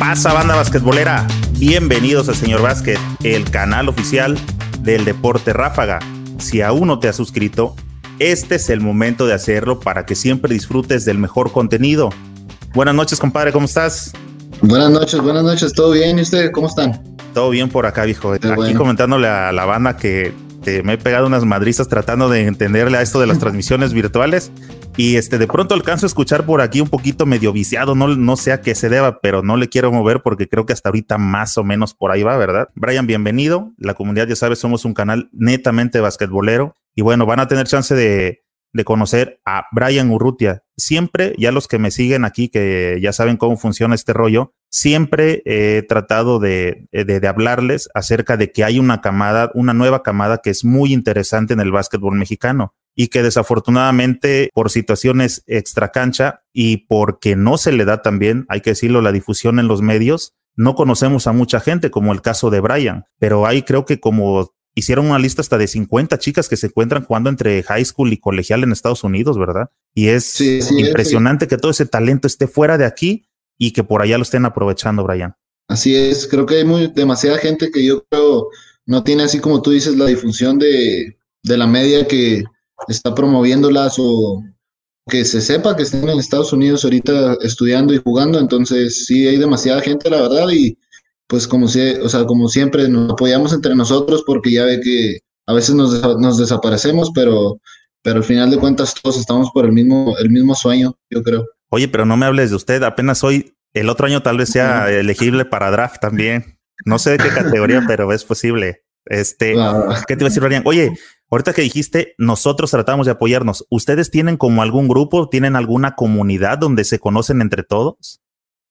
pasa, banda basquetbolera? Bienvenidos a Señor Básquet, el canal oficial del deporte ráfaga. Si aún no te has suscrito, este es el momento de hacerlo para que siempre disfrutes del mejor contenido. Buenas noches, compadre, ¿cómo estás? Buenas noches, buenas noches, ¿todo bien? ¿Y ustedes cómo están? Todo bien por acá, viejo. Aquí comentándole a la banda que me he pegado unas madrizas tratando de entenderle a esto de las transmisiones virtuales y este, de pronto alcanzo a escuchar por aquí un poquito medio viciado, no, no sé a qué se deba, pero no le quiero mover porque creo que hasta ahorita más o menos por ahí va, ¿verdad? Brian, bienvenido. La comunidad, ya sabes, somos un canal netamente basquetbolero. Y bueno, van a tener chance de, de conocer a Brian Urrutia. Siempre, ya los que me siguen aquí, que ya saben cómo funciona este rollo, siempre he tratado de, de, de, hablarles acerca de que hay una camada, una nueva camada que es muy interesante en el básquetbol mexicano y que desafortunadamente por situaciones extracancha y porque no se le da también, hay que decirlo, la difusión en los medios, no conocemos a mucha gente como el caso de Brian, pero hay creo que como hicieron una lista hasta de 50 chicas que se encuentran jugando entre high school y colegial en Estados Unidos, ¿verdad? Y es impresionante que todo ese talento esté fuera de aquí y que por allá lo estén aprovechando, Brian. Así es, creo que hay muy, demasiada gente que yo creo no tiene así como tú dices la difusión de, de la media que, está promoviéndolas o que se sepa que están en Estados Unidos ahorita estudiando y jugando, entonces sí hay demasiada gente, la verdad, y pues como, si, o sea, como siempre nos apoyamos entre nosotros porque ya ve que a veces nos, nos desaparecemos, pero, pero al final de cuentas todos estamos por el mismo, el mismo sueño, yo creo. Oye, pero no me hables de usted, apenas hoy, el otro año tal vez sea elegible para draft también. No sé de qué categoría, pero es posible. Este, ah. ¿qué te iba a decir, Ryan? Oye, ahorita que dijiste, nosotros tratamos de apoyarnos. ¿Ustedes tienen como algún grupo, tienen alguna comunidad donde se conocen entre todos?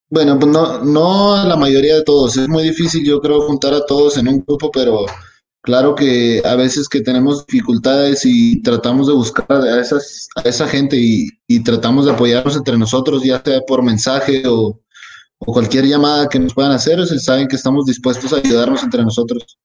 Bueno, pues no, no la mayoría de todos. Es muy difícil, yo creo, juntar a todos en un grupo, pero claro que a veces que tenemos dificultades y tratamos de buscar a, esas, a esa gente y, tratamos de apoyarnos entre nosotros, ya sea por mensaje o, cualquier llamada que nos puedan hacer, o saben que estamos dispuestos a ayudarnos entre nosotros.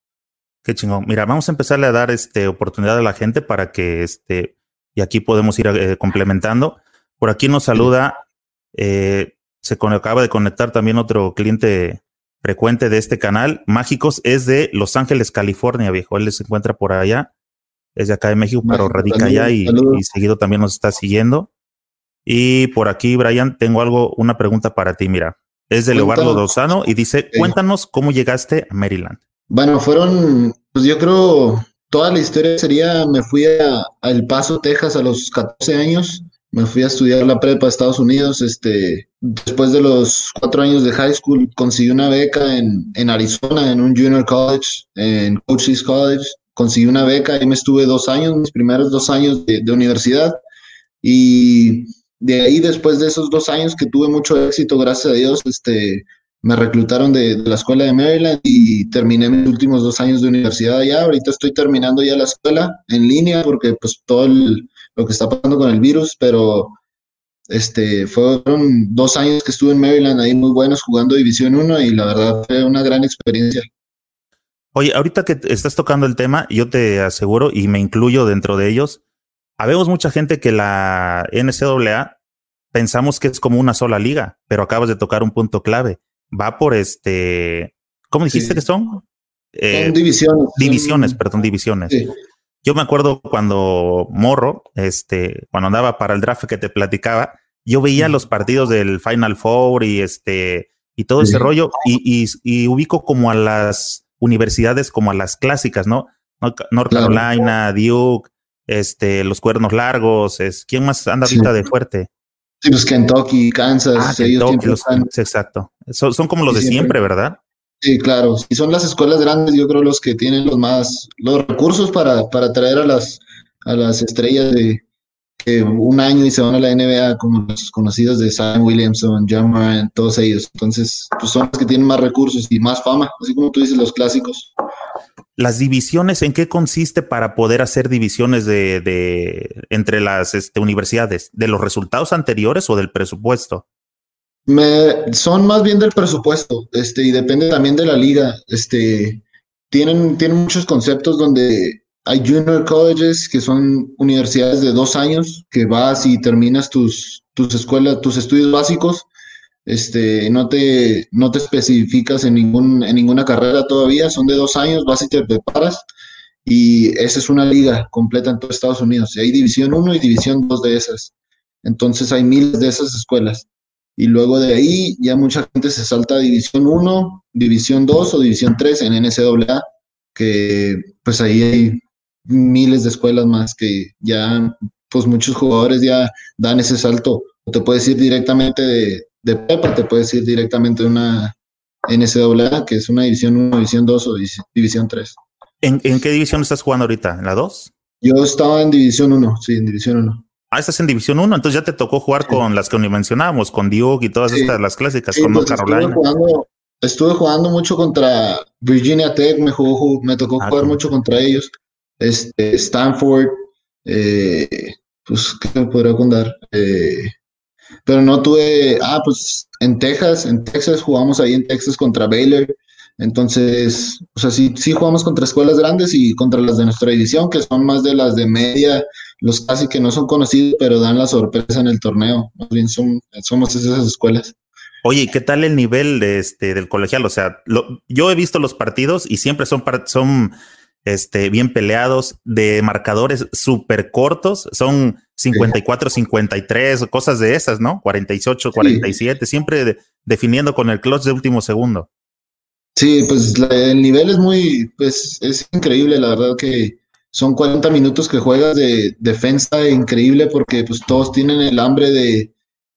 Qué chingón. Mira, vamos a empezarle a dar este oportunidad a la gente para que este, y aquí podemos ir eh, complementando. Por aquí nos saluda, eh, se acaba de conectar también otro cliente frecuente de este canal. Mágicos es de Los Ángeles, California, viejo. Él se encuentra por allá. Es de acá de México, pero radica allá y, y, seguido también nos está siguiendo. Y por aquí, Brian, tengo algo, una pregunta para ti. Mira, es de Leobardo Dosano y dice: Cuéntanos cómo llegaste a Maryland. Bueno, fueron, pues yo creo, toda la historia sería, me fui a, El Paso, Texas a los 14 años, me fui a estudiar la prepa a Estados Unidos, este, después de los cuatro años de high school, conseguí una beca en, en Arizona, en un junior college, en Coaches College, conseguí una beca y me estuve dos años, mis primeros dos años de, de universidad, y de ahí, después de esos dos años que tuve mucho éxito, gracias a Dios, este, me reclutaron de, la escuela de Maryland y terminé mis últimos dos años de universidad allá. Ahorita estoy terminando ya la escuela en línea porque pues todo lo que está pasando con el virus, pero este, fueron dos años que estuve en Maryland ahí muy buenos jugando División 1 y la verdad fue una gran experiencia. Oye, ahorita que estás tocando el tema, yo te aseguro y me incluyo dentro de ellos, habemos mucha gente que la NCAA pensamos que es como una sola liga, pero acabas de tocar un punto clave va por este, ¿cómo dijiste que son? Eh, divisiones. Divisiones, perdón, divisiones. Yo me acuerdo cuando Morro, este, cuando andaba para el draft que te platicaba, yo veía los partidos del Final Four y este, y todo ese rollo, y, y, ubico como a las universidades como a las clásicas, ¿no? North Carolina, Duke, este, los cuernos largos, es, ¿quién más anda ahorita de fuerte? Sí, pues Kentucky, Kansas, ah, Kentucky, los, exacto. Son, son, como los de siempre, ¿verdad? Sí, claro. Y son las escuelas grandes, yo creo, los que tienen los más, los recursos para, para traer a las, a las estrellas de que un año y se van a la NBA, como los conocidos de Sam Williamson, John todos ellos. Entonces, pues son los que tienen más recursos y más fama, así como tú dices, los clásicos las divisiones, ¿en qué consiste para poder hacer divisiones de, de entre las este, universidades? ¿De los resultados anteriores o del presupuesto? Me, son más bien del presupuesto, este, y depende también de la liga. Este, tienen, tienen muchos conceptos donde hay junior colleges, que son universidades de dos años, que vas y terminas tus, tus escuelas, tus estudios básicos. este, no te, no te especificas en, ningún, en ninguna carrera todavía, son de dos años, vas y te preparas, y esa es una liga completa en todo Estados Unidos, y hay División 1 y División 2 de esas, entonces hay miles de esas escuelas, y luego de ahí ya mucha gente se salta a División 1, División 2 o División 3 en NCAA, que pues ahí hay miles de escuelas más que ya, pues muchos jugadores ya dan ese salto. Te puedes ir directamente de, de prepa, te puedes ir directamente de una NCAA, que es una división 1, división 2 o división 3. ¿En, ¿En, qué división estás jugando ahorita? ¿En la 2? Yo estaba en división 1, sí, en división 1. Ah, estás en división 1, entonces ya te tocó jugar con las que mencionábamos, con Duke y todas estas, las clásicas, con pues Carolina. Estuve jugando, mucho contra Virginia Tech, me, jugó, me tocó ah, jugar mucho contra ellos este, Stanford, eh, pues, ¿qué me podría contar? Eh, pero no tuve, ah, pues en Texas, en Texas jugamos ahí en Texas contra Baylor, entonces, o sea, sí, sí jugamos contra escuelas grandes y contra las de nuestra edición, que son más de las de media, los casi que no son conocidos, pero dan la sorpresa en el torneo. Más bien son, somos esas escuelas. Oye, ¿qué tal el nivel de este, del colegial? O sea, yo he visto los partidos y siempre son, son este, bien peleados, de marcadores súper cortos, son 54, 53, cosas de esas, ¿no? 48, 47, siempre definiendo con el clutch de último segundo. Sí, pues el nivel es muy, pues es increíble, la verdad que son 40 minutos que juegas de defensa increíble porque pues todos tienen el hambre de,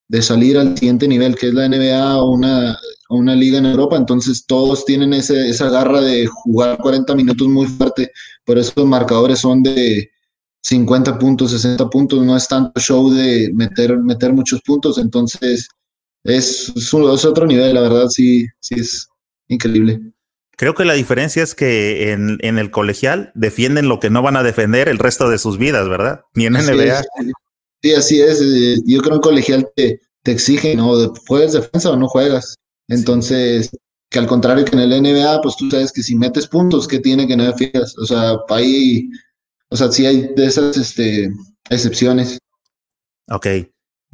de salir al siguiente nivel, que es la NBA o una, una liga en Europa, entonces todos tienen ese, esa garra de jugar 40 minutos muy fuerte, por eso los marcadores son de 50 puntos, 60 puntos, no es tanto show de meter, meter muchos puntos, entonces es, es, otro nivel, la verdad, sí, sí es increíble. Creo que la diferencia es que en, en, el colegial defienden lo que no van a defender el resto de sus vidas, ¿verdad? Ni en NBA. Sí, así es. Yo creo que en colegial te, te exigen, ¿no? ¿Juegas defensa o no juegas? Entonces, que al contrario que en el NBA, pues tú sabes que si metes puntos, ¿qué tiene que no fijas? O sea, ahí, o sea, sí hay de esas este, excepciones. Ok.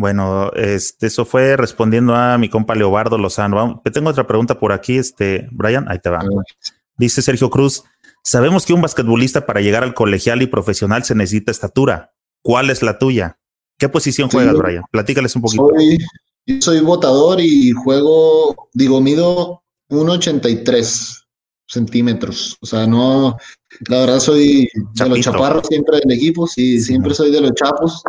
Bueno, este, eso fue respondiendo a mi compa Leobardo Lozano. tengo otra pregunta por aquí, este, Brian, ahí te va. Dice Sergio Cruz, sabemos que un basquetbolista para llegar al colegial y profesional se necesita estatura. ¿Cuál es la tuya? ¿Qué posición juegas, Brian? Platícales un poquito. Soy, yo soy votador y juego, digo, mido 1,83 centímetros. O sea, no, la verdad soy de los chaparros siempre del equipo, sí, siempre soy de los chapos,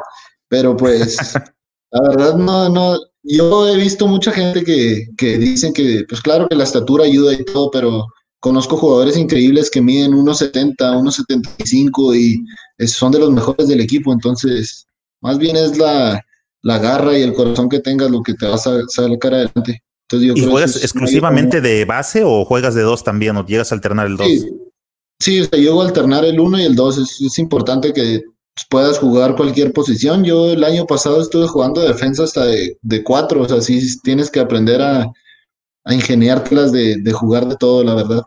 pero pues, la verdad no, no, yo he visto mucha gente que, que dicen que, pues claro que la estatura ayuda y todo, pero conozco jugadores increíbles que miden 1,70, 1,75 y son de los mejores del equipo, entonces, más bien es la, la garra y el corazón que tengas lo que te vas a sacar adelante. Entonces, yo ¿Y juegas exclusivamente de base o juegas de dos también o llegas a alternar el dos? Sí, yo llego a alternar el uno y el dos. Es, importante que puedas jugar cualquier posición. Yo el año pasado estuve jugando defensa hasta de, de cuatro, o sea, sí tienes que aprender a, a ingeniártelas de, de jugar de todo, la verdad.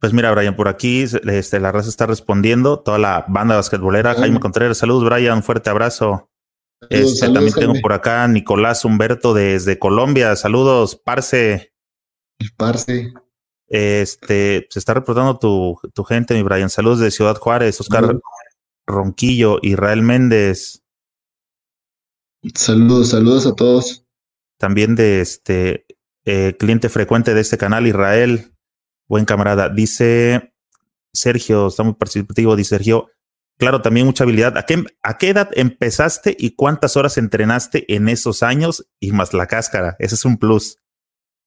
Pues mira, Brian, por aquí este, la raza está respondiendo, toda la banda basquetbolera. Jaime Contreras, saludos, Brian, un fuerte abrazo. Este, también tengo por acá Nicolás Humberto desde Colombia. Saludos, Parce. Parce. Este, se está reportando tu, tu gente, mi Brian. Saludos de Ciudad Juárez, Oscar Ronquillo, Israel Méndez. Saludos, saludos a todos. También de este eh, cliente frecuente de este canal, Israel. Buen camarada. Dice Sergio, está muy participativo, dice Sergio. Claro, también mucha habilidad. ¿A qué, ¿A qué edad empezaste y cuántas horas entrenaste en esos años y más la cáscara? Ese es un plus.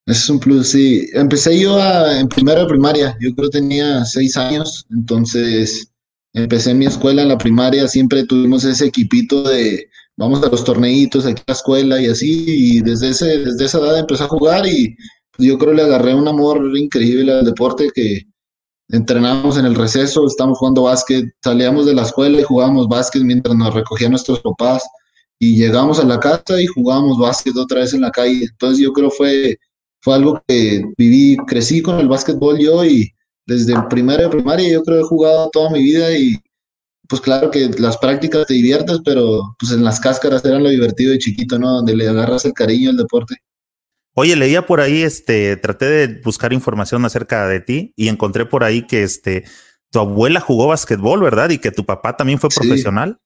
Ese es un plus, sí. Empecé yo en primera primaria. Yo creo que tenía seis años. Entonces empecé en mi escuela en la primaria. Siempre tuvimos ese equipito de vamos a los torneitos aquí a la escuela y así. Y desde, ese, desde esa edad empecé a jugar y yo creo que le agarré un amor increíble al deporte que entrenábamos en el receso, estábamos jugando básquet, salíamos de la escuela y jugábamos básquet mientras nos recogían nuestros papás y llegamos a la casa y jugábamos básquet otra vez en la calle. Entonces yo creo fue fue algo que viví, crecí con el básquetbol yo y desde primera de primaria yo creo que he jugado toda mi vida y pues claro que las prácticas te diviertes, pero pues en las cáscaras eran lo divertido de chiquito, ¿no? Donde le agarras el cariño al deporte. Oye, leía por ahí, este, traté de buscar información acerca de ti y encontré por ahí que este, tu abuela jugó basquetbol, ¿verdad? Y que tu papá también fue profesional.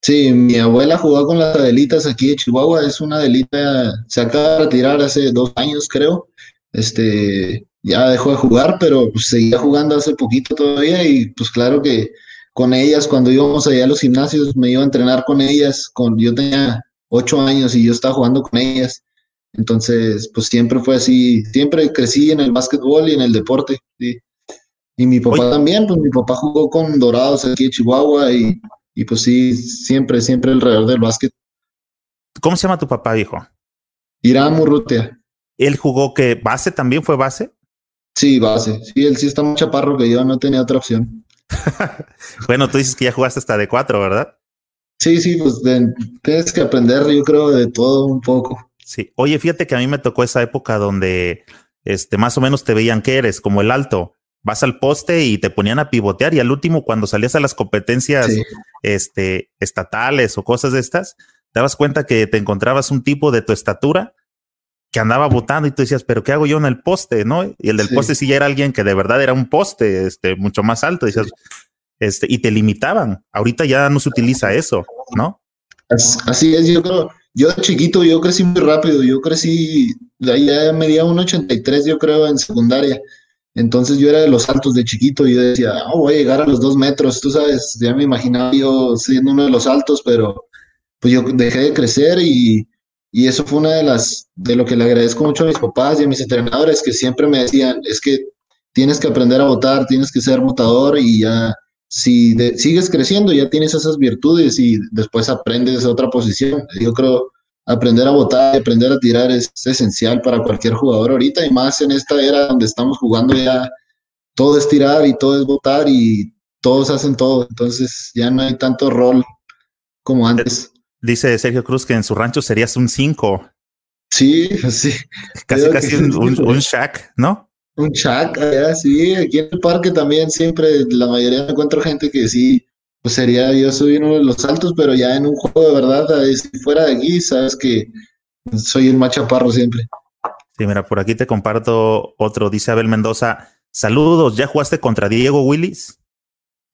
Sí, mi abuela jugó con las Adelitas aquí de Chihuahua, es una Adelita, se acaba de retirar hace dos años, creo. Este, ya dejó de jugar, pero pues, seguía jugando hace poquito todavía y pues claro que con ellas, cuando íbamos allá a los gimnasios, me iba a entrenar con ellas, con, yo tenía ocho años y yo estaba jugando con ellas. Entonces, pues siempre fue así, siempre crecí en el básquetbol y en el deporte. Y mi papá también, pues mi papá jugó con Dorados aquí en Chihuahua y, y pues sí, siempre, siempre alrededor del básquet. ¿Cómo se llama tu papá, viejo? Irán Murrutia. ¿Él jugó que base también fue base? Sí, base. Sí, él sí está más chaparro que yo, no tenía otra opción. bueno, tú dices que ya jugaste hasta de cuatro, ¿verdad? Sí, sí, pues tienes que aprender, yo creo, de todo un poco. Sí. Oye, fíjate que a mí me tocó esa época donde este, más o menos te veían que eres, como el alto. Vas al poste y te ponían a pivotear, y al último, cuando salías a las competencias este, estatales o cosas de estas, te dabas cuenta que te encontrabas un tipo de tu estatura que andaba votando y tú decías, pero ¿qué hago yo en el poste? ¿No? Y el del poste sí ya era alguien que de verdad era un poste, este, mucho más alto, decías, este, y te limitaban. Ahorita ya no se utiliza eso, ¿no? Así es, yo creo, yo de chiquito, yo crecí muy rápido, yo crecí, ya medía un 83, yo creo, en secundaria. Entonces yo era de los altos de chiquito y yo decía, oh, voy a llegar a los dos metros, tú sabes, ya me imaginaba yo siendo uno de los altos, pero pues yo dejé de crecer y y eso fue una de las, de lo que le agradezco mucho a mis papás y a mis entrenadores que siempre me decían, es que tienes que aprender a votar, tienes que ser votador y ya, si sigues creciendo, ya tienes esas virtudes y después aprendes otra posición. Yo creo aprender a votar, aprender a tirar es, esencial para cualquier jugador ahorita y más en esta era donde estamos jugando ya todo es tirar y todo es votar y todos hacen todo, entonces ya no hay tanto rol como antes. Dice Sergio Cruz que en su rancho serías un 5. Sí, sí. Casi, casi un, un, shack, ¿no? Un shack, allá, sí. Aquí en el parque también siempre, la mayoría me encuentro gente que sí, pues sería, yo soy uno de los altos, pero ya en un juego de verdad, si fuera de aquí, sabes que soy el más chaparro siempre. Sí, mira, por aquí te comparto otro, dice Abel Mendoza. Saludos, ¿ya jugaste contra Diego Willis?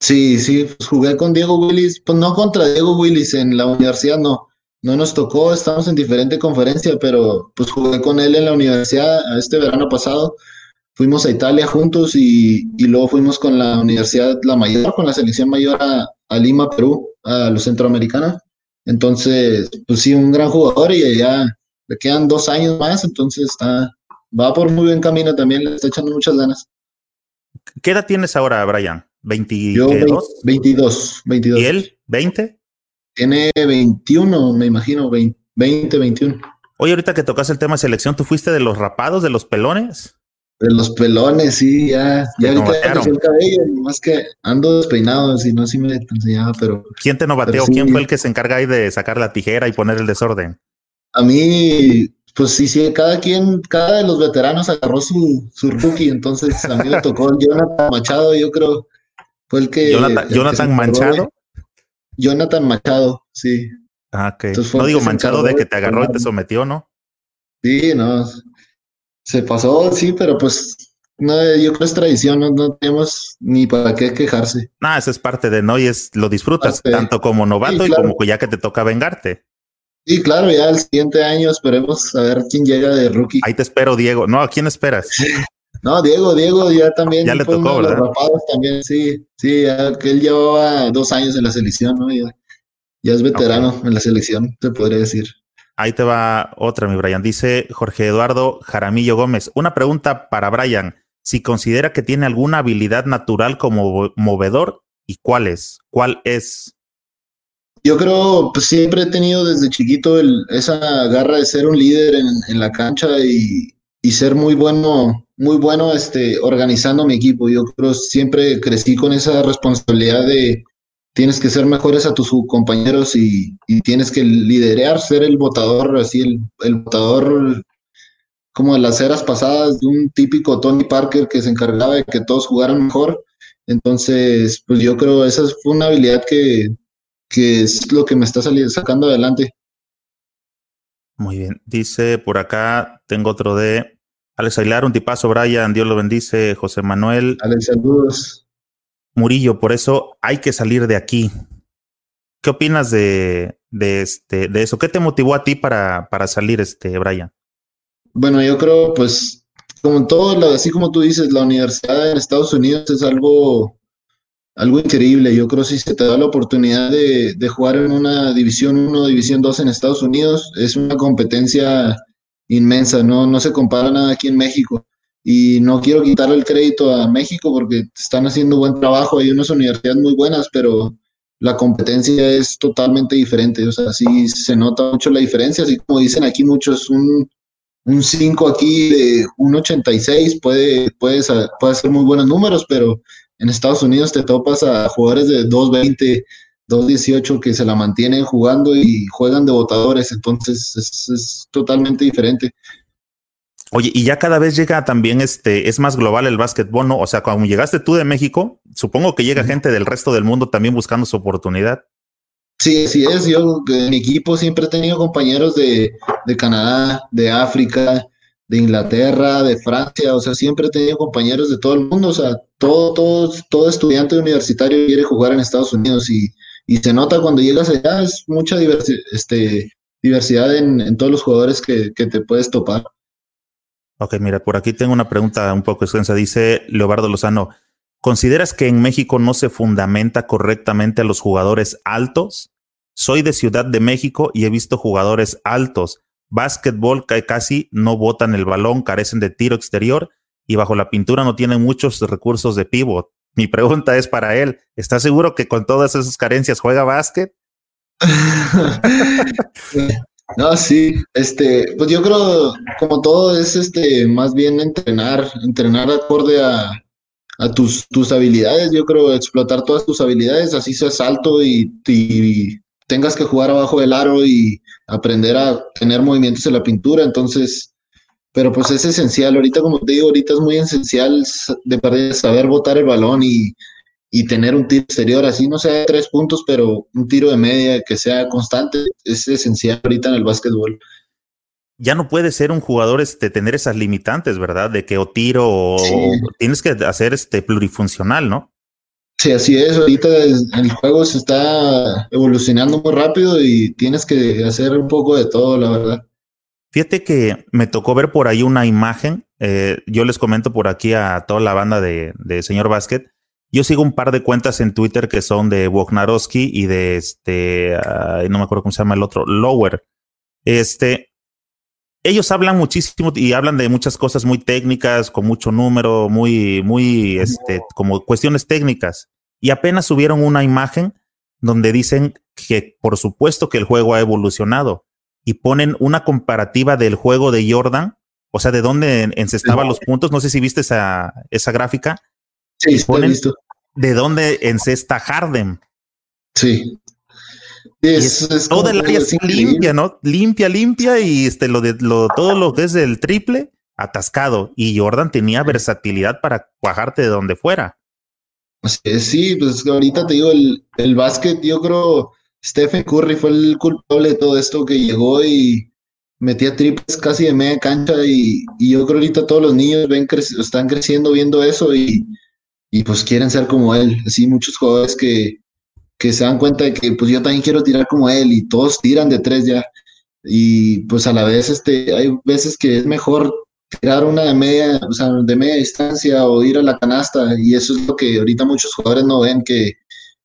Sí, sí, pues jugué con Diego Willis, pues no contra Diego Willis en la universidad, no, no nos tocó, estamos en diferente conferencia, pero pues jugué con él en la universidad este verano pasado. Fuimos a Italia juntos y, luego fuimos con la Universidad La Mayor, con la selección mayor a, Lima, Perú, a los centroamericanos. Entonces, pues sí, un gran jugador y ya le quedan dos años más, entonces está, va por muy buen camino también, le está echando muchas ganas. ¿Qué edad tienes ahora, Brian? ¿22? 22, 22. ¿Y él? ¿20? Tiene 21, me imagino, 20, 21. Oye, ahorita que tocas el tema de selección, ¿tú fuiste de los rapados, de los pelones? De los pelones, sí, ya. Ya ahorita ya el cabello, más que ando despeinado, si no, sí me enseñaba, pero. ¿Quién te novateó? ¿Quién fue el que se encarga ahí de sacar la tijera y poner el desorden? A mí, pues sí, sí, cada quien, cada de los veteranos agarró su, su rookie, entonces a mí me tocó Jonathan Machado, yo creo, fue el que. Jonathan, Manchado. Jonathan Machado, sí. Ah, ok. No digo Manchado de que te agarró y te sometió, ¿no? Sí, no. Se pasó, sí, pero pues no, yo creo que es tradición, no, tenemos ni para qué quejarse. No, eso es parte de no y es lo disfrutas tanto como novato y como ya que te toca vengarte. Sí, claro, ya el siguiente año esperemos a ver quién llega de rookie. Ahí te espero, Diego. No, ¿a quién esperas? No, Diego, Diego ya también. Ya le tocó, ¿verdad? también, sí, sí, que él llevaba dos años en la selección, ¿no? Ya, ya es veterano en la selección, te podría decir. Ahí te va otra, mi Brian. Dice Jorge Eduardo Jaramillo Gómez. Una pregunta para Brian. Si considera que tiene alguna habilidad natural como movedor y cuál es, cuál es. Yo creo, pues siempre he tenido desde chiquito el, esa garra de ser un líder en, en la cancha y, y ser muy bueno muy bueno este, organizando mi equipo. Yo creo siempre crecí con esa responsabilidad de tienes que ser mejores a tus compañeros y, tienes que liderar, ser el votador, así el, el votador como en las eras pasadas de un típico Tony Parker que se encargaba de que todos jugaran mejor. Entonces, pues yo creo esa fue una habilidad que, que es lo que me está saliendo, sacando adelante. Muy bien. Dice por acá, tengo otro de Alex Aguilar, un tipazo, Brian, Dios lo bendice, José Manuel. Alex, saludos. Murillo, por eso hay que salir de aquí. ¿Qué opinas de, de, este, de eso? ¿Qué te motivó a ti para, para salir, este, Brian? Bueno, yo creo, pues, como todo, así como tú dices, la universidad en Estados Unidos es algo algo increíble. Yo creo que si se te da la oportunidad de, jugar en una División 1, División 2 en Estados Unidos, es una competencia inmensa, no, no se compara nada aquí en México. Y no quiero quitarle el crédito a México porque están haciendo buen trabajo, hay unas universidades muy buenas, pero la competencia es totalmente diferente. O sea, sí se nota mucho la diferencia, así como dicen aquí muchos, un, un 5 aquí de 1.86 puede, puede, puede ser muy buenos números, pero en Estados Unidos te topas a jugadores de 2.20, 2.18 que se la mantienen jugando y juegan de votadores, entonces es, totalmente diferente. Oye, y ya cada vez llega también este, es más global el básquetbol, ¿no? O sea, cuando llegaste tú de México, supongo que llega gente del resto del mundo también buscando su oportunidad. Sí, sí es. Yo en mi equipo siempre he tenido compañeros de, de Canadá, de África, de Inglaterra, de Francia, o sea, siempre he tenido compañeros de todo el mundo, o sea, todo, todo, todo estudiante universitario quiere jugar en Estados Unidos y, y se nota cuando llegas allá, es mucha este, diversidad en, en, todos los jugadores que, que, te puedes topar. Ok, mira, por aquí tengo una pregunta un poco extensa, dice Leobardo Lozano, ¿consideras que en México no se fundamenta correctamente a los jugadores altos? Soy de Ciudad de México y he visto jugadores altos básquetbol casi no botan el balón, carecen de tiro exterior y bajo la pintura no tienen muchos recursos de pivot. Mi pregunta es para él, ¿está seguro que con todas esas carencias juega básquet? no, sí, este, pues yo creo como todo es este más bien entrenar, entrenar acorde a, a tus, tus habilidades, yo creo explotar todas tus habilidades, así seas alto y, y tengas que jugar abajo del aro y aprender a tener movimientos en la pintura, entonces, pero pues es esencial, ahorita como te digo, ahorita es muy esencial de saber botar el balón y, y tener un tiro exterior, así no sea de tres puntos, pero un tiro de media que sea constante, es esencial ahorita en el básquetbol. Ya no puede ser un jugador este, tener esas limitantes, ¿verdad? De que o tiro o tienes que hacer este plurifuncional, ¿no? Sí, así es. Ahorita el juego se está evolucionando muy rápido y tienes que hacer un poco de todo, la verdad. Fíjate que me tocó ver por ahí una imagen. Eh, yo les comento por aquí a toda la banda de, Señor Basket. Yo sigo un par de cuentas en Twitter que son de Wojnarowski y de este, no me acuerdo cómo se llama el otro, Lower. Este, ellos hablan muchísimo y hablan de muchas cosas muy técnicas, con mucho número, muy, muy, este, como cuestiones técnicas. Y apenas subieron una imagen donde dicen que por supuesto que el juego ha evolucionado y ponen una comparativa del juego de Jordan, o sea, de dónde encestaba los puntos. No sé si viste esa, esa gráfica. Sí, ponen de dónde encesta Harden. Sí. Es, todo el área limpia, ¿no? Limpia, limpia y este, lo de lo, todo lo que es el triple atascado. Y Jordan tenía versatilidad para bajarte de donde fuera. Sí, pues ahorita te digo, el, el básquet, yo creo, Stephen Curry fue el culpable de todo esto que llegó y metía triples casi de media cancha y, y yo creo ahorita todos los niños ven están creciendo viendo eso y, y pues quieren ser como él. Así muchos jugadores que, que se dan cuenta de que pues yo también quiero tirar como él y todos tiran de tres ya. Y pues a la vez este, hay veces que es mejor tirar una de media, o sea, de media distancia o ir a la canasta y eso es lo que ahorita muchos jugadores no ven que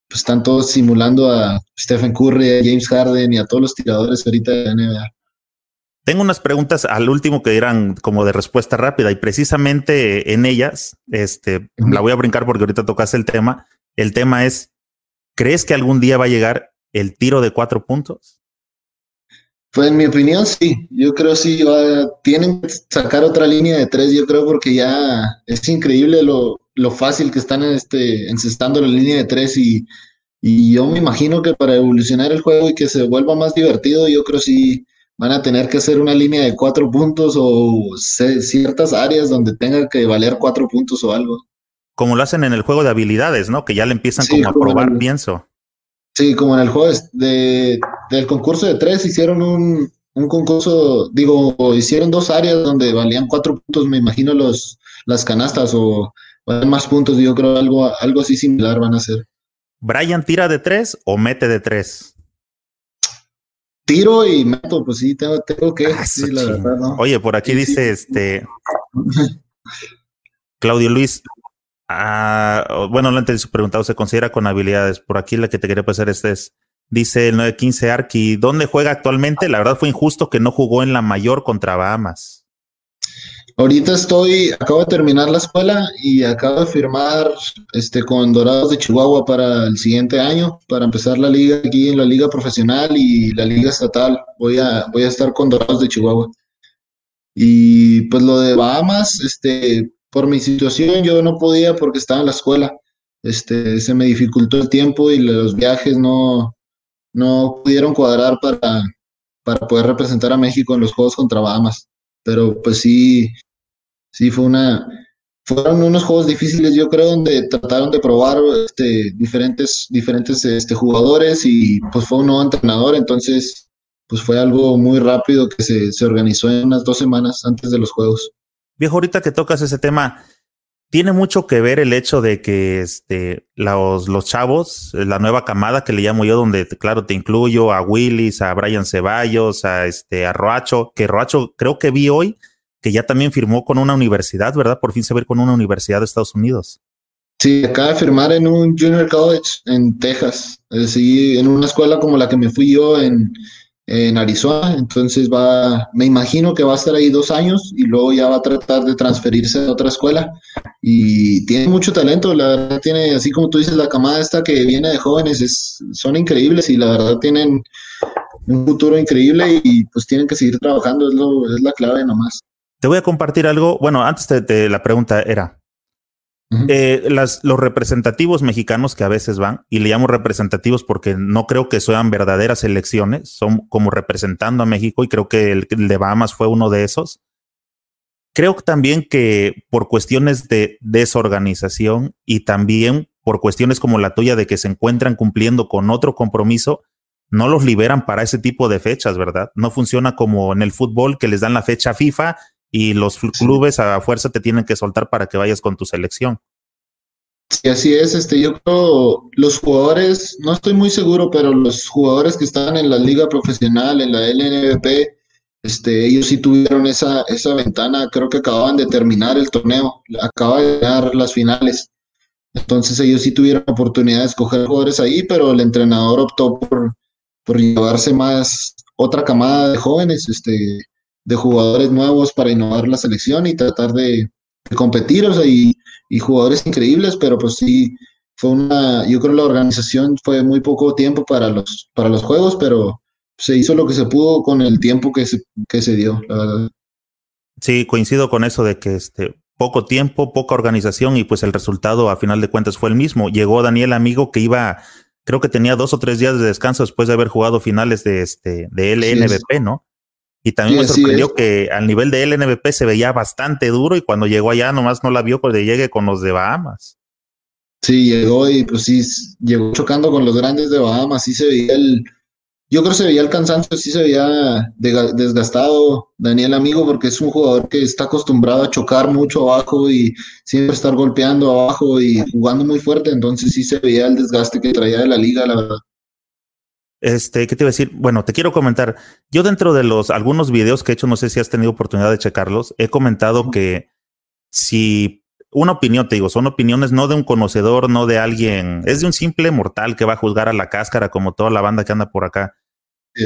pues, están todos simulando a Stephen Curry, a James Harden y a todos los tiradores ahorita de NBA. Tengo unas preguntas al último que eran como de respuesta rápida y precisamente en ellas, este, la voy a brincar porque ahorita tocas el tema. El tema es, ¿Crees que algún día va a llegar el tiro de cuatro puntos? Pues en mi opinión sí, yo creo sí, tienen que sacar otra línea de tres, yo creo porque ya es increíble lo, lo fácil que están este, encestando la línea de tres y, y yo me imagino que para evolucionar el juego y que se vuelva más divertido, yo creo sí van a tener que hacer una línea de cuatro puntos o ciertas áreas donde tenga que valer cuatro puntos o algo. Como lo hacen en el juego de habilidades, ¿no? Que ya le empiezan como a probar, pienso. Sí, como en el juego de, del concurso de tres hicieron un, un concurso, digo, hicieron dos áreas donde valían cuatro puntos, me imagino los las canastas o más puntos, yo creo algo, algo así similar van a ser. ¿Brian tira de tres o mete de tres? Tiro y meto, pues sí, tengo, tengo que, ah, Oye, por aquí dice este Claudio Luis, ah, bueno, no antes su preguntado, ¿se considera con habilidades? Por aquí la que te quería pasar este es, dice el 915 Arki, ¿dónde juega actualmente? La verdad fue injusto que no jugó en la mayor contra Bahamas. Ahorita estoy, acabo de terminar la escuela y acabo de firmar este, con Dorados de Chihuahua para el siguiente año, para empezar la liga aquí en la liga profesional y la liga estatal. Voy a, voy a estar con Dorados de Chihuahua. Y pues lo de Bahamas, este, por mi situación yo no podía porque estaba en la escuela. Este, se me dificultó el tiempo y los viajes no, no pudieron cuadrar para, para poder representar a México en los Juegos contra Bahamas pero pues sí, sí fue una, fueron unos juegos difíciles, yo creo, donde trataron de probar este, diferentes, diferentes este, jugadores y pues fue un nuevo entrenador, entonces pues fue algo muy rápido que se, se organizó en unas dos semanas antes de los juegos. Viejo, ahorita que tocas ese tema, tiene mucho que ver el hecho de que este, los, los chavos, la nueva camada que le llamo yo, donde claro te incluyo a Willis, a Brian Ceballos, a este, a Roacho, que Roacho creo que vi hoy que ya también firmó con una universidad, ¿verdad? Por fin se ve con una universidad de Estados Unidos. Sí, acaba de firmar en un junior college en Texas, decir, en una escuela como la que me fui yo en, en Arizona, entonces va, me imagino que va a estar ahí dos años y luego ya va a tratar de transferirse a otra escuela y tiene mucho talento, la verdad tiene, así como tú dices, la camada esta que viene de jóvenes es, son increíbles y la verdad tienen un futuro increíble y pues tienen que seguir trabajando, es, lo, es la clave nomás. Te voy a compartir algo, bueno, antes de la pregunta era, eh, las, los representativos mexicanos que a veces van, y le llamo representativos porque no creo que sean verdaderas elecciones, son como representando a México y creo que el, de Bahamas fue uno de esos. Creo también que por cuestiones de desorganización y también por cuestiones como la tuya de que se encuentran cumpliendo con otro compromiso, no los liberan para ese tipo de fechas, ¿verdad? No funciona como en el fútbol que les dan la fecha FIFA y los clubes a fuerza te tienen que soltar para que vayas con tu selección. Sí, así es. Este, yo creo los jugadores, no estoy muy seguro, pero los jugadores que están en la liga profesional, en la LNVP, este, ellos sí tuvieron esa, esa ventana, creo que acababan de terminar el torneo, acaban de ganar las finales. Entonces ellos sí tuvieron oportunidad de escoger jugadores ahí, pero el entrenador optó por, por llevarse más otra camada de jóvenes, este, de jugadores nuevos para innovar la selección y tratar de, competir, o sea, y, jugadores increíbles, pero pues sí, fue una, yo creo la organización fue muy poco tiempo para los, para los juegos, pero se hizo lo que se pudo con el tiempo que se, que se dio, la verdad. Sí, coincido con eso de que este, poco tiempo, poca organización y pues el resultado a final de cuentas fue el mismo. Llegó Daniel Amigo que iba, creo que tenía dos o tres días de descanso después de haber jugado finales de este de LNBP, ¿no? Y también me sorprendió que al nivel de LNBP se veía bastante duro y cuando llegó allá nomás no la vio cuando llegue con los de Bahamas. Sí, llegó y pues sí, llegó chocando con los grandes de Bahamas, sí se veía el, yo creo que se veía el cansancio, sí se veía desgastado Daniel Amigo porque es un jugador que está acostumbrado a chocar mucho abajo y siempre estar golpeando abajo y jugando muy fuerte, entonces sí se veía el desgaste que traía de la liga, la verdad. Este, ¿qué te iba a decir? Bueno, te quiero comentar. Yo dentro de los algunos videos que he hecho, no sé si has tenido oportunidad de checarlos, he comentado que si una opinión, te digo, son opiniones no de un conocedor, no de alguien, es de un simple mortal que va a juzgar a la cáscara como toda la banda que anda por acá.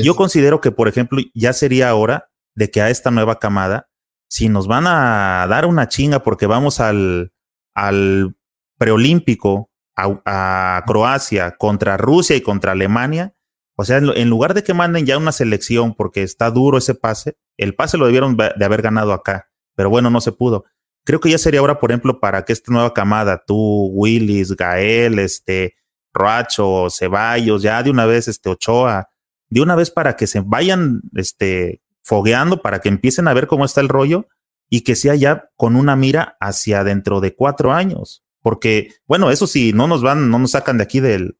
Yo considero que, por ejemplo, ya sería hora de que a esta nueva camada, si nos van a dar una chinga porque vamos al, al preolímpico, a Croacia, contra Rusia y contra Alemania, o sea, en lugar de que manden ya una selección porque está duro ese pase, el pase lo debieron de haber ganado acá, pero bueno, no se pudo. Creo que ya sería ahora, por ejemplo, para que esta nueva camada, tú, Willis, Gael, este, Roacho, Ceballos, ya de una vez, este, Ochoa, de una vez para que se vayan, este, fogueando, para que empiecen a ver cómo está el rollo y que sea ya con una mira hacia dentro de cuatro años. porque, bueno, eso sí, no nos van, no nos sacan de aquí del,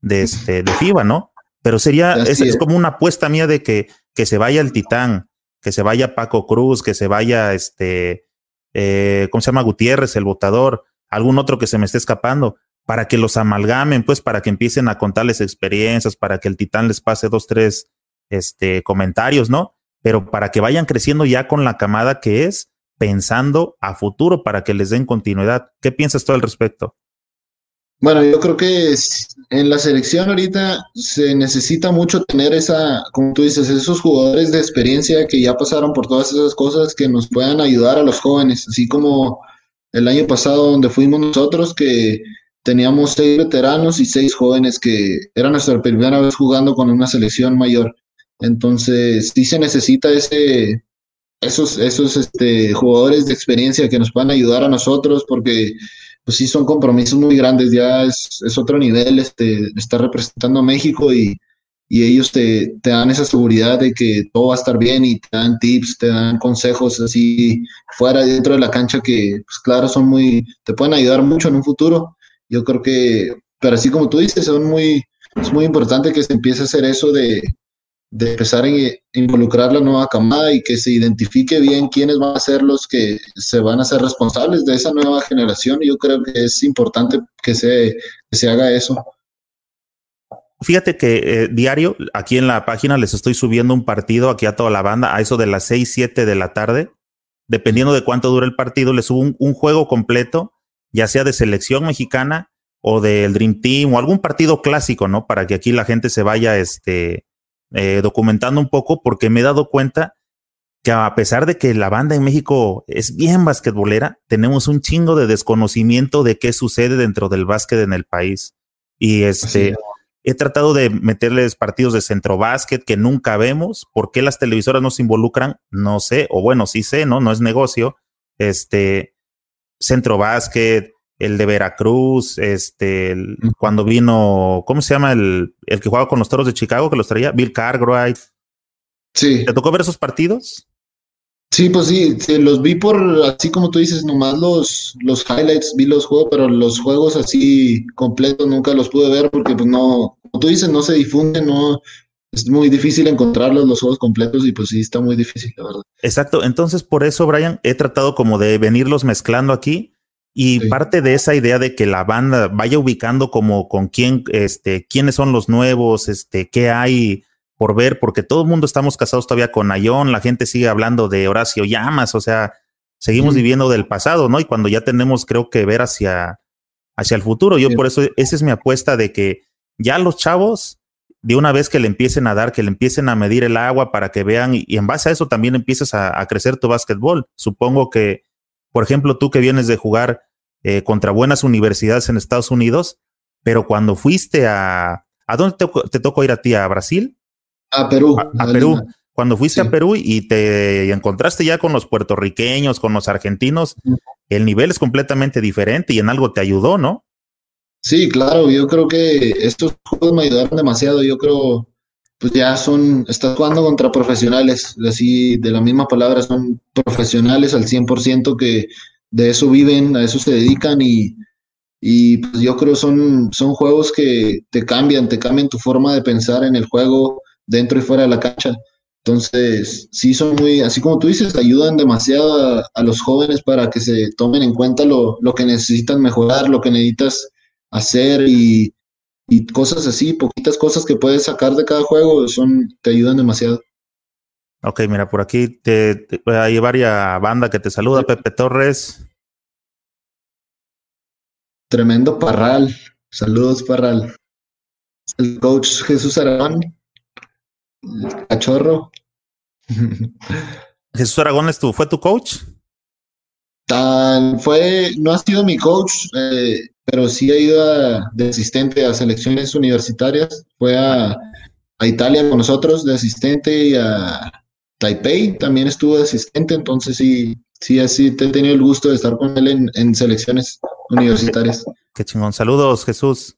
de este, de FIBA, ¿no? Pero sería, es, como una apuesta mía de que, que se vaya el Titán, que se vaya Paco Cruz, que se vaya este, eh, ¿cómo se llama? Gutiérrez, el votador, algún otro que se me esté escapando, para que los amalgamen, pues, para que empiecen a contarles experiencias, para que el Titán les pase dos, tres, este, comentarios, ¿no? Pero para que vayan creciendo ya con la camada que es, pensando a futuro, para que les den continuidad. ¿Qué piensas tú al respecto? Bueno, yo creo que en la selección ahorita se necesita mucho tener esa, como tú dices, esos jugadores de experiencia que ya pasaron por todas esas cosas que nos puedan ayudar a los jóvenes, así como el año pasado donde fuimos nosotros que teníamos seis veteranos y seis jóvenes que era nuestra primera vez jugando con una selección mayor. Entonces, sí se necesita ese, esos, esos este, jugadores de experiencia que nos puedan ayudar a nosotros porque pues sí son compromisos muy grandes, ya es, es otro nivel, este, estar representando a México y, y ellos te, te, dan esa seguridad de que todo va a estar bien y te dan tips, te dan consejos así fuera dentro de la cancha que, pues claro, son muy, te pueden ayudar mucho en un futuro. Yo creo que, pero así como tú dices, son muy, es muy importante que se empiece a hacer eso de, de empezar a involucrar la nueva camada y que se identifique bien quiénes van a ser los que se van a ser responsables de esa nueva generación. Yo creo que es importante que se, se haga eso. Fíjate que eh, diario, aquí en la página les estoy subiendo un partido aquí a toda la banda, a eso de las 6, 7 de la tarde. Dependiendo de cuánto dure el partido, les subo un, un juego completo, ya sea de selección mexicana o del Dream Team o algún partido clásico, ¿no? Para que aquí la gente se vaya, este, eh, documentando un poco porque me he dado cuenta que a pesar de que la banda en México es bien basquetbolera, tenemos un chingo de desconocimiento de qué sucede dentro del básquet en el país. Y este, he tratado de meterles partidos de centro básquet que nunca vemos. ¿Por qué las televisoras no se involucran? No sé, o bueno, sí sé, ¿no? No es negocio. Este, centro básquet, el de Veracruz, este, cuando vino, ¿cómo se llama el, el que jugaba con los toros de Chicago que los traía? Bill Cartwright. Sí. ¿Te tocó ver esos partidos? Sí, pues sí, los vi por, así como tú dices, nomás los, los highlights, vi los juegos, pero los juegos así completos nunca los pude ver porque pues no, como tú dices, no se difunden, no, es muy difícil encontrarlos los juegos completos y pues sí, está muy difícil, la verdad. Exacto, entonces por eso, Brian, he tratado como de venirlos mezclando aquí y parte de esa idea de que la banda vaya ubicando como con quién, este, quiénes son los nuevos, este, qué hay por ver, porque todo el mundo estamos casados todavía con Ayón, la gente sigue hablando de Horacio Llamas, o sea, seguimos viviendo del pasado, ¿no? Y cuando ya tenemos, creo que ver hacia, hacia el futuro, yo por eso, esa es mi apuesta de que ya los chavos, de una vez que le empiecen a dar, que le empiecen a medir el agua para que vean, y, en base a eso también empiezas a, a crecer tu básquetbol. Supongo que, por ejemplo, tú que vienes de jugar eh, contra buenas universidades en Estados Unidos, pero cuando fuiste a... ¿A dónde te, tocó ir a ti? ¿A Brasil? A Perú. A, Perú. Cuando fuiste a Perú y te encontraste ya con los puertorriqueños, con los argentinos, el nivel es completamente diferente y en algo te ayudó, ¿no? Sí, claro, yo creo que estos juegos me ayudaron demasiado. Yo creo, pues ya son, estás jugando contra profesionales, así de la misma palabra, son profesionales al 100% que de eso viven, a eso se dedican y, y pues yo creo son, son juegos que te cambian, te cambian tu forma de pensar en el juego dentro y fuera de la cancha. Entonces, sí son muy, así como tú dices, ayudan demasiado a, los jóvenes para que se tomen en cuenta lo, lo, que necesitan mejorar, lo que necesitas hacer y, y, cosas así, poquitas cosas que puedes sacar de cada juego, son, te ayudan demasiado. Ok, mira, por aquí te, hay varias banda que te saluda, Pepe Torres. Tremendo Parral. Saludos, Parral. El coach Jesús Aragón. cachorro. Jesús Aragón es tu, ¿fue tu coach? Tan, fue, no ha sido mi coach, eh, pero sí ha ido de asistente a selecciones universitarias. Fue a, a Italia con nosotros de asistente y a, Taipei también estuvo de asistente, entonces sí, sí, así he tenido el gusto de estar con él en, selecciones universitarias. Qué chingón. Saludos, Jesús.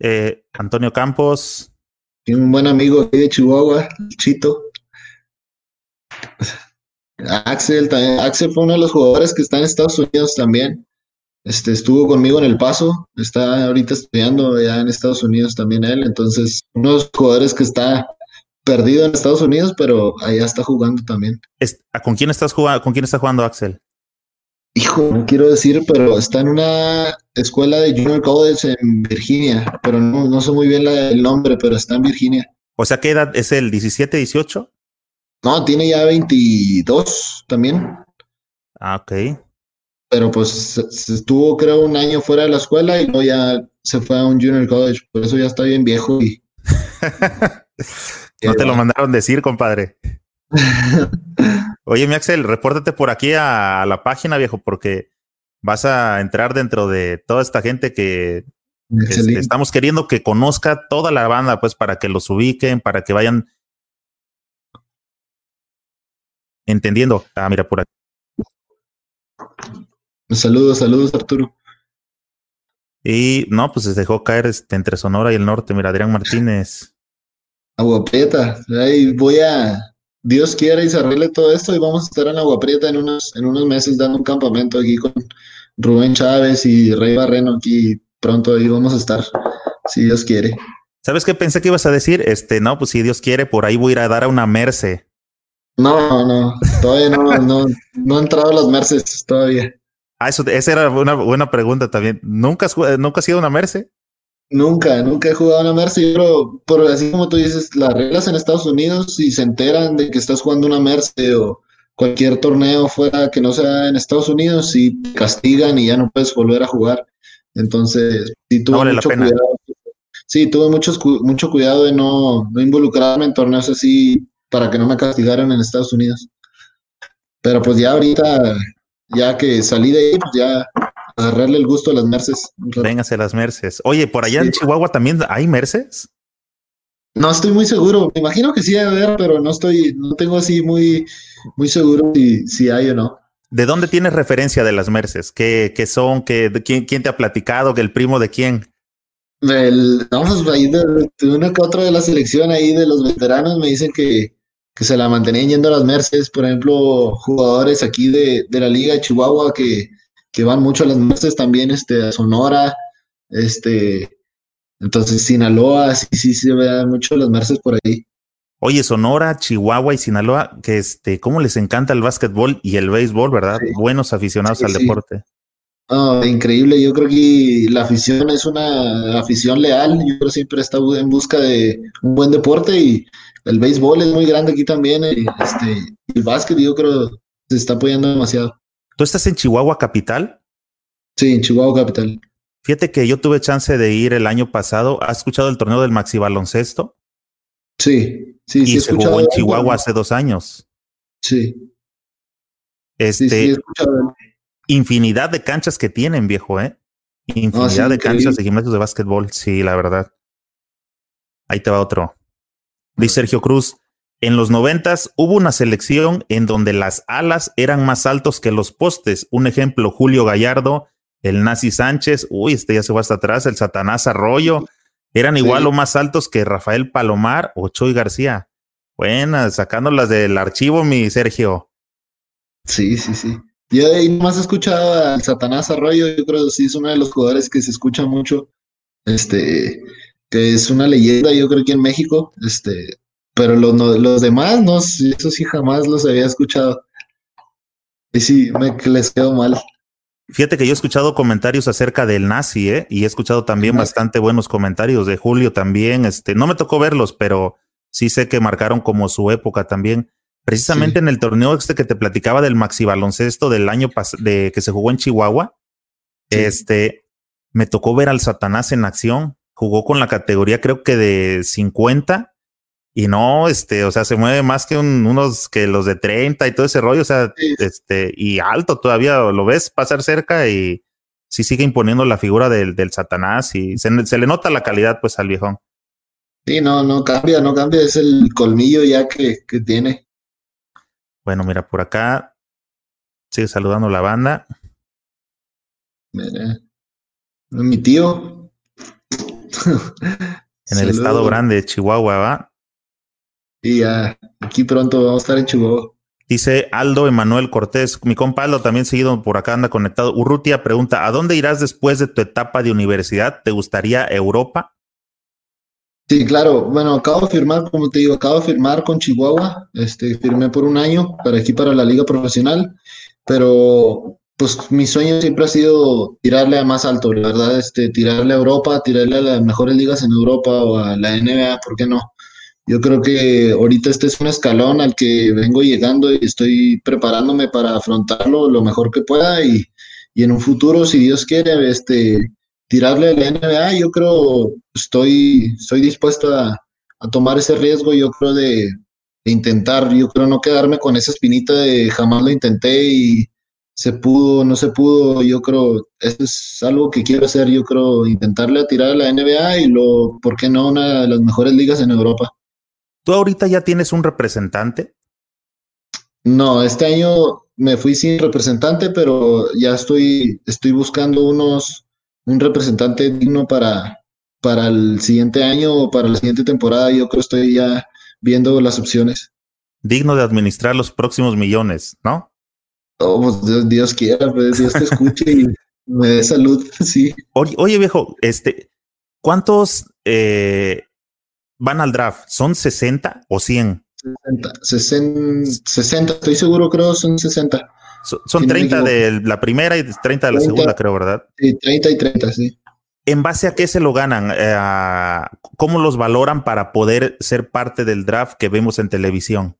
Eh, Antonio Campos. Tiene un buen amigo de Chihuahua, Chito. Axel, también. Axel fue uno de los jugadores que está en Estados Unidos también. Este, estuvo conmigo en El Paso, está ahorita estudiando ya en Estados Unidos también él, entonces unos jugadores que está perdido en Estados Unidos, pero allá está jugando también. ¿Con quién estás jugando? ¿Con quién está jugando Axel? Hijo, no quiero decir, pero está en una escuela de Junior College en Virginia, pero no, no sé muy bien el nombre, pero está en Virginia. O sea, ¿qué edad es el 17, 18? No, tiene ya 22 también. Ah, ok. Pero pues estuvo creo un año fuera de la escuela y luego ya se fue a un junior college, por eso ya está bien viejo y... no te lo mandaron decir, compadre. Oye, mi Axel, repórtate por aquí a, la página, viejo, porque vas a entrar dentro de toda esta gente que este, estamos queriendo que conozca toda la banda, pues para que los ubiquen, para que vayan entendiendo. Ah, mira, por aquí. Saludos, saludos, Arturo. Y no, pues se dejó caer este, entre Sonora y el norte. Mira, Adrián Martínez. Agua Prieta. Ahí voy a. Dios quiera y se arregle todo esto y vamos a estar en Agua Prieta en unos, en unos meses dando un campamento aquí con Rubén Chávez y Rey Barreno. Aquí pronto ahí vamos a estar, si Dios quiere. ¿Sabes qué pensé que ibas a decir? Este, no, pues si Dios quiere, por ahí voy a ir a dar a una merce. No, no, todavía no, no, no han entrado las merces todavía. Ah, eso, esa era una buena pregunta también. ¿Nunca has, ¿nunca has ido a una Merce? Nunca, nunca he jugado a una Merce, pero, pero así como tú dices, las reglas en Estados Unidos, si se enteran de que estás jugando una Merce o cualquier torneo fuera que no sea en Estados Unidos, si te castigan y ya no puedes volver a jugar. Entonces, sí tuve mucho cuidado. Sí, tuve mucho, mucho cuidado de no, no involucrarme en torneos así para que no me castigaran en Estados Unidos. Pero pues ya ahorita ya que salí de ahí, pues ya agarrarle el gusto a las Merces. Véngase las Merces. Oye, por allá en Chihuahua también hay Merces. No estoy muy seguro. Me imagino que sí debe haber, pero no estoy, no tengo así muy, muy seguro si, si hay o no. ¿De dónde tienes referencia de las Merces? ¿Qué, qué son? ¿Qué, quién, ¿Quién te ha platicado? ¿Que el primo de quién? El, vamos, ahí de, de, uno que otro de la selección ahí de los veteranos me dicen que, que se la mantenían yendo a las Mercedes, por ejemplo, jugadores aquí de, de la Liga de Chihuahua que, que, van mucho a las Mercedes también, este, a Sonora, este, entonces Sinaloa, sí, sí, sí, ve mucho las Mercedes por ahí. Oye, Sonora, Chihuahua y Sinaloa, que este, cómo les encanta el básquetbol y el béisbol, ¿verdad? Buenos aficionados al deporte. Oh, increíble, yo creo que la afición es una afición leal, yo creo que siempre está en busca de un buen deporte y el béisbol es muy grande aquí también, este, el básquet yo creo se está apoyando demasiado. ¿Tú estás en Chihuahua capital? Sí, en Chihuahua capital. Fíjate que yo tuve chance de ir el año pasado. ¿Has escuchado el torneo del Maxi Baloncesto? Sí, sí, y se jugó en Chihuahua hace dos años. Sí. Este, sí, sí, infinidad de canchas que tienen, viejo, ¿eh? Infinidad de canchas de gimnasios de básquetbol, sí, la verdad. Ahí te va otro. Dice Sergio Cruz, en los noventas hubo una selección en donde las alas eran más altos que los postes. Un ejemplo, Julio Gallardo, el Nazi Sánchez, uy, este ya se va hasta atrás, el Satanás Arroyo, eran igual o más altos que Rafael Palomar o Choy García. Buenas, sacándolas del archivo, mi Sergio. Sí, sí, sí. Yo ahí más he escuchado al Satanás Arroyo, yo creo que sí es uno de los jugadores que se escucha mucho. Este, que es una leyenda, yo creo que en México, este, pero los, los demás, no, eso sí jamás los había escuchado. Y sí, me les quedo mal. Fíjate que yo he escuchado comentarios acerca del nazi, ¿eh? Y he escuchado también bastante buenos comentarios de Julio también. Este, no me tocó verlos, pero sí sé que marcaron como su época también. Precisamente en el torneo este que te platicaba del maxi baloncesto del año de que se jugó en Chihuahua, este, me tocó ver al Satanás en acción. Jugó con la categoría creo que de 50 y no, este, o sea, se mueve más que unos que los de 30 y todo ese rollo, o sea, este, y alto todavía, lo ves pasar cerca y sí sigue imponiendo la figura del, del Satanás y se, le nota la calidad pues al viejón. Sí, no, no cambia, no cambia, es el colmillo ya que, que tiene. Bueno, mira, por acá sigue saludando la banda. Mira, mi tío, en el estado grande de Chihuahua, ¿va? Y ya, aquí pronto vamos a estar en Chihuahua. Dice Aldo Emanuel Cortés, mi compa Aldo también seguido por acá anda conectado. Urrutia pregunta, ¿a dónde irás después de tu etapa de universidad? ¿Te gustaría Europa? Sí, claro. Bueno, acabo de firmar, como te digo, acabo de firmar con Chihuahua. Este, firmé por un año para aquí, para la liga profesional. Pero, pues, mi sueño siempre ha sido tirarle a más alto, la verdad, este, tirarle a Europa, tirarle a las mejores ligas en Europa o a la NBA, ¿por qué no? Yo creo que ahorita este es un escalón al que vengo llegando y estoy preparándome para afrontarlo lo mejor que pueda y, y en un futuro, si Dios quiere, este, tirarle a la NBA, yo creo, estoy, estoy dispuesto a, tomar ese riesgo, yo creo, de, intentar, yo creo no quedarme con esa espinita de jamás lo intenté y se pudo, no se pudo, yo creo, eso es algo que quiero hacer, yo creo, intentarle a tirar a la NBA y lo, ¿por qué no? Una de las mejores ligas en Europa. ¿Tú ahorita ya tienes un representante? No, este año me fui sin representante, pero ya estoy, estoy buscando unos, un representante digno para, para el siguiente año o para la siguiente temporada. Yo creo que estoy ya viendo las opciones. Digno de administrar los próximos millones, ¿no? Oh, pues Dios, quiera, pues, Dios te escuche y me dé salud, sí. Oye, viejo, este, ¿cuántos eh, van al draft? ¿Son 60 o 100? 60, 60, estoy seguro, creo, son 60. Son 30 de la primera y 30 de la segunda, creo, ¿verdad? Sí, 30 y 30, sí. ¿En base a qué se lo ganan? Eh, ¿Cómo los valoran para poder ser parte del draft que vemos en televisión?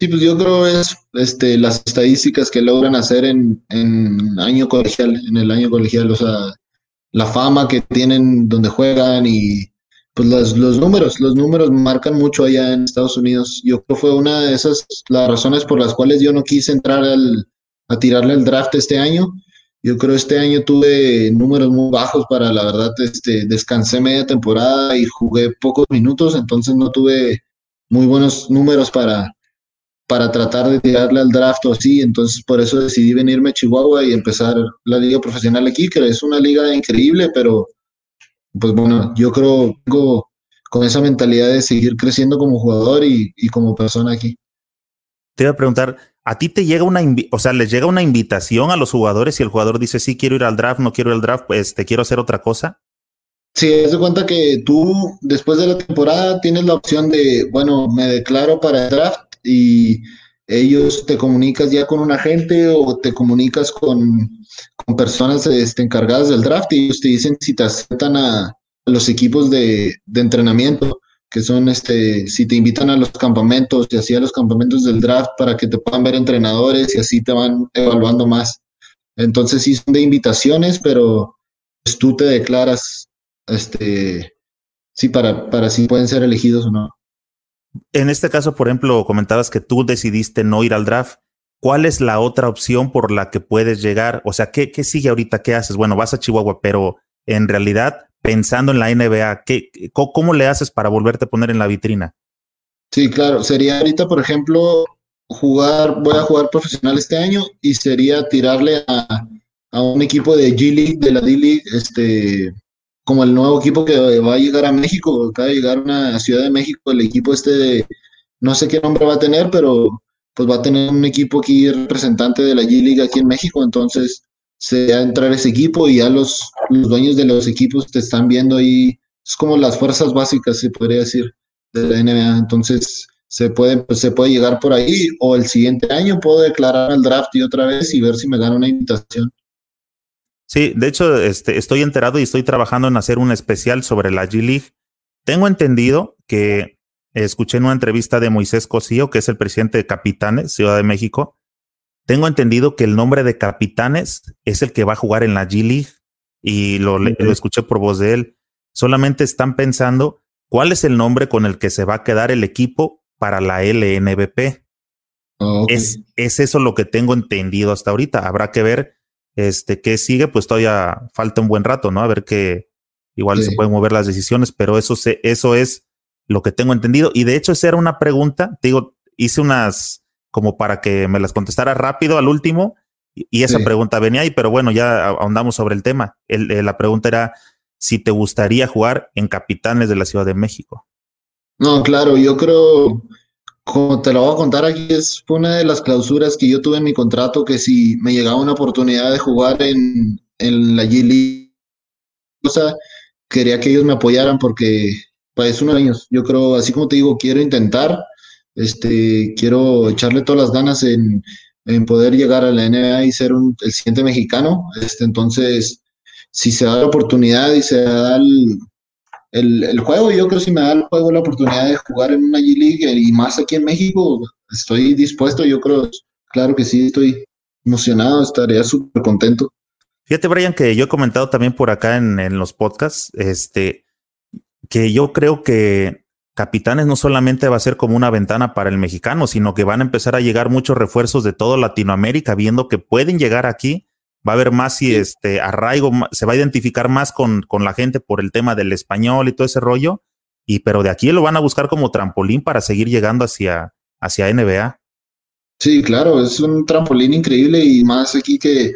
Sí, pues yo creo es este, las estadísticas que logran hacer en, en año colegial, en el año colegial, o sea, la fama que tienen donde juegan y pues los, los números, los números marcan mucho allá en Estados Unidos. Yo creo que fue una de esas las razones por las cuales yo no quise entrar al, a tirarle el draft este año. Yo creo este año tuve números muy bajos para la verdad, este, descansé media temporada y jugué pocos minutos, entonces no tuve muy buenos números para, para tratar de tirarle al draft o así, entonces por eso decidí venirme a Chihuahua y empezar la liga profesional aquí, que es una liga increíble, pero pues bueno, yo creo tengo con esa mentalidad de seguir creciendo como jugador y, como persona aquí. Te iba a preguntar, ¿a ti te llega una, o sea, les llega una invitación a los jugadores y el jugador dice, sí, quiero ir al draft, no quiero ir al draft, pues te quiero hacer otra cosa? Sí, es de cuenta que tú después de la temporada tienes la opción de, bueno, me declaro para el draft y ellos te comunicas ya con un agente o te comunicas con, con personas este, encargadas del draft y ellos te dicen si te aceptan a, los equipos de, de, entrenamiento, que son este, si te invitan a los campamentos y así a los campamentos del draft para que te puedan ver entrenadores y así te van evaluando más. Entonces sí son de invitaciones, pero pues, tú te declaras, este, sí, para, para si pueden ser elegidos o no. En este caso, por ejemplo, comentabas que tú decidiste no ir al draft. ¿Cuál es la otra opción por la que puedes llegar? O sea, ¿qué, qué sigue ahorita? ¿Qué haces? Bueno, vas a Chihuahua, pero en realidad, pensando en la NBA, ¿qué, ¿cómo le haces para volverte a poner en la vitrina? Sí, claro. Sería ahorita, por ejemplo, jugar, voy a jugar profesional este año y sería tirarle a, a un equipo de G League, de la D League, este, como el nuevo equipo que va a llegar a México, acaba de llegar a una ciudad de México, el equipo este de, no sé qué nombre va a tener, pero pues va a tener un equipo aquí representante de la G-League aquí en México, entonces se va a entrar ese equipo y ya los, los dueños de los equipos te están viendo ahí, es como las fuerzas básicas, se podría decir, de la NBA, entonces se puede, pues, se puede llegar por ahí o el siguiente año puedo declarar el draft y otra vez y ver si me dan una invitación. Sí, de hecho, este, estoy enterado y estoy trabajando en hacer un especial sobre la G-League. Tengo entendido que escuché en una entrevista de Moisés Cosío, que es el presidente de Capitanes, Ciudad de México. Tengo entendido que el nombre de Capitanes es el que va a jugar en la G-League y lo, lo escuché por voz de él. Solamente están pensando cuál es el nombre con el que se va a quedar el equipo para la LNBP. Ah, es, es eso lo que tengo entendido hasta ahorita. Habrá que ver este, ¿qué sigue? Pues todavía falta un buen rato, ¿no? A ver qué, igual se pueden mover las decisiones, pero eso, se, eso es lo que tengo entendido. Y de hecho, esa era una pregunta, te digo, hice unas como para que me las contestara rápido al último, y, esa pregunta venía ahí, pero bueno, ya ahondamos sobre el tema. El, eh, la pregunta era si te gustaría jugar en Capitanes de la Ciudad de México. No, claro, yo creo, como te lo voy a contar aquí, es una de las clausuras que yo tuve en mi contrato, que si me llegaba una oportunidad de jugar en, en la G-League, quería que ellos me apoyaran porque pues unos años, yo creo, así como te digo, quiero intentar, este, quiero echarle todas las ganas en, en poder llegar a la NBA y ser un, el siguiente mexicano, este, entonces, si se da la oportunidad y se da el, el, juego, yo creo que si me da el juego la oportunidad de jugar en una G-League y más aquí en México, estoy dispuesto, yo creo, claro que sí, estoy emocionado, estaría súper contento. Fíjate, Brian, que yo he comentado también por acá en, en, los podcasts, este, que yo creo que Capitanes no solamente va a ser como una ventana para el mexicano, sino que van a empezar a llegar muchos refuerzos de toda Latinoamérica, viendo que pueden llegar aquí va a haber más y este arraigo, se va a identificar más con, con, la gente por el tema del español y todo ese rollo. Y pero de aquí lo van a buscar como trampolín para seguir llegando hacia, hacia NBA. Sí, claro, es un trampolín increíble y más aquí que,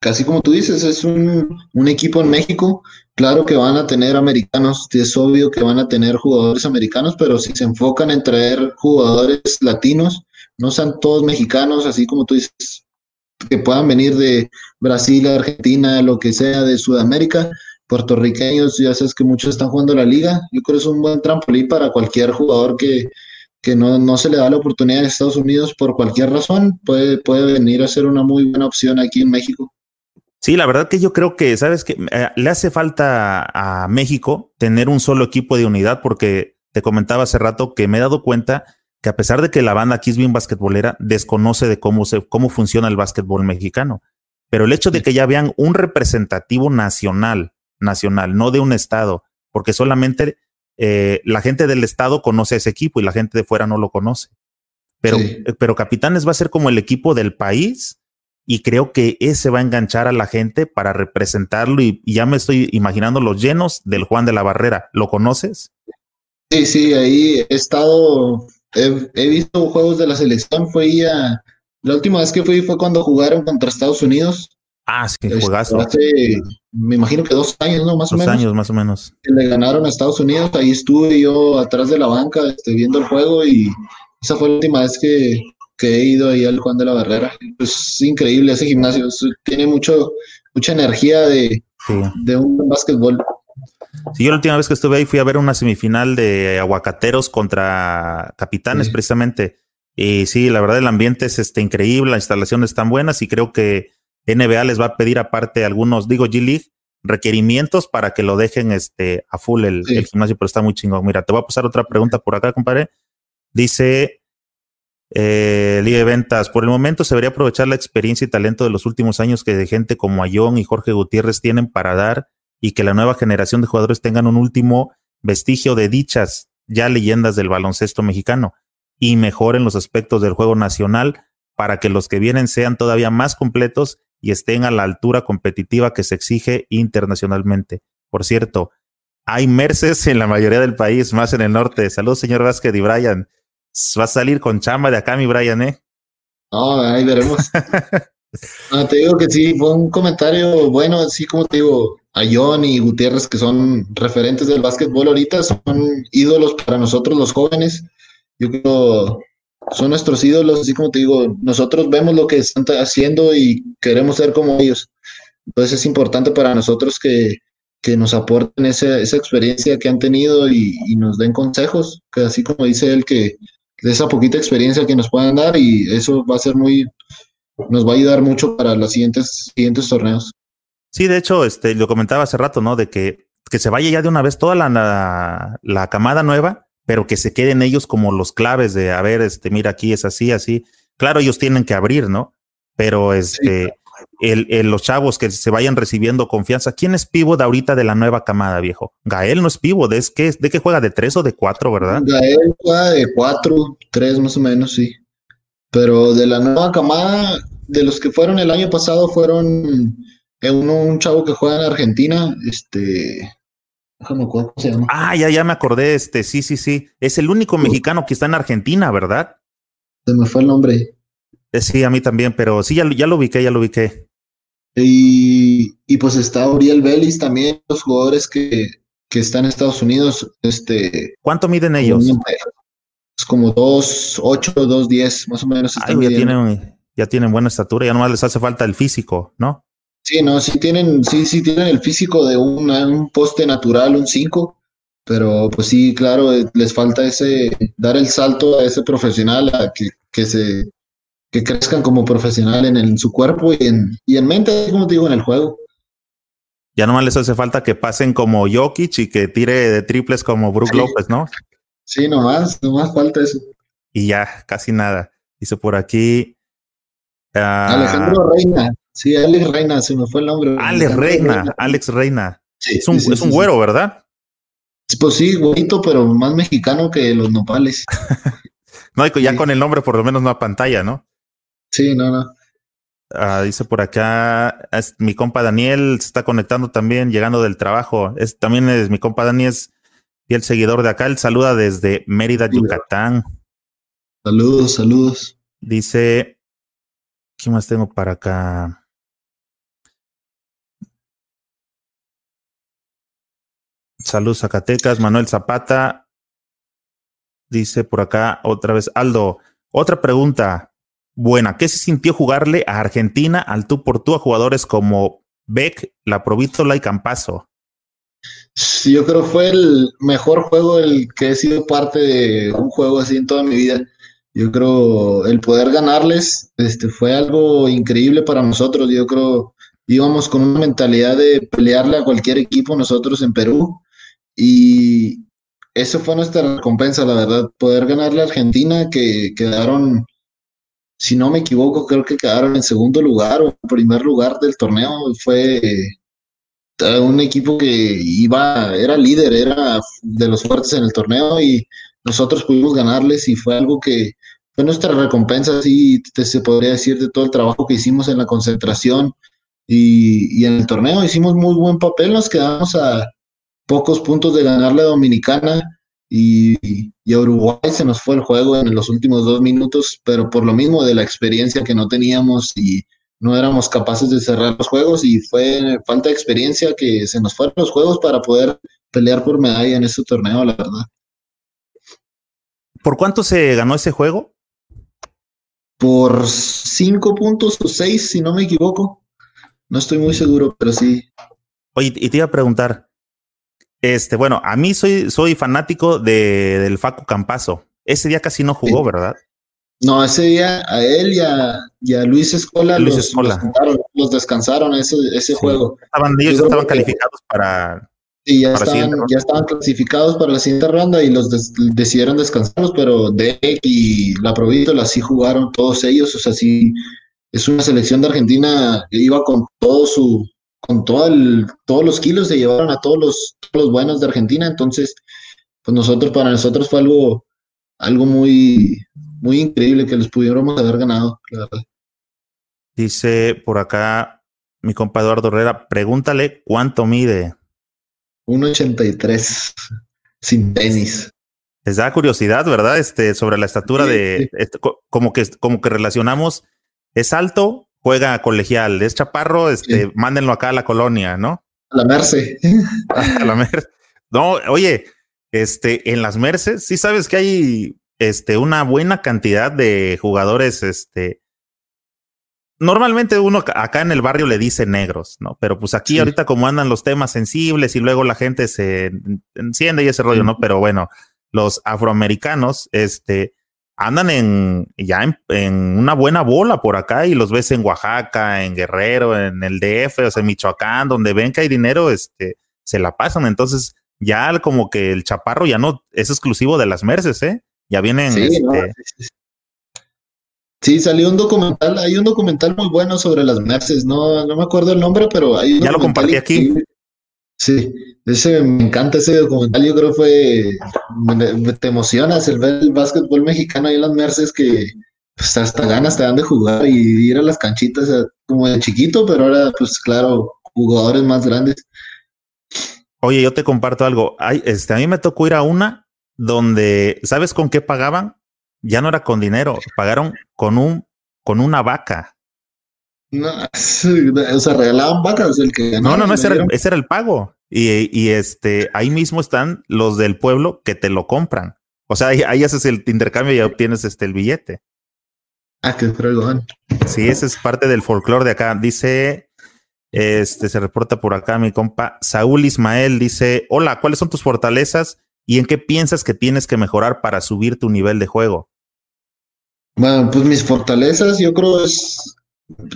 casi como tú dices, es un, un equipo en México. Claro que van a tener americanos, es obvio que van a tener jugadores americanos, pero si se enfocan en traer jugadores latinos, no sean todos mexicanos, así como tú dices, que puedan venir de Brasil, Argentina, lo que sea, de Sudamérica, puertorriqueños, ya sabes que muchos están jugando la liga. Yo creo que es un buen trampolín para cualquier jugador que, que no, no, se le da la oportunidad en Estados Unidos por cualquier razón, puede, puede venir a ser una muy buena opción aquí en México. Sí, la verdad que yo creo que, ¿sabes que eh, Le hace falta a México tener un solo equipo de unidad porque te comentaba hace rato que me he dado cuenta que a pesar de que la banda aquí es bien basquetbolera, desconoce de cómo, se, cómo funciona el básquetbol mexicano. Pero el hecho de que ya vean un representativo nacional, nacional, no de un estado, porque solamente eh, la gente del estado conoce a ese equipo y la gente de fuera no lo conoce. Pero, eh, pero Capitanes va a ser como el equipo del país y creo que ese va a enganchar a la gente para representarlo y, y ya me estoy imaginando los llenos del Juan de la Barrera. ¿Lo conoces? Sí, sí, ahí he estado he, visto juegos de la selección, fue a, la última vez que fui fue cuando jugaron contra Estados Unidos. Ah, sí, este, jugazo. Hace, me imagino que dos años, ¿no? Más o menos. Dos años, más o menos. Le ganaron a Estados Unidos, ahí estuve yo atrás de la banca, este, viendo el juego y esa fue la última vez que, que he ido ahí al Juan de la Barrera. Es increíble ese gimnasio, tiene mucho, mucha energía de, de un básquetbol. Sí, yo la última vez que estuve ahí fui a ver una semifinal de aguacateros contra capitanes, precisamente. Y sí, la verdad, el ambiente es este, increíble, las instalaciones están buenas y creo que NBA les va a pedir aparte algunos, digo G-League, requerimientos para que lo dejen este, a full el, gimnasio, pero está muy chingón. Mira, te voy a pasar otra pregunta por acá, compadre. Dice eh, de Ventas, por el momento se debería aprovechar la experiencia y talento de los últimos años que de gente como Ayón y Jorge Gutiérrez tienen para dar y que la nueva generación de jugadores tengan un último vestigio de dichas ya leyendas del baloncesto mexicano y mejoren los aspectos del juego nacional para que los que vienen sean todavía más completos y estén a la altura competitiva que se exige internacionalmente. Por cierto, hay merces en la mayoría del país, más en el norte. Saludos, señor Vázquez y Brian. Va a salir con chamba de acá, mi Brian, ¿eh? No, ahí veremos. te digo que sí, fue un comentario bueno, así como te digo, a John y Gutiérrez, que son referentes del básquetbol ahorita, son ídolos para nosotros los jóvenes. Yo creo son nuestros ídolos, así como te digo, nosotros vemos lo que están haciendo y queremos ser como ellos. Entonces es importante para nosotros que, que nos aporten esa, esa, experiencia que han tenido y, y, nos den consejos, que así como dice él, que de esa poquita experiencia que nos puedan dar y eso va a ser muy, nos va a ayudar mucho para los siguientes, siguientes torneos. Sí, de hecho, este, lo comentaba hace rato, ¿no? De que, que se vaya ya de una vez toda la, la, camada nueva, pero que se queden ellos como los claves de, a ver, este, mira, aquí es así, así. Claro, ellos tienen que abrir, ¿no? Pero este, el, el, los chavos que se vayan recibiendo confianza. ¿Quién es pivo de ahorita de la nueva camada, viejo? Gael no es pivo, ¿de, es que, de qué juega? ¿De tres o de cuatro, verdad? Gael juega de cuatro, tres más o menos, sí. Pero de la nueva camada, de los que fueron el año pasado, fueron uno, un chavo que juega en Argentina, este. Déjame cómo se llama. Ah, ya, ya me acordé, este, sí, sí, sí. Es el único mexicano que está en Argentina, ¿verdad? Se me fue el nombre. Eh, sí, a mí también, pero sí, ya, ya lo ubiqué, ya lo ubiqué. Y, y pues está Uriel Vélez también, los jugadores que, que están en Estados Unidos. Este, ¿Cuánto miden ellos? como 2.8, 2.10, más o menos. Ay, ya, tienen, ya tienen buena estatura, ya nomás les hace falta el físico, ¿no? Sí, no, sí tienen, sí, sí tienen el físico de un poste natural, un 5, pero pues sí, claro, les falta ese, dar el salto a ese profesional, a que, que se, que crezcan como profesional en, en su cuerpo y en, y en mente, como te digo, en el juego. Ya nomás les hace falta que pasen como Jokic y que tire de triples como Brook López, ¿no? Sí, nomás, nomás falta eso. Y ya, casi nada. Dice por aquí. Uh, Alejandro Reina. Sí, Alex Reina, se me fue el nombre. Alex Reina, Alex Reina. Sí, es un, es un güero, ¿verdad? Pues sí, güerito, pero más mexicano que los nopales. no, ya con el nombre por lo menos no a pantalla, ¿no? Sí, no, no. Ah, dice por acá, es, mi compa Daniel se está conectando también, llegando del trabajo. Es, también es mi compa Daniel, es el seguidor de acá. Él saluda desde Mérida, Yucatán. Saludos, saludos. Dice, ¿qué más tengo para acá? Saludos, Zacatecas. Manuel Zapata dice por acá otra vez, Aldo, otra pregunta buena. ¿Qué se sintió jugarle a Argentina al tú por tú a jugadores como Beck, La Provítola y Campazo? Sí, yo creo que fue el mejor juego el que he sido parte de un juego así en toda mi vida. Yo creo el poder ganarles este, fue algo increíble para nosotros. Yo creo íbamos con una mentalidad de pelearle a cualquier equipo nosotros en Perú y eso fue nuestra recompensa, la verdad, poder ganarle a Argentina que quedaron si no me equivoco, creo que quedaron en segundo lugar o en primer lugar del torneo. Fue eh, un equipo que iba, era líder, era de los fuertes en el torneo y nosotros pudimos ganarles y fue algo que fue nuestra recompensa, así se podría decir, de todo el trabajo que hicimos en la concentración y, y en el torneo. Hicimos muy buen papel, nos quedamos a pocos puntos de ganar la Dominicana y, a Uruguay se nos fue el juego en los últimos dos minutos, pero por lo mismo de la experiencia que no teníamos y no éramos capaces de cerrar los juegos y fue falta de experiencia que se nos fueron los juegos para poder pelear por medalla en este torneo, la verdad. ¿Por cuánto se ganó ese juego? Por cinco puntos o seis, si no me equivoco. No estoy muy seguro, pero sí. Oye, y te iba a preguntar, este, bueno, a mí soy, soy fanático de, del Facu Campazo. Ese día casi no jugó, ¿verdad? No, ese día a él y a, Luis Escola, Luis los, Escola. Los, descansaron ese, ese juego. Estaban, ellos estaban calificados para. Sí, ya, estaban, ya estaban clasificados para la siguiente ronda y los decidieron descansarlos, pero Deck y la Provítola sí jugaron todos ellos. O sea, sí, es una selección de Argentina que iba con todo su, con todo el, todos los kilos se llevaron a todos los, los buenos de Argentina, entonces, pues nosotros, para nosotros fue algo, algo muy, muy increíble que les pudiéramos haber ganado, Dice por acá mi compa Eduardo Herrera, pregúntale cuánto mide. 1.83 sin tenis. Les da curiosidad, ¿verdad? Este, sobre la estatura de, este, como que, como que relacionamos, es alto, juega colegial, es chaparro, este, mándenlo acá a la colonia, ¿no? A la Merce. a la Merce. No, oye, este, en las Merces, sí sabes que hay este, una buena cantidad de jugadores, este, normalmente uno acá en el barrio le dice negros, ¿no? Pero pues aquí ahorita como andan los temas sensibles y luego la gente se enciende y ese rollo, ¿no? Pero bueno, los afroamericanos, este, andan en ya en, una buena bola por acá y los ves en Oaxaca, en Guerrero, en el DF, o sea, en Michoacán, donde ven que hay dinero, este, se la pasan. Entonces, ya como que el chaparro ya no es exclusivo de las Merces, ¿eh? Ya vienen. Sí, este, sí, salió un documental, hay un documental muy bueno sobre las Merces, no, no me acuerdo el nombre, pero hay Ya lo compartí aquí. Sí, ese me encanta ese documental. Yo creo que fue. te emocionas el ver el básquetbol mexicano ahí en las Merces que pues, hasta ganas te dan de jugar y ir a las canchitas como de chiquito, pero ahora, pues claro, jugadores más grandes. Oye, yo te comparto algo. Ay, este, a mí me tocó ir a una donde, ¿sabes con qué pagaban? Ya no era con dinero, pagaron con un, con una vaca. No, o sea, regalaban vacas el que No, no, no, ese era, el, ese era, el, pago. Y, y, este, ahí mismo están los del pueblo que te lo compran. O sea, ahí, haces el intercambio y obtienes este el billete. Ah, qué fregón. Sí, ese es parte del folclore de acá. Dice, este se reporta por acá mi compa Saúl Ismael. Dice, hola, ¿cuáles son tus fortalezas y en qué piensas que tienes que mejorar para subir tu nivel de juego? Bueno, pues mis fortalezas yo creo es,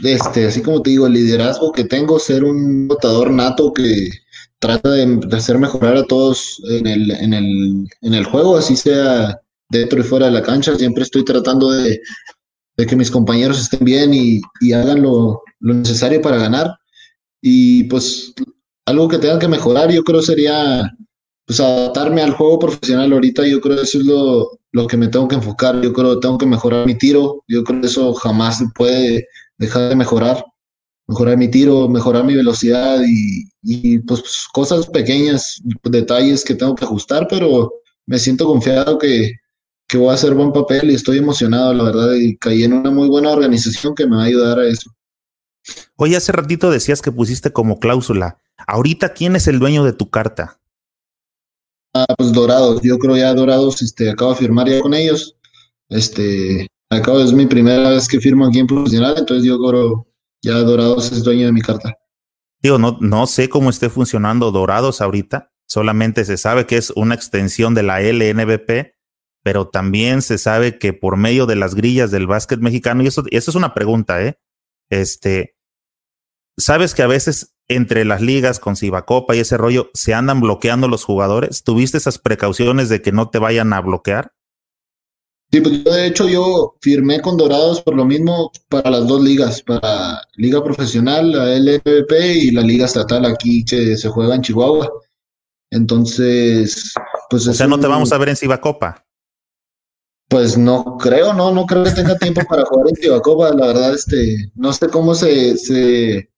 este, así como te digo, el liderazgo que tengo, ser un votador nato que trata de, hacer mejorar a todos en el, en, el, en el juego, así sea dentro y fuera de la cancha. Siempre estoy tratando de, de que mis compañeros estén bien y, y hagan lo, lo, necesario para ganar. Y pues algo que tengan que mejorar, yo creo sería pues adaptarme al juego profesional ahorita. Yo creo eso es lo, lo que me tengo que enfocar. Yo creo que tengo que mejorar mi tiro. Yo creo que eso jamás puede dejar de mejorar. Mejorar mi tiro, mejorar mi velocidad y, y pues, cosas pequeñas, detalles que tengo que ajustar, pero me siento confiado que, que voy a hacer buen papel y estoy emocionado, la verdad, y caí en una muy buena organización que me va a ayudar a eso. Oye, hace ratito decías que pusiste como cláusula. Ahorita, ¿quién es el dueño de tu carta? Ah, pues Dorados. Yo creo ya Dorados, este, acabo de firmar ya con ellos. Este, acabo, es mi primera vez que firmo aquí en profesional, entonces yo creo ya Dorados es dueño de mi carta. Digo, no, no sé cómo esté funcionando Dorados ahorita. Solamente se sabe que es una extensión de la LNBP, pero también se sabe que por medio de las grillas del básquet mexicano, y eso, eso es una pregunta, ¿eh? Este, sabes que a veces entre las ligas con Cibacopa y ese rollo se andan bloqueando los jugadores. ¿Tuviste esas precauciones de que no te vayan a bloquear? Sí, pues yo de hecho yo firmé con Dorados por lo mismo para las dos ligas, para Liga Profesional, la LPP y la Liga Estatal aquí que se juega en Chihuahua. Entonces, pues... O sea, no te vamos a ver en Cibacopa. Pues no creo, no, no creo que tenga tiempo para jugar en Cibacopa, la verdad, este, no sé cómo se, se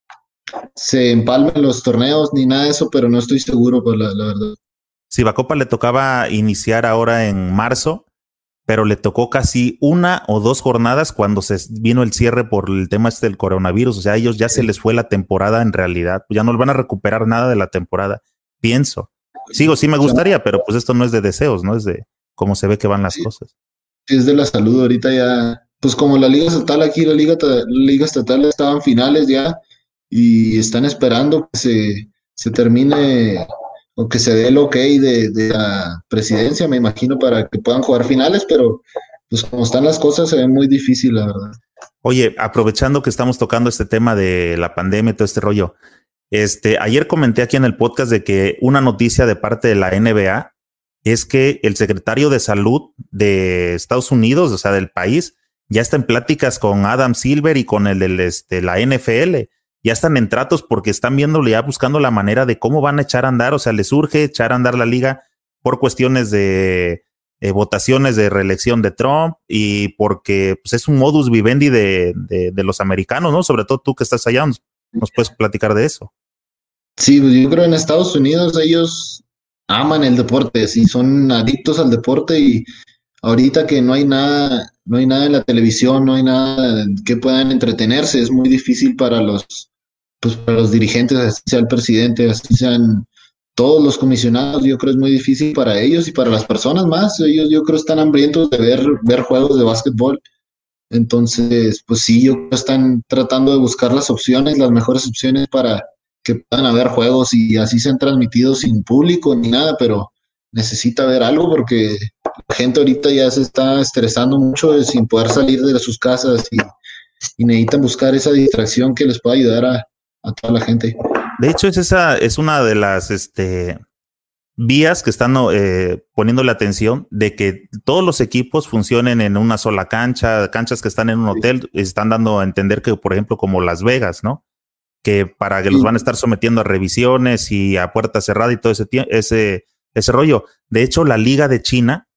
se empalmen los torneos ni nada de eso, pero no estoy seguro, pues la, la verdad. Copa le tocaba iniciar ahora en marzo, pero le tocó casi una o dos jornadas cuando se vino el cierre por el tema este del coronavirus. O sea, a ellos ya se les fue la temporada en realidad. Ya no van a recuperar nada de la temporada, pienso. Sigo, sí me gustaría, pero pues esto no es de deseos, ¿no? Es de cómo se ve que van las cosas. Es de la salud. Ahorita ya, pues como la Liga Estatal aquí, la Liga, la Liga Estatal estaban finales ya, y están esperando que se, se termine o que se dé el ok de, de, la presidencia, me imagino, para que puedan jugar finales, pero pues como están las cosas se ve muy difícil, la verdad. Oye, aprovechando que estamos tocando este tema de la pandemia y todo este rollo, este, ayer comenté aquí en el podcast de que una noticia de parte de la NBA es que el secretario de salud de Estados Unidos, o sea, del país, ya está en pláticas con Adam Silver y con el de este, la NFL ya están en tratos porque están viéndole ya buscando la manera de cómo van a echar a andar, o sea, les urge echar a andar la liga por cuestiones de eh, votaciones de reelección de Trump y porque pues, es un modus vivendi de, de, los americanos, ¿no? Sobre todo tú que estás allá, nos, puedes platicar de eso. Sí, pues, yo creo en Estados Unidos ellos aman el deporte, sí, son adictos al deporte y ahorita que no hay nada, no hay nada en la televisión, no hay nada que puedan entretenerse, es muy difícil para los pues para los dirigentes, así sea el presidente, así sean todos los comisionados, yo creo es muy difícil para ellos y para las personas más. Ellos yo creo están hambrientos de ver, ver juegos de básquetbol. Entonces, pues sí, yo creo están tratando de buscar las opciones, las mejores opciones para que puedan haber juegos y así sean transmitidos sin público ni nada, pero necesita ver algo porque la gente ahorita ya se está estresando mucho sin poder salir de sus casas y necesitan buscar esa distracción que les pueda ayudar a, a toda la gente. De hecho, es esa, es una de las este, vías que están eh, poniendo la atención de que todos los equipos funcionen en una sola cancha, canchas que están en un hotel, están dando a entender que, por ejemplo, como Las Vegas, ¿no? Que para que los van a estar sometiendo a revisiones y a puerta cerrada y todo ese, ese, ese rollo. De hecho, la Liga de China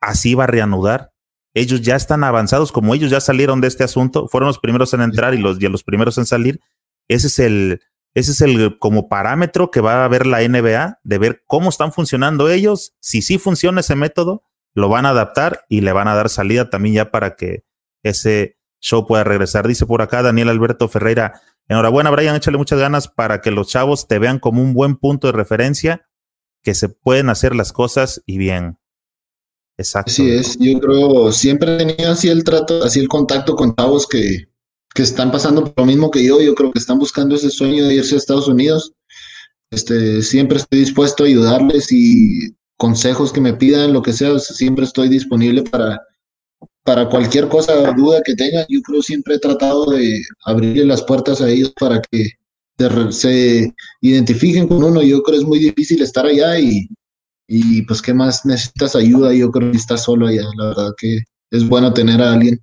así va a reanudar. Ellos ya están avanzados, como ellos ya salieron de este asunto, fueron los primeros en entrar y los, y los primeros en salir, ese es el, ese es el como parámetro que va a ver la NBA, de ver cómo están funcionando ellos. Si sí funciona ese método, lo van a adaptar y le van a dar salida también ya para que ese show pueda regresar. Dice por acá Daniel Alberto Ferreira. Enhorabuena, Brian, échale muchas ganas para que los chavos te vean como un buen punto de referencia, que se pueden hacer las cosas y bien. Exacto. Así es, yo creo, siempre he tenido así el trato, así el contacto con chavos que, que están pasando lo mismo que yo, yo creo que están buscando ese sueño de irse a Estados Unidos. Este, siempre estoy dispuesto a ayudarles y consejos que me pidan, lo que sea, siempre estoy disponible para, para cualquier cosa, duda que tengan. Yo creo siempre he tratado de abrirle las puertas a ellos para que se identifiquen con uno. Yo creo que es muy difícil estar allá y, y pues qué más necesitas ayuda. Yo creo que estás solo allá. La verdad que es bueno tener a alguien.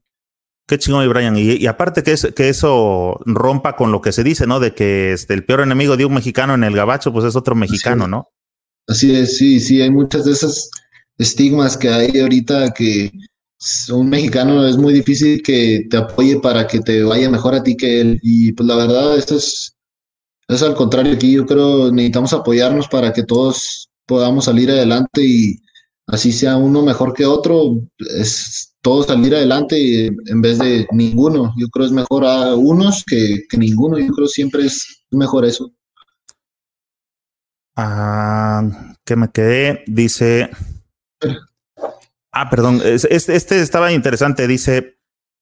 Qué chingón, Brian. Y, aparte que, es, que eso rompa con lo que se dice, ¿no? De que este, el peor enemigo de un mexicano en el gabacho, pues es otro mexicano, ¿no? Así es, sí, sí, hay muchas de esas estigmas que hay ahorita que un mexicano es muy difícil que te apoye para que te vaya mejor a ti que él. Y pues la verdad, esto es, es al contrario, aquí yo creo necesitamos apoyarnos para que todos podamos salir adelante y así sea uno mejor que otro, es todo salir adelante en vez de ninguno. Yo creo es mejor a unos que, que ninguno, yo creo siempre es mejor eso. Ah, que me quedé, dice. Ah, perdón, este, este estaba interesante, dice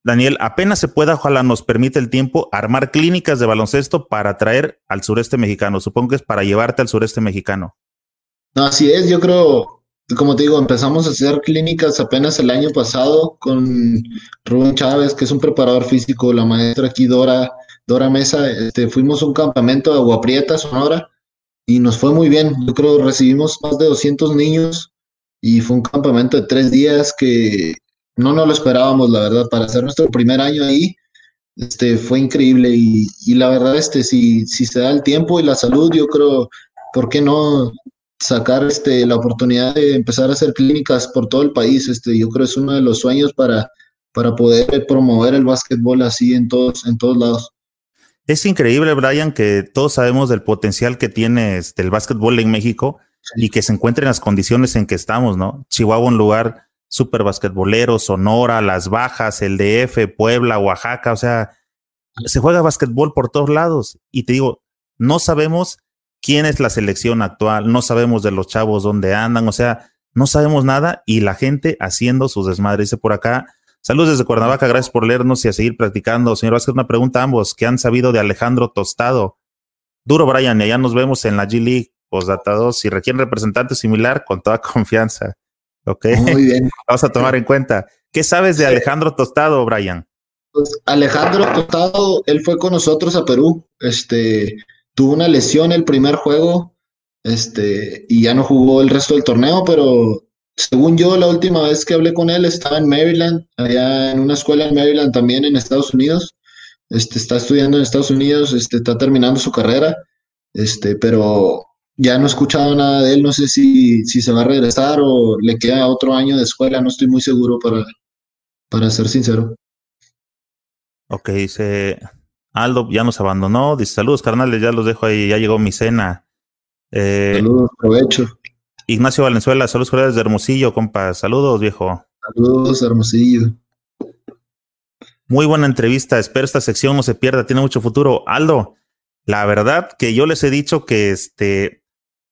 Daniel, apenas se pueda, ojalá nos permite el tiempo, armar clínicas de baloncesto para traer al sureste mexicano. Supongo que es para llevarte al sureste mexicano. No, así es, yo creo, como te digo, empezamos a hacer clínicas apenas el año pasado con Rubén Chávez, que es un preparador físico, la maestra aquí Dora, Dora Mesa, este, fuimos a un campamento de Agua Prieta, Sonora, y nos fue muy bien. Yo creo que recibimos más de 200 niños y fue un campamento de tres días que no nos lo esperábamos, la verdad, para hacer nuestro primer año ahí. Este, fue increíble y, y la verdad, este, si, si se da el tiempo y la salud, yo creo, ¿por qué no sacar este, la oportunidad de empezar a hacer clínicas por todo el país? Este, yo creo que es uno de los sueños para, para poder promover el básquetbol así en todos, en todos lados. Es increíble, Brian, que todos sabemos del potencial que tiene este, el básquetbol en México y que se encuentre en las condiciones en que estamos, ¿no? Chihuahua, un lugar súper basquetbolero, Sonora, Las Bajas, el DF, Puebla, Oaxaca, o sea, se juega básquetbol por todos lados. Y te digo, no sabemos quién es la selección actual, no sabemos de los chavos dónde andan, o sea, no sabemos nada y la gente haciendo sus desmadres. Dice por acá, Saludos desde Cuernavaca, gracias por leernos y a seguir practicando. Señor Vázquez, una pregunta a ambos. ¿Qué han sabido de Alejandro Tostado? Duro, Brian, y allá nos vemos en la G League, postdata 2. Si requieren representante similar, con toda confianza. Ok. Muy bien. Vamos a tomar en cuenta. ¿Qué sabes de Alejandro Tostado, Brian? Pues Alejandro Tostado, él fue con nosotros a Perú. Este, tuvo una lesión el primer juego, este, y ya no jugó el resto del torneo, pero según yo, la última vez que hablé con él estaba en Maryland, allá en una escuela en Maryland también en Estados Unidos. Este, está estudiando en Estados Unidos, este, está terminando su carrera, este, pero ya no he escuchado nada de él, no sé si, si se va a regresar o le queda otro año de escuela, no estoy muy seguro para, para ser sincero. Ok, dice Aldo, ya nos abandonó, dice saludos carnales, ya los dejo ahí, ya llegó mi cena. Eh, saludos, provecho. Ignacio Valenzuela, saludos cordiales de Hermosillo, compa. Saludos, viejo. Saludos, Hermosillo. Muy buena entrevista. Espero esta sección no se pierda. Tiene mucho futuro. Aldo, la verdad que yo les he dicho que este,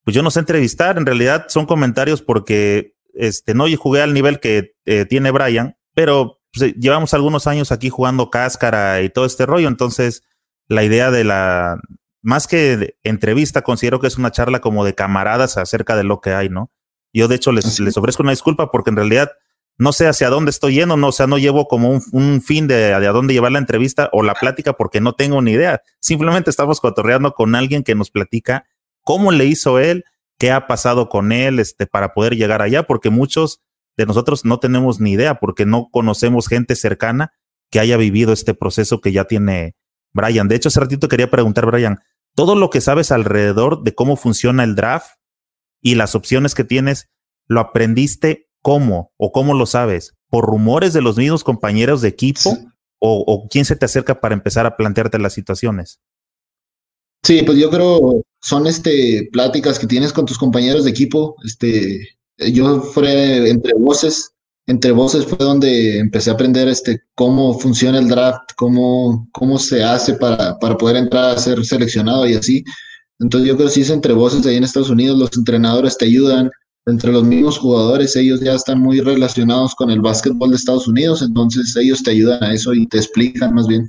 pues yo no sé entrevistar. En realidad son comentarios porque este, no jugué al nivel que eh, tiene Brian, pero pues, llevamos algunos años aquí jugando cáscara y todo este rollo. Entonces, la idea de la, más que entrevista, considero que es una charla como de camaradas acerca de lo que hay, ¿no? Yo, de hecho, les, les ofrezco una disculpa porque en realidad no sé hacia dónde estoy yendo, no, o sea, no llevo como un, fin de, de, a dónde llevar la entrevista o la plática porque no tengo ni idea. Simplemente estamos cotorreando con alguien que nos platica cómo le hizo él, qué ha pasado con él, este, para poder llegar allá, porque muchos de nosotros no tenemos ni idea porque no conocemos gente cercana que haya vivido este proceso que ya tiene Brian. De hecho, hace ratito quería preguntar, Brian, todo lo que sabes alrededor de cómo funciona el draft y las opciones que tienes, ¿lo aprendiste cómo o cómo lo sabes? ¿Por rumores de los mismos compañeros de equipo o, quién se te acerca para empezar a plantearte las situaciones? Sí, pues yo creo son este pláticas que tienes con tus compañeros de equipo. Este, yo fue entre voces entre voces fue donde empecé a aprender este, cómo funciona el draft, cómo, cómo se hace para, para poder entrar a ser seleccionado y así. Entonces yo creo que si es entre voces ahí en Estados Unidos, los entrenadores te ayudan, entre los mismos jugadores, ellos ya están muy relacionados con el básquetbol de Estados Unidos, entonces ellos te ayudan a eso y te explican más bien.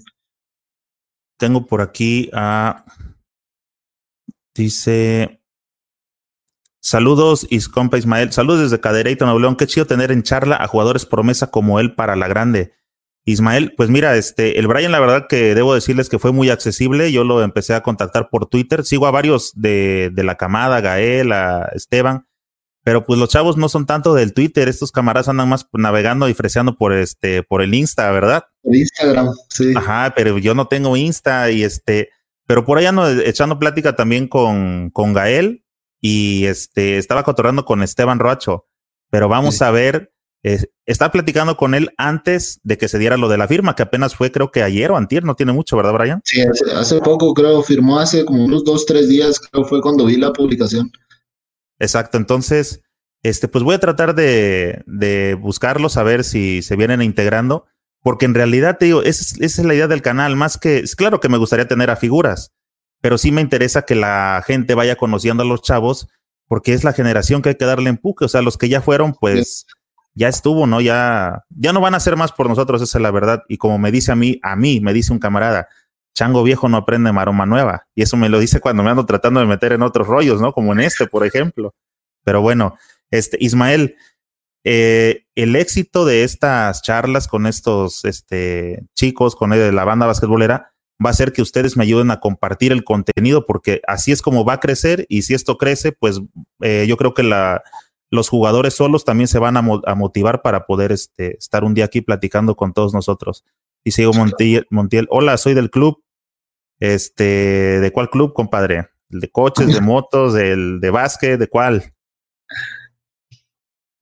Tengo por aquí a... Dice... Saludos, compa Ismael. Saludos desde Cadereyto, Nuevo León. Qué chido tener en charla a jugadores promesa como él para la grande. Ismael, pues mira, este, el Brian, la verdad que debo decirles que fue muy accesible. Yo lo empecé a contactar por Twitter. Sigo a varios de, de la camada, Gael, a Esteban, pero pues los chavos no son tanto del Twitter. Estos camaradas andan más navegando y freseando por este, por el Insta, ¿verdad? Por Instagram, sí. Ajá, pero yo no tengo Insta y este, pero por ahí ando echando plática también con, con Gael y este, estaba cotorrando con Esteban Roacho. Pero vamos a ver está platicando con él antes de que se diera lo de la firma, que apenas fue creo que ayer o antier, no tiene mucho, ¿verdad, Brian? Sí, hace, poco creo, firmó hace como unos dos, tres días, creo fue cuando vi la publicación. Exacto, entonces, este, pues voy a tratar de, de buscarlos, a ver si se vienen integrando, porque en realidad te digo, esa es, la idea del canal, más que, es claro que me gustaría tener a figuras, pero sí me interesa que la gente vaya conociendo a los chavos, porque es la generación que hay que darle empuje, o sea, los que ya fueron, pues ya estuvo, ¿no? Ya, ya no van a hacer más por nosotros, esa es la verdad. Y como me dice a mí, a mí, me dice un camarada, chango viejo no aprende maroma nueva. Y eso me lo dice cuando me ando tratando de meter en otros rollos, ¿no? Como en este, por ejemplo. Pero bueno, este, Ismael, eh, el éxito de estas charlas con estos este, chicos, con la banda basquetbolera, va a ser que ustedes me ayuden a compartir el contenido, porque así es como va a crecer y si esto crece, pues eh, yo creo que la, los jugadores solos también se van a, motivar para poder este, estar un día aquí platicando con todos nosotros. Y sigo Montiel, Montiel, hola, soy del club. Este, ¿de cuál club, compadre? ¿El de coches, de motos, del de básquet, de cuál?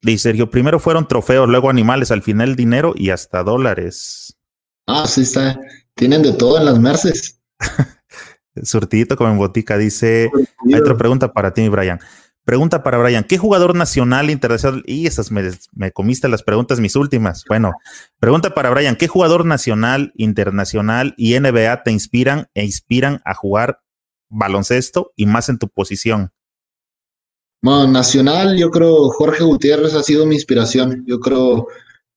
Dice Sergio, primero fueron trofeos, luego animales, al final dinero y hasta dólares. Ah, sí está. Tienen de todo en las Merces. Surtidito como en botica, dice. Hay otra pregunta para ti, Brian. Pregunta para Brian, ¿qué jugador nacional internacional? Y esas me, me, comiste las preguntas, mis últimas. Bueno, pregunta para Brian, ¿qué jugador nacional, internacional y NBA te inspiran e inspiran a jugar baloncesto y más en tu posición? Bueno, nacional, yo creo Jorge Gutiérrez ha sido mi inspiración. Yo creo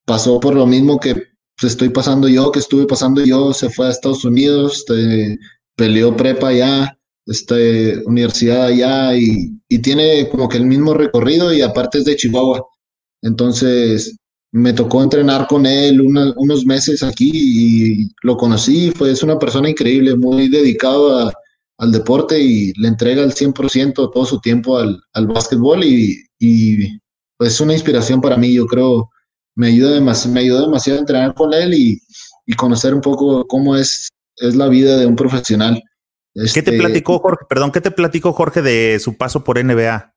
pasó por lo mismo que estoy pasando yo, que estuve pasando yo, se fue a Estados Unidos, peleó prepa allá este, universidad allá y, y, tiene como que el mismo recorrido y aparte es de Chihuahua. Entonces me tocó entrenar con él unos meses aquí y lo conocí, fue, es una persona increíble, muy dedicado al deporte y le entrega el 100% todo su tiempo al, al básquetbol y, y pues es una inspiración para mí, yo creo, me ayuda, demasiado, me ayudó demasiado a entrenar con él y, y conocer un poco cómo es, es la vida de un profesional. ¿Qué te este, platicó Jorge? Perdón, ¿qué te platicó Jorge de su paso por NBA?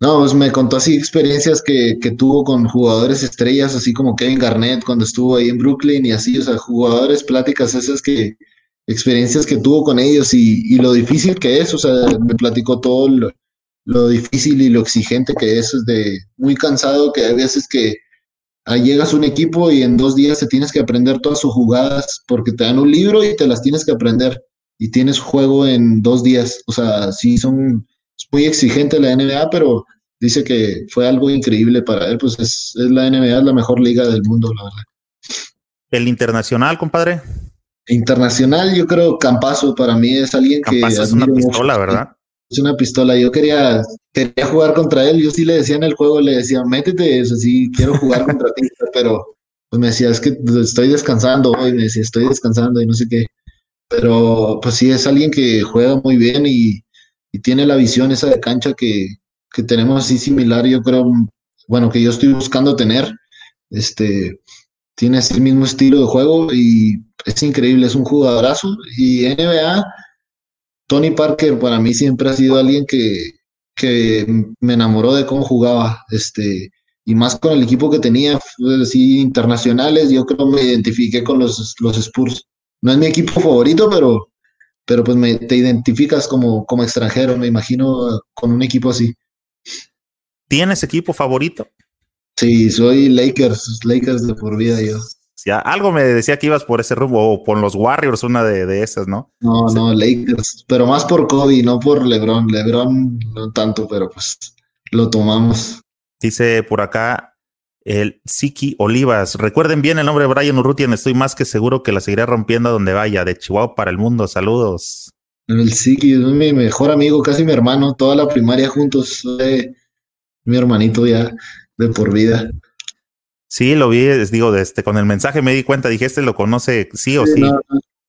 No, pues me contó así experiencias que, que, tuvo con jugadores estrellas, así como Kevin Garnett cuando estuvo ahí en Brooklyn y así, o sea, jugadores, pláticas esas que, experiencias que tuvo con ellos y, y lo difícil que es, o sea, me platicó todo lo, lo, difícil y lo exigente que es de muy cansado que hay veces que ahí llegas a un equipo y en dos días te tienes que aprender todas sus jugadas porque te dan un libro y te las tienes que aprender y tienes juego en dos días. O sea, sí son es muy exigente la NBA, pero dice que fue algo increíble para él. Pues es, la NBA, es la mejor liga del mundo, la verdad. ¿El internacional, compadre? Internacional, yo creo Campazo para mí es alguien que. es una pistola, ¿verdad? Es una pistola. Yo quería, quería jugar contra él. Yo sí le decía en el juego, le decía, métete eso, sí, quiero jugar contra ti, pero pues me decía, es que estoy descansando hoy, me decía, estoy descansando y no sé qué. Pero pues sí, es alguien que juega muy bien y, tiene la visión esa de cancha que, que, tenemos así similar, yo creo, bueno, que yo estoy buscando tener. Este, tiene ese mismo estilo de juego y es increíble, es un jugadorazo. Y NBA, Tony Parker para mí siempre ha sido alguien que, que me enamoró de cómo jugaba. Este, y más con el equipo que tenía, así internacionales, yo creo me identifiqué con los, los Spurs no es mi equipo favorito, pero, pero pues me, te identificas como, como extranjero, me imagino, con un equipo así. ¿Tienes equipo favorito? Sí, soy Lakers, Lakers de por vida yo. Algo me decía que ibas por ese rumbo, o por los Warriors, una de, esas, ¿no? No, no, Lakers, pero más por Kobe, no por LeBron. LeBron no tanto, pero pues lo tomamos. Dice por acá el Siki Olivas. Recuerden bien el nombre de Brian Urrutian, estoy más que seguro que la seguiré rompiendo a donde vaya, de Chihuahua para el mundo. Saludos. El Siki es mi mejor amigo, casi mi hermano, toda la primaria juntos, mi hermanito ya de por vida. Sí, lo vi, les digo, de este, con el mensaje me di cuenta, dije, este lo conoce sí o sí.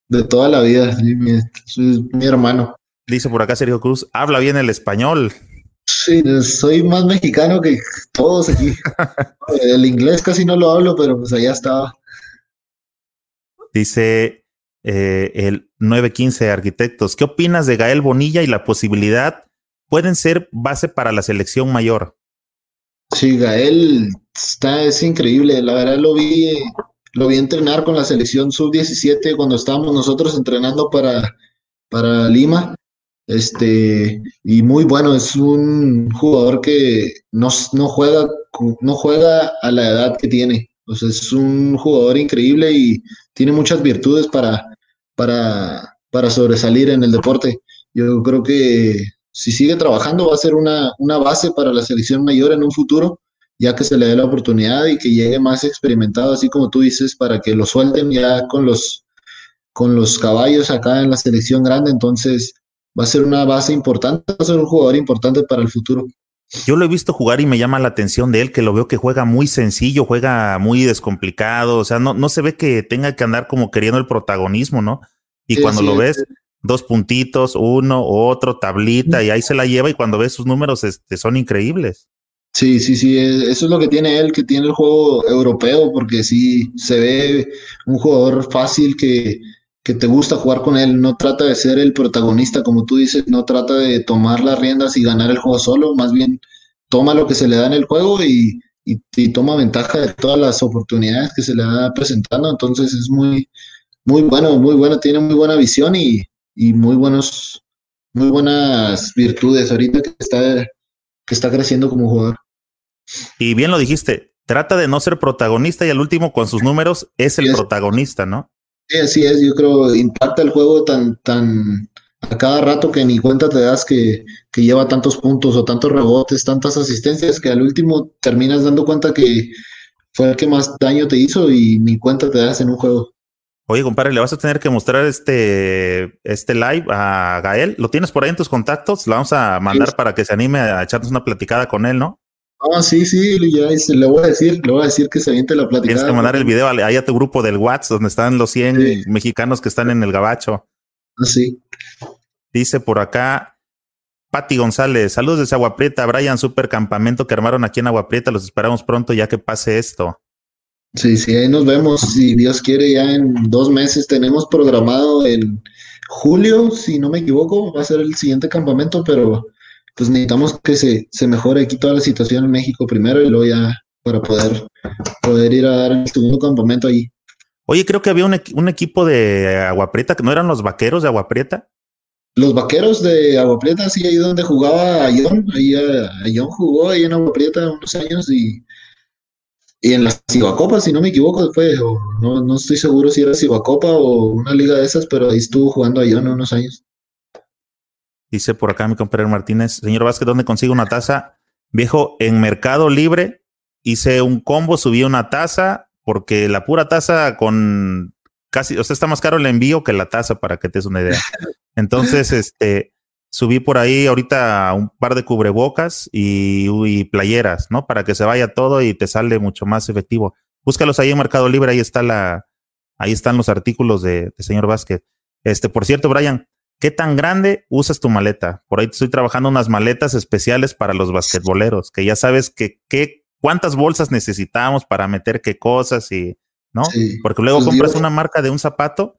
de toda la vida, mi, mi hermano. Dice por acá Sergio Cruz, habla bien el español. Sí, soy más mexicano que todos aquí. el inglés casi no lo hablo, pero pues allá estaba. Dice eh, el 915 Arquitectos, ¿qué opinas de Gael Bonilla y la posibilidad pueden ser base para la selección mayor? Sí, Gael está, es increíble. La verdad lo vi, lo vi entrenar con la selección sub-17 cuando estábamos nosotros entrenando para, para Lima. Este, y muy bueno, es un jugador que no, no, juega, no juega a la edad que tiene. es un jugador increíble y tiene muchas virtudes para, para, para sobresalir en el deporte. Yo creo que si sigue trabajando va a ser una, una base para la selección mayor en un futuro, ya que se le dé la oportunidad y que llegue más experimentado, así como tú dices, para que lo suelten ya con los, con los caballos acá en la selección grande. Entonces va a ser una base importante, va a ser un jugador importante para el futuro. Yo lo he visto jugar y me llama la atención de él, que lo veo que juega muy sencillo, juega muy descomplicado, o sea, no, no se ve que tenga que andar como queriendo el protagonismo, ¿no? Y cuando lo ves, dos puntitos, uno, otro, tablita, y ahí se la lleva y cuando ves sus números este, son increíbles. Sí, sí, sí, e, eso es lo que tiene él, que tiene el juego europeo, porque sí, se ve un jugador fácil que, que te gusta jugar con él, no trata de ser el protagonista, como tú dices, no trata de tomar las riendas y ganar el juego solo, más bien toma lo que se le da en el juego y, toma ventaja de todas las oportunidades que se le da presentando, entonces es muy, muy bueno, muy bueno, tiene muy buena visión y, muy buenos, muy buenas virtudes ahorita que está, que está creciendo como jugador. Y bien lo dijiste, trata de no ser protagonista y al último con sus números es el protagonista, ¿no? Sí, así es, yo creo impacta el juego tan, tan a cada rato que ni cuenta te das que, que lleva tantos puntos o tantos rebotes, tantas asistencias, que al último terminas dando cuenta que fue el que más daño te hizo y ni cuenta te das en un juego. Oye, compadre, le vas a tener que mostrar este, este live a Gael. ¿Lo tienes por ahí en tus contactos? Lo vamos a mandar para que se anime a echarnos una platicada con él, ¿no? Ah, sí, sí, ya le voy a decir, le voy a decir que se aviente la plática. Tienes que mandar el video ahí a tu grupo del WhatsApp, donde están los 100 mexicanos que están en el gabacho. Ah, sí. Dice por acá, Pati González, saludos desde Agua Prieta, Brian, super campamento que armaron aquí en Agua Prieta, los esperamos pronto ya que pase esto. Sí, sí, ahí nos vemos, si Dios quiere, ya en dos meses tenemos programado en julio, si no me equivoco, va a ser el siguiente campamento, pero pues necesitamos que se, se mejore aquí toda la situación en México primero y luego ya para poder, poder ir a dar el segundo campamento ahí. Oye, creo que había un, un equipo de Agua Prieta, que no eran los vaqueros de Agua Prieta. Los vaqueros de Agua Prieta, sí, ahí donde jugaba Ayón, ahí Ayón jugó ahí en Agua Prieta unos años y, y en la Cibacopa, si no me equivoco, después, no, no estoy seguro si era Cibacopa o una liga de esas, pero ahí estuvo jugando Ayón unos años. Dice por acá mi compañero Martínez, señor Vázquez, ¿dónde consigo una taza? Viejo, en Mercado Libre hice un combo, subí una taza, porque la pura taza con casi, o sea, está más caro el envío que la taza, para que te des una idea. Entonces, este, subí por ahí ahorita un par de cubrebocas y, playeras, ¿no? Para que se vaya todo y te sale mucho más efectivo. Búscalos ahí en Mercado Libre, ahí está la, ahí están los artículos de, de señor Vázquez. Este, por cierto, Brian, ¿Qué tan grande usas tu maleta? Por ahí estoy trabajando unas maletas especiales para los basquetboleros, que ya sabes que, cuántas bolsas necesitamos para meter qué cosas y, ¿no? Porque luego compras una marca de un zapato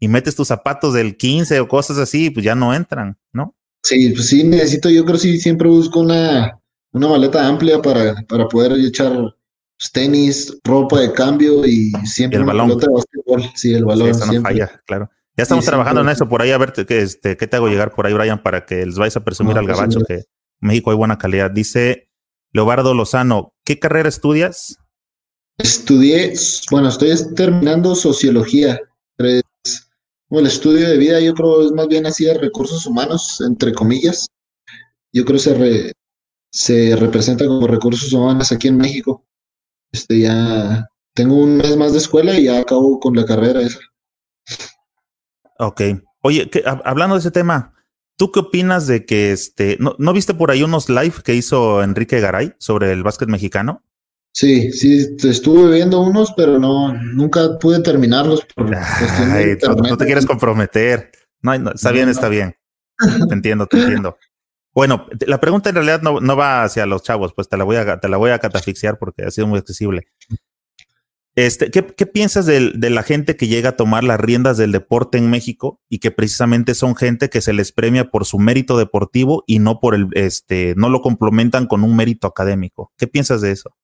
y metes tus zapatos del 15 o cosas así, pues ya no entran, ¿no? Sí, pues sí, necesito, yo creo que sí, siempre busco una, una maleta amplia para, para poder echar pues, tenis, ropa de cambio y siempre el balón. de básquetbol. Sí, el balón. Sí, no falla, claro. Ya estamos trabajando en eso por ahí, a ver qué, este, qué te hago llegar por ahí, Brian, para que les vayas a presumir al pues, gabacho que en México hay buena calidad. Dice Leobardo Lozano, ¿qué carrera estudias? Estudié, bueno, estoy terminando sociología. El estudio de vida yo creo es más bien así de recursos humanos, entre comillas. Yo creo que se se representa como recursos humanos aquí en México. Este ya tengo un mes más de escuela y ya acabo con la carrera esa. Ok. Oye, hablando de ese tema, ¿tú qué opinas de que este, no, ¿no viste por ahí unos live que hizo Enrique Garay sobre el básquet mexicano? Sí, sí, estuve viendo unos, pero no, nunca pude terminarlos por Ay, no, te quieres comprometer. No, está bien, está bien. Te entiendo, te entiendo. Bueno, la pregunta en realidad no, no, va hacia los chavos, pues te la voy a, te la voy a catafixiar porque ha sido muy accesible. Este, ¿qué, ¿Qué piensas de, de, la gente que llega a tomar las riendas del deporte en México y que precisamente son gente que se les premia por su mérito deportivo y no por el, este, no lo complementan con un mérito académico? ¿Qué piensas de eso?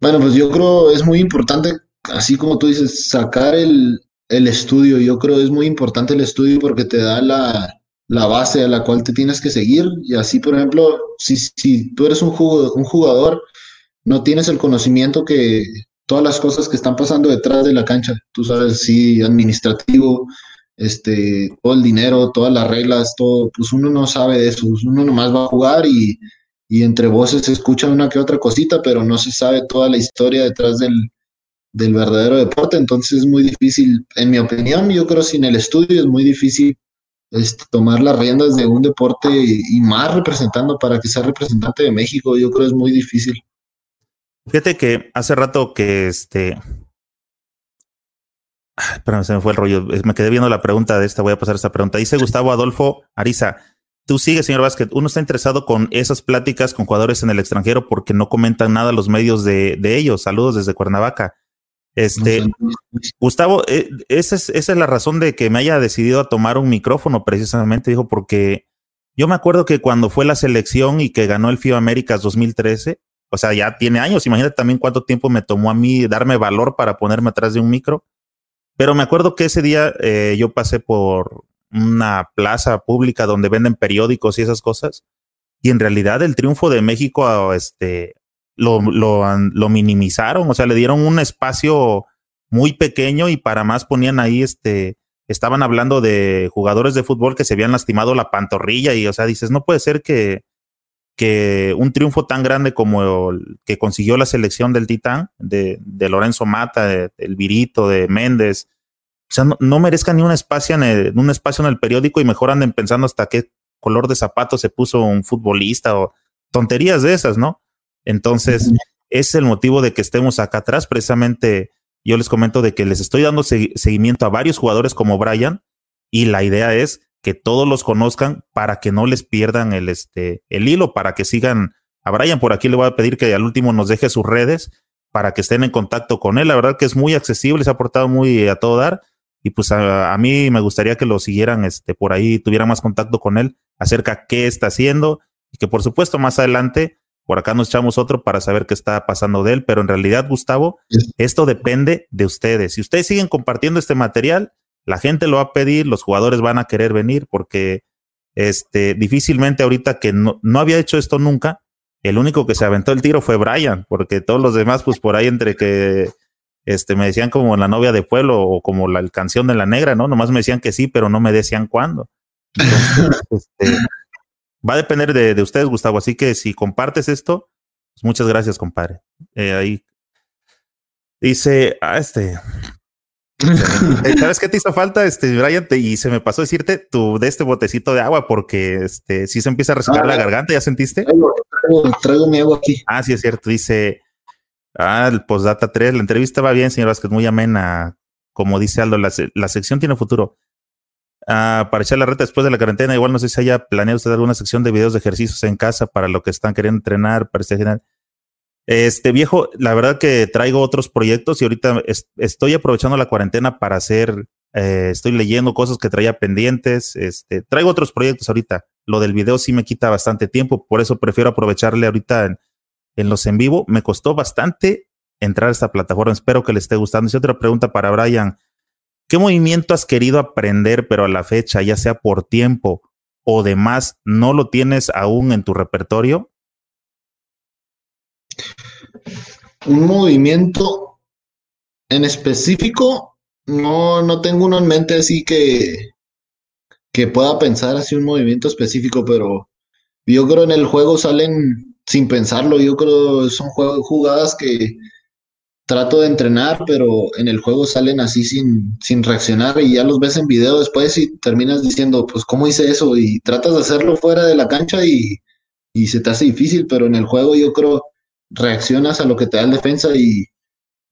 Bueno, pues yo creo es muy importante, así como tú dices, sacar el, el estudio. Yo creo es muy importante el estudio porque te da la, la base a la cual te tienes que seguir. Y así, por ejemplo, si, si tú eres un jugador, un jugador, no tienes el conocimiento que todas las cosas que están pasando detrás de la cancha, tú sabes, sí, administrativo, este, todo el dinero, todas las reglas, todo, pues uno no sabe de eso, uno nomás va a jugar y y entre voces se escucha una que otra cosita, pero no se sabe toda la historia detrás del, del verdadero deporte, entonces es muy difícil, en mi opinión, yo creo sin el estudio es muy difícil este, tomar las riendas de un deporte y, más representando para que sea representante de México, yo creo es muy difícil. Fíjate que hace rato que este... Espérame, se me fue el rollo. Me quedé viendo la pregunta de esta. Voy a pasar esta pregunta. Dice Gustavo Adolfo Ariza tú sigues, señor Vázquez, uno está interesado con esas pláticas con jugadores en el extranjero porque no comentan nada los medios de, de ellos. Saludos desde Cuernavaca. Este, Gustavo, eh, esa, es, esa es la razón de que me haya decidido a tomar un micrófono, precisamente, dijo, porque yo me acuerdo que cuando fue la selección y que ganó el FIBA Américas 2013, o sea, ya tiene años, imagínate también cuánto tiempo me tomó a mí darme valor para ponerme atrás de un micro. Pero me acuerdo que ese día eh, yo pasé por, una plaza pública donde venden periódicos y esas cosas. Y en realidad el triunfo de México este, lo, lo, lo minimizaron, o sea, le dieron un espacio muy pequeño y para más ponían ahí este, estaban hablando de jugadores de fútbol que se habían lastimado la pantorrilla y, o sea, dices, no puede ser que, que un triunfo tan grande como el que consiguió la selección del Titán, de, de Lorenzo Mata, de, del Virito, de Méndez, o sea, no, merezcan ni un espacio, en el, un espacio en el periódico y mejor anden pensando hasta qué color de zapato se puso un futbolista o tonterías de esas, ¿no? Entonces, es el motivo de que estemos acá atrás. Precisamente, yo les comento de que les estoy dando seguimiento a varios jugadores como Brian y la idea es que todos los conozcan para que no les pierdan el, este, el hilo, para que sigan a Brian. Por aquí le voy a pedir que al último nos deje sus redes para que estén en contacto con él. La verdad que es muy accesible, se ha portado muy a todo dar y pues a, mí me gustaría que lo siguieran este, por ahí, tuvieran más contacto con él acerca de qué está haciendo y que por supuesto más adelante por acá nos echamos otro para saber qué está pasando de él, pero en realidad, Gustavo, esto depende de ustedes. Si ustedes siguen compartiendo este material, la gente lo va a pedir, los jugadores van a querer venir porque este, difícilmente ahorita que no, no había hecho esto nunca, el único que se aventó el tiro fue Brian, porque todos los demás, pues por ahí entre que este, me decían como la novia de pueblo o como la canción de la negra, ¿no? Nomás me decían que sí, pero no me decían cuándo. Este, va a depender de, ustedes, Gustavo. Así que si compartes esto, pues muchas gracias, compadre. Eh, ahí dice, ah, este. Eh, ¿Sabes qué te hizo falta, este, Brian? y se me pasó decirte tu de este botecito de agua porque este si se empieza a resecar la ah. garganta, ¿ya sentiste? traigo, mi agua aquí. Ah, sí, es cierto. Dice, Ah, el postdata 3. La entrevista va bien, señor Vázquez, muy amena. Como dice Aldo, la, sección tiene futuro. Ah, para echar la reta después de la cuarentena, igual no sé si haya planeado usted alguna sección de videos de ejercicios en casa para lo que están queriendo entrenar, parece general. Este viejo, la verdad que traigo otros proyectos y ahorita estoy aprovechando la cuarentena para hacer, eh, estoy leyendo cosas que traía pendientes, este, traigo otros proyectos ahorita. Lo del video sí me quita bastante tiempo, por eso prefiero aprovecharle ahorita en, en los en vivo. Me costó bastante entrar a esta plataforma. Espero que le esté gustando. Y otra pregunta para Brian. ¿Qué movimiento has querido aprender, pero a la fecha, ya sea por tiempo o demás, no lo tienes aún en tu repertorio? Un movimiento en específico, no, no tengo uno en mente así que, que pueda pensar así un movimiento específico, pero yo creo en el juego salen sin pensarlo, yo creo son jugadas que trato de entrenar, pero en el juego salen así sin, sin reaccionar y ya los ves en video después y terminas diciendo, pues, ¿cómo hice eso? Y tratas de hacerlo fuera de la cancha y, y se te hace difícil, pero en el juego yo creo reaccionas a lo que te da el defensa y,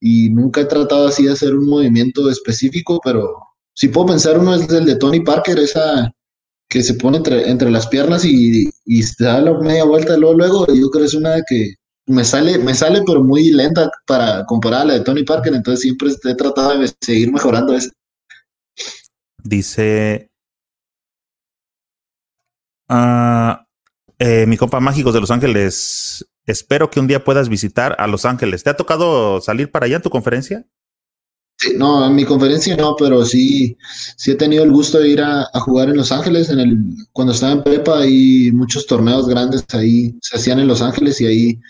y nunca he tratado así de hacer un movimiento específico, pero si puedo pensar uno es el de Tony Parker, esa que se pone entre, entre las piernas y, y se da la media vuelta luego, luego, yo creo que es una que me sale, me sale pero muy lenta para comparar a la de Tony Parker, entonces siempre he tratado de seguir mejorando eso. Dice uh, mi compa Mágicos de Los Ángeles, espero que un día puedas visitar a Los Ángeles. ¿Te ha tocado salir para allá en tu conferencia? Sí, no, en mi conferencia no, pero sí, sí he tenido el gusto de ir a, jugar en Los Ángeles. En el, cuando estaba en prepa, y muchos torneos grandes ahí se hacían en Los Ángeles y ahí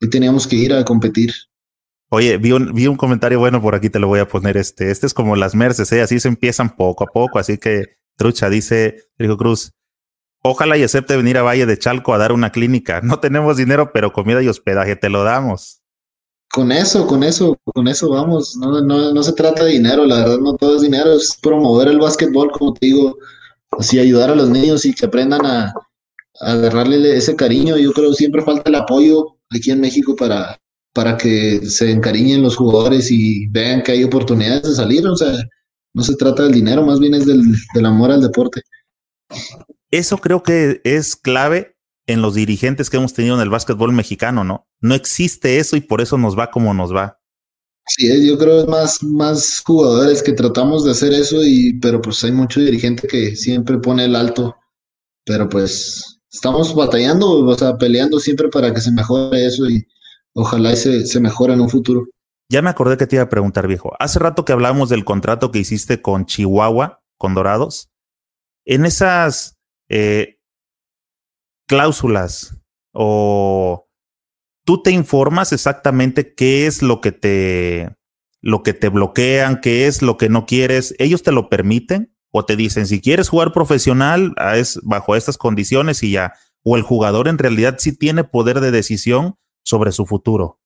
y teníamos que ir a competir. Oye, vi un, vi un comentario bueno por aquí, te lo voy a poner. Este, este es como las Merces, ¿eh? así se empiezan poco a poco. Así que, trucha, dice Rico Cruz. Ojalá y acepte venir a Valle de Chalco a dar una clínica. No tenemos dinero, pero comida y hospedaje te lo damos. Con eso, con eso, con eso vamos. No, no, no se trata de dinero, la verdad, no todo es dinero, es promover el básquetbol, como te digo, así ayudar a los niños y que aprendan a, agarrarle ese cariño. Yo creo que siempre falta el apoyo aquí en México para, para que se encariñen los jugadores y vean que hay oportunidades de salir. O sea, no se trata del dinero, más bien es del, del amor al deporte. Eso creo que es clave en los dirigentes que hemos tenido en el básquetbol mexicano, ¿no? No existe eso y por eso nos va como nos va. Sí, yo creo que es más, más jugadores que tratamos de hacer eso, y, pero pues hay mucho dirigente que siempre pone el alto, pero pues estamos batallando, o sea, peleando siempre para que se mejore eso y ojalá se, se mejore en un futuro. Ya me acordé que te iba a preguntar, viejo. Hace rato que hablamos del contrato que hiciste con Chihuahua, con Dorados. En esas eh, cláusulas o tú te informas exactamente qué es lo que te lo que te bloquean, qué es lo que no quieres, ellos te lo permiten o te dicen, si quieres jugar profesional, ah, es bajo estas condiciones y ya, o el jugador en realidad sí tiene poder de decisión sobre su futuro.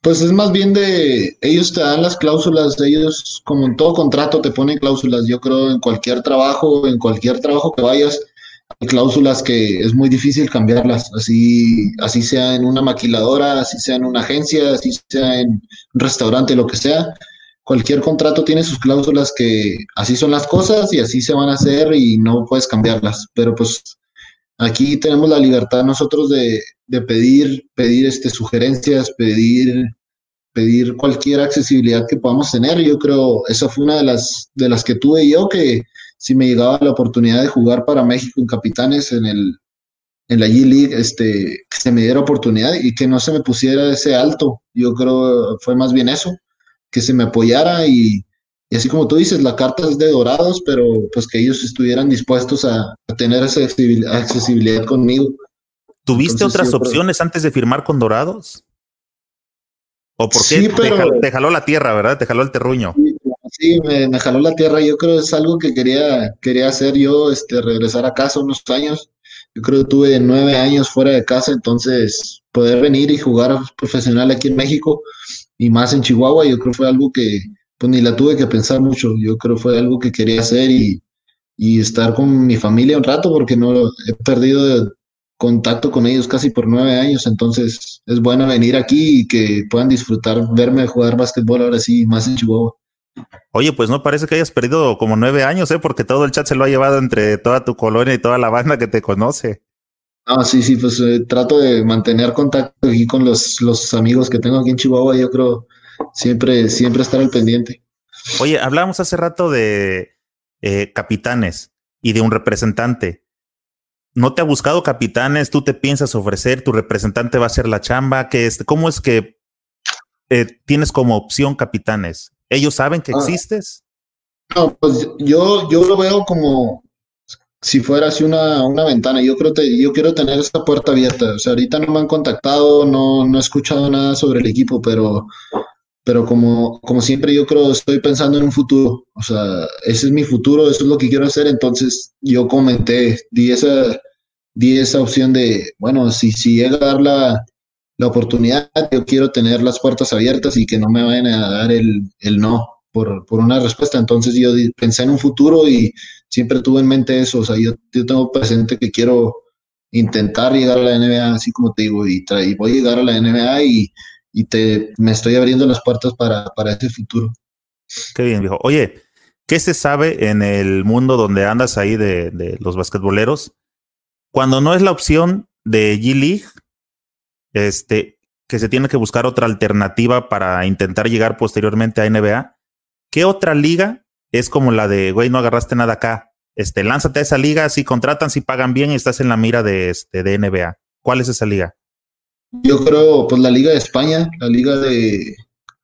Pues es más bien de, ellos te dan las cláusulas, ellos como en todo contrato te ponen cláusulas, yo creo en cualquier trabajo, en cualquier trabajo que vayas, hay cláusulas que es muy difícil cambiarlas, así, así sea en una maquiladora, así sea en una agencia, así sea en un restaurante, lo que sea, cualquier contrato tiene sus cláusulas que así son las cosas y así se van a hacer y no puedes cambiarlas. Pero pues aquí tenemos la libertad nosotros de, de pedir, pedir este, sugerencias, pedir, pedir cualquier accesibilidad que podamos tener. Yo creo, eso fue una de las, de las que tuve yo, que si me llegaba la oportunidad de jugar para México en Capitanes en el en la G-League, este, que se me diera oportunidad y que no se me pusiera ese alto. Yo creo fue más bien eso que se me apoyara y, así como tú dices, la carta es de dorados, pero pues que ellos estuvieran dispuestos a, tener esa accesibilidad conmigo. ¿Tuviste otras opciones antes de firmar con dorados? ¿O por qué te, jaló, la tierra, verdad? Te jaló el terruño. Sí, me, jaló la tierra. Yo creo que es algo que quería, quería hacer yo, este, regresar a casa unos años. Yo creo que tuve nueve años fuera de casa, entonces poder venir y jugar profesional aquí en México y más en Chihuahua, yo creo que fue algo que pues ni la tuve que pensar mucho, yo creo que fue algo que quería hacer y, y estar con mi familia un rato porque no he perdido contacto con ellos casi por nueve años, entonces es bueno venir aquí y que puedan disfrutar, verme jugar básquetbol ahora sí, más en Chihuahua. Oye, pues no parece que hayas perdido como nueve años, ¿eh? porque todo el chat se lo ha llevado entre toda tu colonia y toda la banda que te conoce. Ah, sí, sí, pues eh, trato de mantener contacto aquí con los, los amigos que tengo aquí en Chihuahua. Yo creo siempre, siempre estar al pendiente. Oye, hablábamos hace rato de eh, capitanes y de un representante. ¿No te ha buscado capitanes? ¿Tú te piensas ofrecer? ¿Tu representante va a hacer la chamba? ¿Qué es, ¿Cómo es que eh, tienes como opción capitanes? ¿Ellos saben que ah. existes? No, pues yo, yo lo veo como, si fuera así una, una ventana. Yo creo que yo quiero tener esta puerta abierta. O sea, ahorita no me han contactado, no, no he escuchado nada sobre el equipo, pero, pero como, como siempre yo creo, estoy pensando en un futuro. O sea, ese es mi futuro, eso es lo que quiero hacer. Entonces yo comenté, di esa, di esa opción de, bueno, si, si llega a dar la, la oportunidad, yo quiero tener las puertas abiertas y que no me vayan a dar el, el no por, por, una respuesta. Entonces yo pensé en un futuro y siempre tuve en mente eso. O sea, yo, yo tengo presente que quiero intentar llegar a la NBA, así como te digo, y, y voy a llegar a la NBA y, y, te, me estoy abriendo las puertas para, para ese futuro. Qué bien, viejo. Oye, ¿qué se sabe en el mundo donde andas ahí de, de los basquetboleros? Cuando no es la opción de G-League, este, que se tiene que buscar otra alternativa para intentar llegar posteriormente a NBA. ¿Qué otra liga es como la de, güey, no agarraste nada acá? Este, lánzate a esa liga, si contratan, si pagan bien y estás en la mira de, este, de NBA. ¿Cuál es esa liga? Yo creo, pues la Liga de España, la Liga de,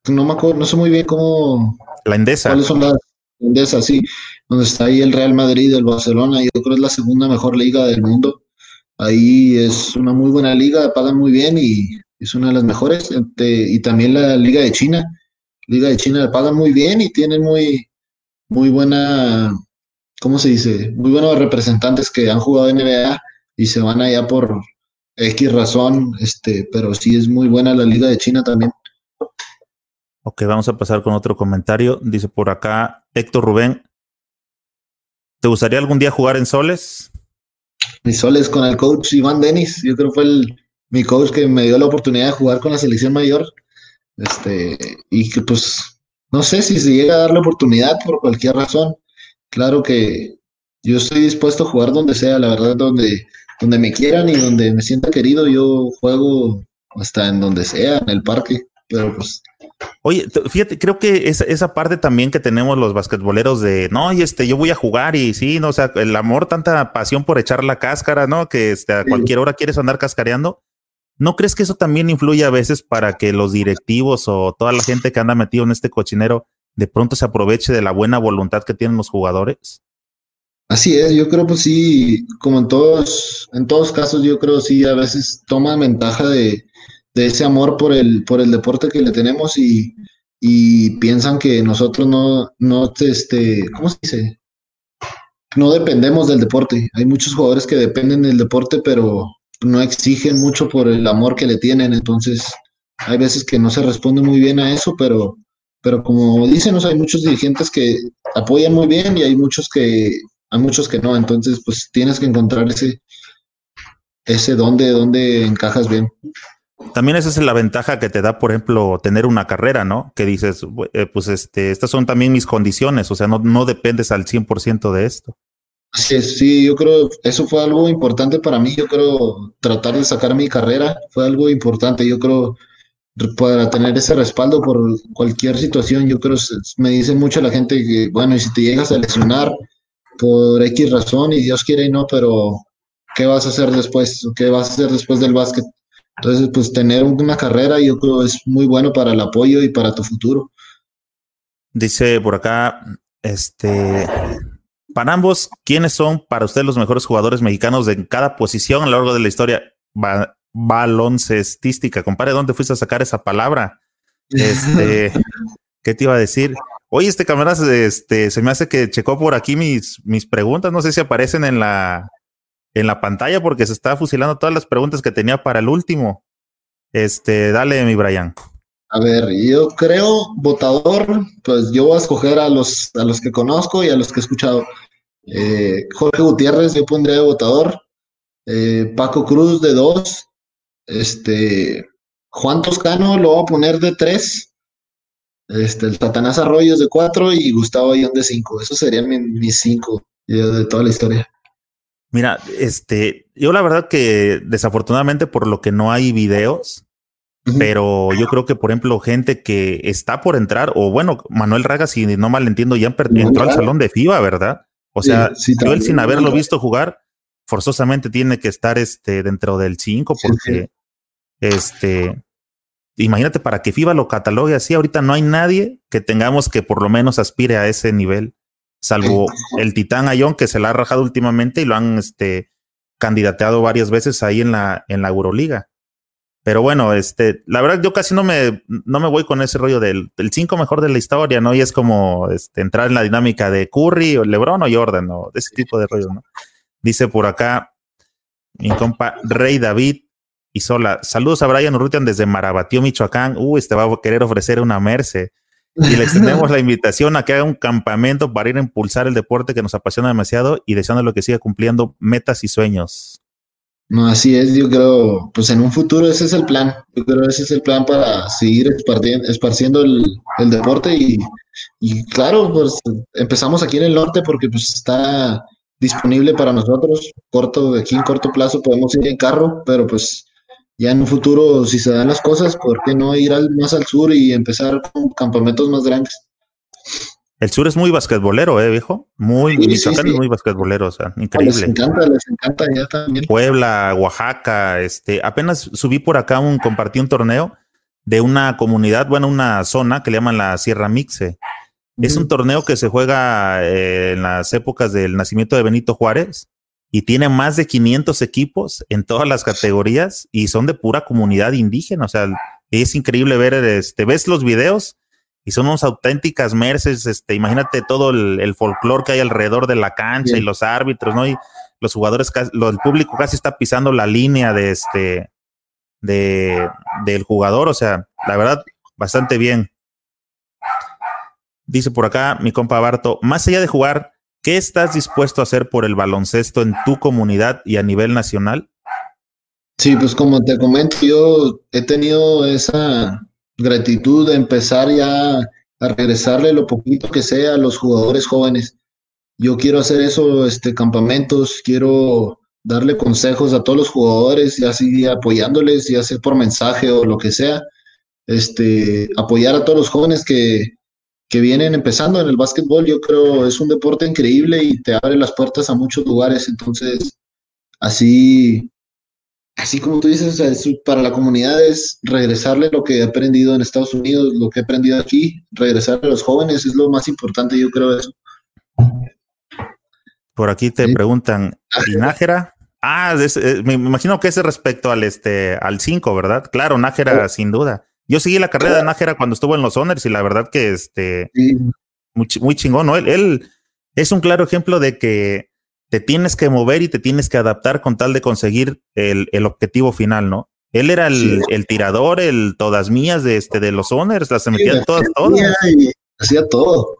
no me acuerdo, no sé muy bien cómo. La Endesa. ¿Cuáles son las Endesa? Sí, donde está ahí el Real Madrid, el Barcelona. Yo creo que es la segunda mejor liga del mundo. Ahí es una muy buena liga, pagan muy bien y es una de las mejores. y también la Liga de China. Liga de China pagan muy bien y tienen muy, muy buena, ¿cómo se dice? Muy buenos representantes que han jugado NBA y se van allá por X razón, este, pero sí es muy buena la Liga de China también. Ok, vamos a pasar con otro comentario. Dice por acá Héctor Rubén, ¿te gustaría algún día jugar en Soles? Mis soles con el coach Iván Denis. Yo creo que fue el, mi coach que me dio la oportunidad de jugar con la selección mayor. Este, y que pues, no sé si se llega a dar la oportunidad por cualquier razón. Claro que yo estoy dispuesto a jugar donde sea, la verdad, donde, donde me quieran y donde me sienta querido, yo juego hasta en donde sea, en el parque. Pero pues Oye, fíjate, creo que esa, esa parte también que tenemos los basquetboleros de, no, y este, yo voy a jugar y sí, no, o sea, el amor, tanta pasión por echar la cáscara, ¿no? Que este, a cualquier hora quieres andar cascareando. ¿No crees que eso también influye a veces para que los directivos o toda la gente que anda metido en este cochinero de pronto se aproveche de la buena voluntad que tienen los jugadores? Así es, yo creo pues sí, como en todos, en todos casos, yo creo sí, a veces toman ventaja de, de ese amor por el, por el deporte que le tenemos y, y piensan que nosotros no, no, este, ¿cómo se dice? No dependemos del deporte. Hay muchos jugadores que dependen del deporte, pero no exigen mucho por el amor que le tienen. Entonces, hay veces que no se responde muy bien a eso, pero, pero como dicen, hay muchos dirigentes que apoyan muy bien y hay muchos que, hay muchos que no. Entonces, pues tienes que encontrar ese, ese donde, donde encajas bien. También esa es la ventaja que te da, por ejemplo, tener una carrera, ¿no? Que dices, eh, pues este, estas son también mis condiciones, o sea, no, no dependes al 100% de esto. Sí, sí, yo creo, eso fue algo importante para mí, yo creo, tratar de sacar mi carrera fue algo importante, yo creo, para tener ese respaldo por cualquier situación, yo creo, me dice mucho la gente que, bueno, y si te llegas a lesionar por X razón y Dios quiere y no, pero ¿qué vas a hacer después? ¿Qué vas a hacer después del básquet? Entonces, pues tener una carrera yo creo es muy bueno para el apoyo y para tu futuro. Dice por acá, este, para ambos, ¿quiénes son para usted los mejores jugadores mexicanos en cada posición a lo largo de la historia baloncestística? Compadre, ¿dónde fuiste a sacar esa palabra? Este, ¿qué te iba a decir? Oye, este camarada, este, se me hace que checó por aquí mis, mis preguntas. No sé si aparecen en la, en la pantalla porque se está fusilando todas las preguntas que tenía para el último. Este, dale, mi Brian. A ver, yo creo, votador, pues yo voy a escoger a los, a los que conozco y a los que he escuchado. Eh, Jorge Gutiérrez, yo pondría de votador. Eh, Paco Cruz de dos. Este, Juan Toscano lo voy a poner de tres. Este, el Satanás Arroyos de cuatro y Gustavo Ayón de cinco. Esos serían mis cinco de toda la historia. Mira, este, yo la verdad que desafortunadamente por lo que no hay videos, pero yo creo que, por ejemplo, gente que está por entrar, o bueno, Manuel Raga, si no mal entiendo, ya entró al salón de FIBA, ¿verdad? O sea, yo él sin haberlo visto jugar, forzosamente tiene que estar este, dentro del 5, porque este, imagínate para que FIBA lo catalogue así, ahorita no hay nadie que tengamos que por lo menos aspire a ese nivel salvo el Titán Ayón que se la ha rajado últimamente y lo han este, candidateado varias veces ahí en la, en la Euroliga. Pero bueno, este, la verdad yo casi no me, no me voy con ese rollo del, del cinco mejor de la historia, ¿no? Y es como este, entrar en la dinámica de Curry o LeBron o Jordan, o de ese tipo de rollo, ¿no? Dice por acá, mi compa Rey David y Sola. Saludos a Brian Urrutian desde Marabatío, Michoacán. Uy, este va a querer ofrecer una merce. Y le extendemos la invitación a que haga un campamento para ir a impulsar el deporte que nos apasiona demasiado y deseando que siga cumpliendo metas y sueños. No, así es, yo creo, pues en un futuro ese es el plan. Yo creo que ese es el plan para seguir esparciendo el, el deporte y, y, claro, pues empezamos aquí en el norte porque pues está disponible para nosotros. Corto, aquí en corto plazo podemos ir en carro, pero pues ya en un futuro, si se dan las cosas, ¿por qué no ir al, más al sur y empezar con campamentos más grandes? El sur es muy basquetbolero, ¿eh, viejo? Muy, Michoacán muy basquetbolero, o sea, increíble. Les encanta, les encanta ya también. Puebla, Oaxaca, este, apenas subí por acá un, compartí un torneo de una comunidad, bueno, una zona que le llaman la Sierra Mixe. Es un torneo que se juega eh, en las épocas del nacimiento de Benito Juárez y tiene más de 500 equipos en todas las categorías y son de pura comunidad indígena. O sea, es increíble ver, este, ves los videos y son unas auténticas merces. Este, imagínate todo el, el folclore que hay alrededor de la cancha y los árbitros, ¿no? Y los jugadores, el público casi está pisando la línea de este, de, del jugador. O sea, la verdad, bastante bien. Dice por acá mi compa Barto, más allá de jugar, ¿qué estás dispuesto a hacer por el baloncesto en tu comunidad y a nivel nacional? Sí, pues como te comento, yo he tenido esa gratitud de empezar ya a regresarle lo poquito que sea a los jugadores jóvenes. Yo quiero hacer eso, este, campamentos, quiero darle consejos a todos los jugadores y así apoyándoles, ya sea por mensaje o lo que sea. Este, apoyar a todos los jóvenes que, que vienen empezando en el básquetbol, yo creo es un deporte increíble y te abre las puertas a muchos lugares. Entonces, así, así como tú dices, para la comunidad es regresarle lo que he aprendido en Estados Unidos, lo que he aprendido aquí, regresarle a los jóvenes es lo más importante, yo creo eso. Por aquí te preguntan, ¿y Nájera? Ah, eh, me imagino que es respecto al este al 5, ¿verdad? Claro, Nájera, oh. sin duda. Yo seguí la carrera de Nájera cuando estuvo en los Honors y la verdad que este muy, chingón, ¿no? Él, él, es un claro ejemplo de que te tienes que mover y te tienes que adaptar con tal de conseguir el, el objetivo final, ¿no? Él era el, el, tirador, el todas mías de este de los Honors, las metía todas, todas. Hacía todo.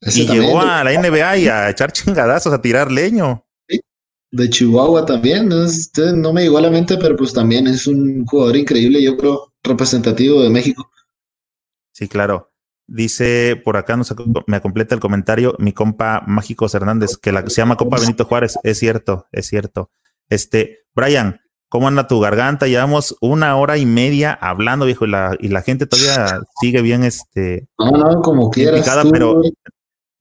y llegó a la NBA y a echar chingadazos, a tirar leño. De Chihuahua también, este, no me llegó a la mente, pero pues también es un jugador increíble, yo creo representativo de México. Sí, claro. Dice por acá, nos, me completa el comentario, mi compa Mágicos Hernández, que la, se llama Copa Benito Juárez. Es cierto, es cierto. Este, Brian, ¿cómo anda tu garganta? Llevamos una hora y media hablando, viejo, y la, y la gente todavía sigue bien, este. No, no, como quieras. pero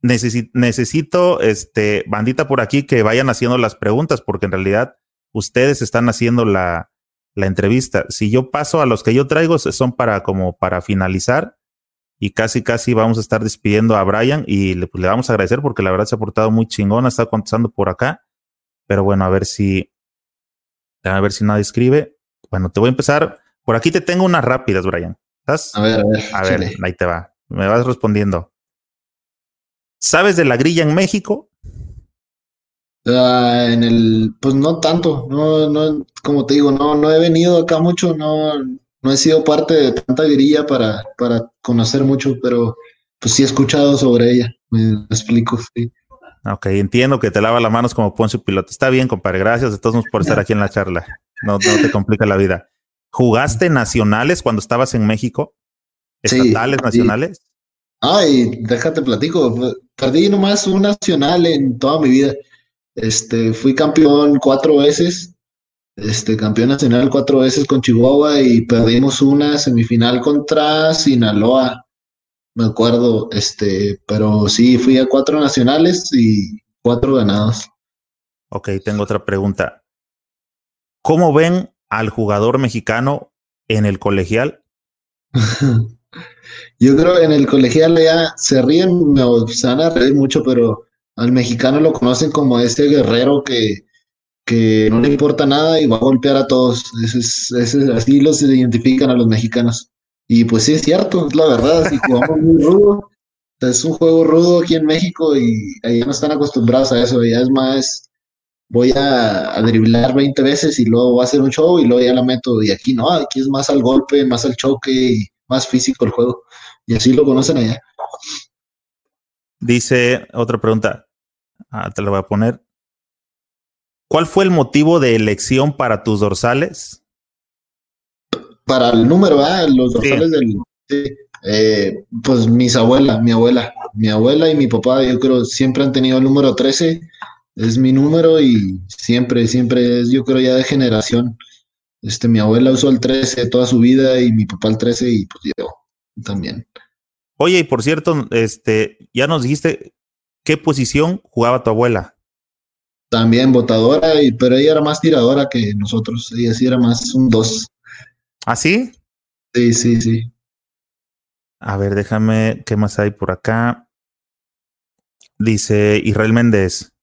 necesito, necesito, este, bandita por aquí que vayan haciendo las preguntas, porque en realidad ustedes están haciendo la, la entrevista. Si yo paso a los que yo traigo, son para como para finalizar y casi casi vamos a estar despidiendo a Brian y le, pues, le vamos a agradecer porque la verdad se ha portado muy chingón, ha estado contestando por acá. Pero bueno, a ver si a ver si nadie escribe. Bueno, te voy a empezar. Por aquí te tengo unas rápidas, Brian. ¿Estás? A ver, a ver. A ver, ahí te va. Me vas respondiendo. ¿Sabes de la grilla en México? Ah, en el, pues no tanto, no, no, como te digo, no, no he venido acá mucho, no, no he sido parte de tanta grilla para, para conocer mucho, pero pues sí he escuchado sobre ella, me explico, sí. Ok, entiendo que te lava las manos como Poncio Piloto. Está bien, compadre, gracias de todos por estar aquí en la charla. No, no te complica la vida. ¿Jugaste nacionales cuando estabas en México? ¿Estatales, nacionales? Ay, déjate platico. Perdí nomás un nacional en toda mi vida. Este, fui campeón cuatro veces, este, campeón nacional cuatro veces con Chihuahua y perdimos una semifinal contra Sinaloa, me acuerdo, este, pero sí, fui a cuatro nacionales y cuatro ganados. Ok, tengo otra pregunta. ¿Cómo ven al jugador mexicano en el colegial? Yo creo que en el colegial ya se ríen, me, se van a reír mucho, pero al mexicano lo conocen como ese guerrero que, que no le importa nada y va a golpear a todos. así los identifican a los mexicanos. Y pues sí, es cierto, es la verdad. Si jugamos muy rudo, es un juego rudo aquí en México y ahí no están acostumbrados a eso. Ya es más, voy a, driblar 20 veces y luego voy a hacer un show y luego ya la meto. Y aquí no, aquí es más al golpe, más al choque y más físico el juego. Y así lo conocen allá. Dice otra pregunta. Ah, te la voy a poner. ¿Cuál fue el motivo de elección para tus dorsales? Para el número, ¿eh? los dorsales del. Eh, pues mis abuelas, mi abuela, mi abuela y mi papá, yo creo, siempre han tenido el número 13 es mi número y siempre, siempre es, yo creo ya de generación. Este, mi abuela usó el 13 toda su vida y mi papá el 13 y pues yo también. Oye, y por cierto, este, ya nos dijiste qué posición jugaba tu abuela. También votadora, y, pero ella era más tiradora que nosotros. Ella sí era más un 2. ¿Ah, sí? Sí, sí, sí. A ver, déjame, ¿qué más hay por acá? Dice Israel Méndez.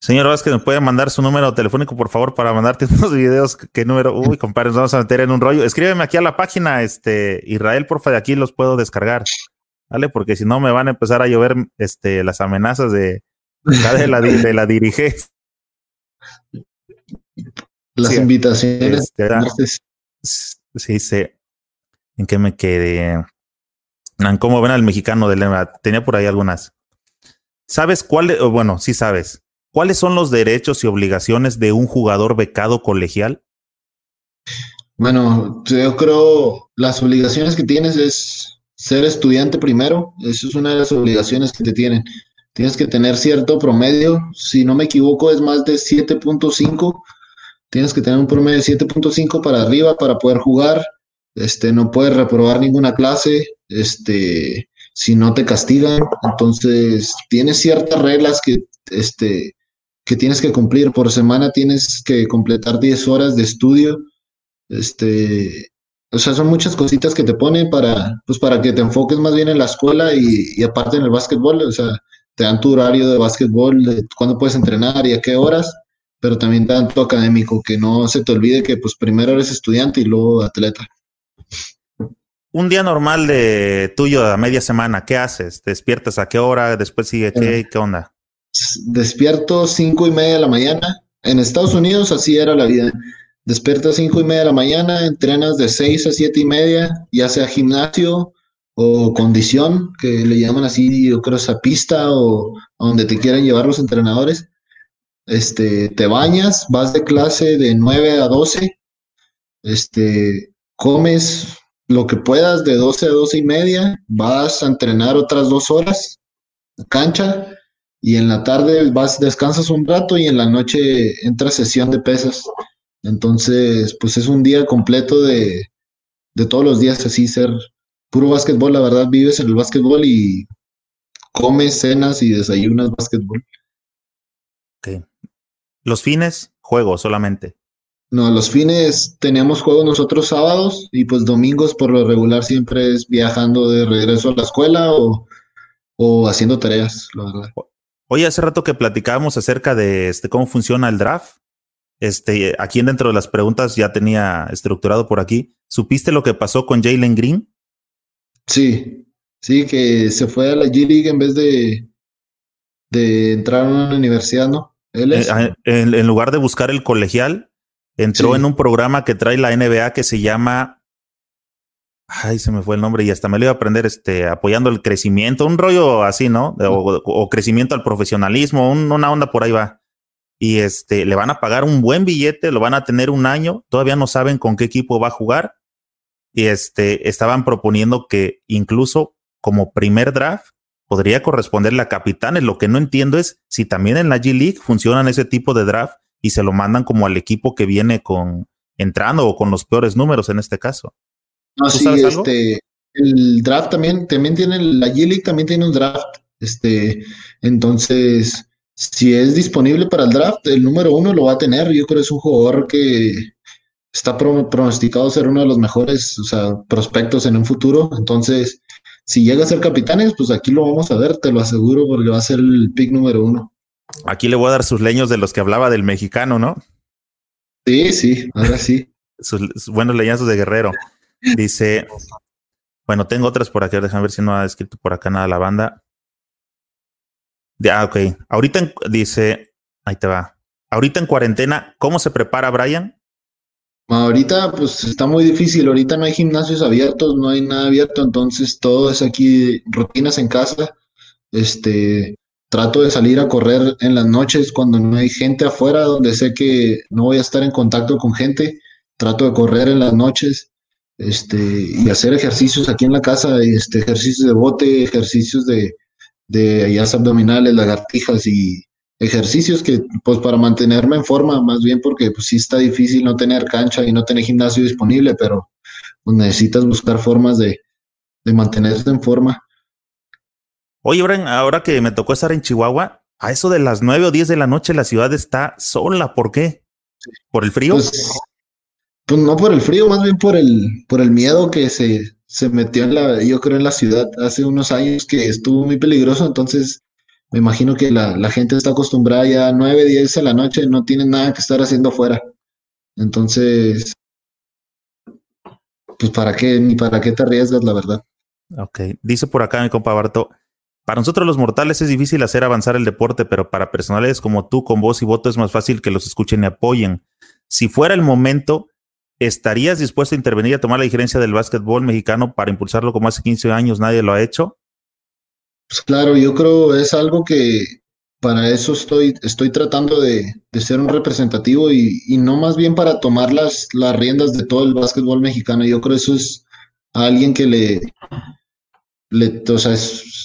Señor Vázquez, ¿me puede mandar su número telefónico, por favor, para mandarte unos videos? ¿Qué número? Uy, compadre, nos vamos a meter en un rollo. Escríbeme aquí a la página, este, Israel, porfa, de aquí los puedo descargar. ¿Vale? Porque si no me van a empezar a llover este, las amenazas de, de la, de la dirigencia. Las invitaciones. Este, sí, sí. ¿En qué me quedé? ¿Cómo ven al mexicano de Lema? Tenía por ahí algunas. ¿Sabes cuál? Bueno, sí sabes. ¿Cuáles son los derechos y obligaciones de un jugador becado colegial? Bueno, yo creo las obligaciones que tienes es ser estudiante primero. Eso es una de las obligaciones que te tienen. Tienes que tener cierto promedio. Si no me equivoco, es más de 7.5. Tienes que tener un promedio de 7.5 para arriba para poder jugar. Este, no puedes reprobar ninguna clase. Este, si no te castigan. Entonces, tienes ciertas reglas que este, que tienes que cumplir. Por semana tienes que completar 10 horas de estudio. Este, o sea, son muchas cositas que te ponen para, pues para que te enfoques más bien en la escuela y, aparte en el básquetbol. O sea, te dan tu horario de básquetbol, de cuándo puedes entrenar y a qué horas, pero también te dan tu académico, que no se te olvide que pues primero eres estudiante y luego atleta. Un día normal de tuyo a media semana, ¿qué haces? ¿Te despiertas a qué hora? ¿Después sigue qué? ¿Qué onda? despierto cinco y media de la mañana. En Estados Unidos así era la vida. Despiertas cinco y media de la mañana, entrenas de seis a siete y media, ya sea gimnasio o condición, que le llaman así, yo creo, esa pista o donde te quieran llevar los entrenadores. Este, te bañas, vas de clase de 9 a 12, este, comes lo que puedas de 12 a 12 y media, vas a entrenar otras dos horas, cancha, y en la tarde vas, descansas un rato y en la noche entra sesión de pesas. Entonces, pues es un día completo de, de todos los días así ser puro básquetbol, la verdad vives en el básquetbol y comes, cenas y desayunas básquetbol. Ok. Los fines, juego solamente. No, los fines teníamos juego nosotros sábados y pues domingos por lo regular siempre es viajando de regreso a la escuela o, o haciendo tareas, la verdad. Oye, hace rato que platicábamos acerca de este, cómo funciona el draft. Este, aquí dentro de las preguntas ya tenía estructurado por aquí. ¿Supiste lo que pasó con Jalen Green? Sí, sí, que se fue a la G League en vez de, de entrar a una universidad, ¿no? Él es? Eh, en, lugar de buscar el colegial, entró en un programa que trae la NBA que se llama ay, se me fue el nombre y hasta me lo iba a aprender, este, apoyando el crecimiento, un rollo así, ¿no? O, crecimiento al profesionalismo, una onda por ahí va. Y este, le van a pagar un buen billete, lo van a tener un año, todavía no saben con qué equipo va a jugar. Y este, estaban proponiendo que incluso como primer draft podría corresponderle a capitanes. Lo que no entiendo es si también en la G League funcionan ese tipo de draft y se lo mandan como al equipo que viene con entrando o con los peores números en este caso. No, sí, este, el draft también, también tiene, la G-League también tiene un draft. Este, entonces, si es disponible para el draft, el número uno lo va a tener. Yo creo que es un jugador que está pronosticado ser uno de los mejores o sea, prospectos en un futuro. Entonces, si llega a ser capitanes, pues aquí lo vamos a ver, te lo aseguro, porque va a ser el pick número uno. Aquí le voy a dar sus leños de los que hablaba del mexicano, ¿no? Sí, sí, ahora sí. sus buenos leñazos de guerrero. Dice, bueno, tengo otras por aquí, déjame ver si no ha escrito por acá nada la banda. Ya, ok. Ahorita dice, ahí te va. Ahorita en cuarentena, ¿cómo se prepara Brian? Ahorita pues está muy difícil, ahorita no hay gimnasios abiertos, no hay nada abierto, entonces todo es aquí rutinas en casa. Este, trato de salir a correr en las noches cuando no hay gente afuera, donde sé que no voy a estar en contacto con gente. Trato de correr en las noches, este, y hacer ejercicios aquí en la casa, este, ejercicios de bote, ejercicios de, de abdominales, lagartijas y ejercicios que, pues para mantenerme en forma, más bien porque pues sí está difícil no tener cancha y no tener gimnasio disponible, pero pues, necesitas buscar formas de, de mantenerte en forma. Oye, Brian, ahora que me tocó estar en Chihuahua, a eso de las nueve o diez de la noche la ciudad está sola. ¿Por qué? ¿Por el frío? Pues, pues, no por el frío, más bien por el, por el miedo que se, se metió en la, yo creo, en la ciudad hace unos años que estuvo muy peligroso, entonces me imagino que la, la, gente está acostumbrada ya a 9, 10 de la noche, no tienen nada que estar haciendo afuera. Entonces, pues para qué, ni para qué te arriesgas, la verdad. Ok, dice por acá mi compa Barto, para nosotros los mortales es difícil hacer avanzar el deporte, pero para personales como tú, con voz y voto, es más fácil que los escuchen y apoyen. Si fuera el momento, ¿estarías dispuesto a intervenir y a tomar la diferencia del básquetbol mexicano para impulsarlo como hace 15 años nadie lo ha hecho? Pues claro, yo creo es algo que para eso estoy, estoy tratando de, ser un representativo y, no más bien para tomar las, las riendas de todo el básquetbol mexicano. Yo creo eso es alguien que le, le o sea,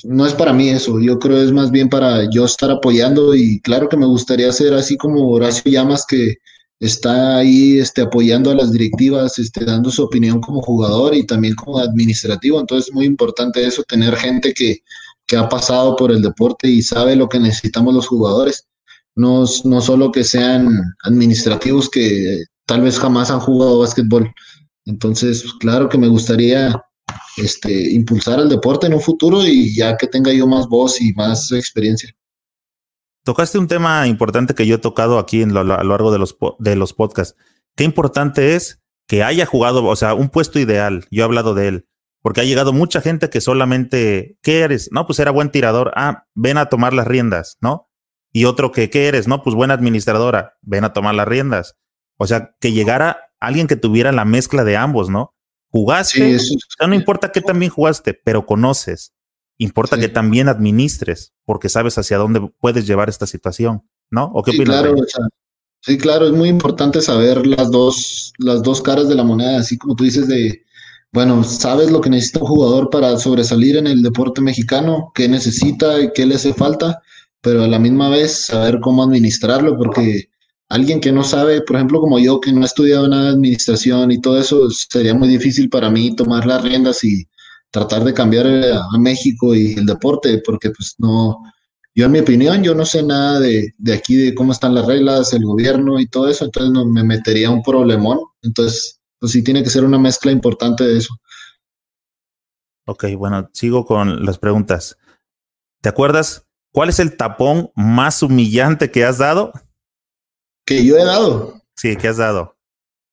no es para mí eso. Yo creo es más bien para yo estar apoyando y claro que me gustaría ser así como Horacio Llamas que está ahí este, apoyando a las directivas, este, dando su opinión como jugador y también como administrativo. Entonces es muy importante eso, tener gente que que ha pasado por el deporte y sabe lo que necesitamos los jugadores. No, no solo que sean administrativos que tal vez jamás han jugado básquetbol. Entonces, claro que me gustaría este, impulsar el deporte en un futuro y ya que tenga yo más voz y más experiencia. Tocaste un tema importante que yo he tocado aquí en lo, a lo largo de los, de los podcasts. Qué importante es que haya jugado, o sea, un puesto ideal. Yo he hablado de él porque ha llegado mucha gente que solamente, ¿qué eres? No, pues era buen tirador. Ah, ven a tomar las riendas, ¿no? Y otro que, ¿qué eres? No, pues buena administradora. Ven a tomar las riendas. O sea, que llegara alguien que tuviera la mezcla de ambos, ¿no? Jugaste, no importa qué también jugaste, pero conoces. Importa que también administres, porque sabes hacia dónde puedes llevar esta situación, ¿no? ¿O qué opinas? Claro, sí, claro, es muy importante saber las dos, las dos caras de la moneda, así como tú dices de bueno, sabes lo que necesita un jugador para sobresalir en el deporte mexicano, qué necesita y qué le hace falta, pero a la misma vez saber cómo administrarlo, porque alguien que no sabe, por ejemplo, como yo, que no he estudiado nada de administración y todo eso, sería muy difícil para mí tomar las riendas y tratar de cambiar eh, a México y el deporte, porque pues no, yo en mi opinión, yo no sé nada de, de aquí, de cómo están las reglas, el gobierno y todo eso, entonces no, me metería un problemón. Entonces, pues sí tiene que ser una mezcla importante de eso. Ok, bueno, sigo con las preguntas. ¿Te acuerdas cuál es el tapón más humillante que has dado? Que yo he dado. Sí, que has dado.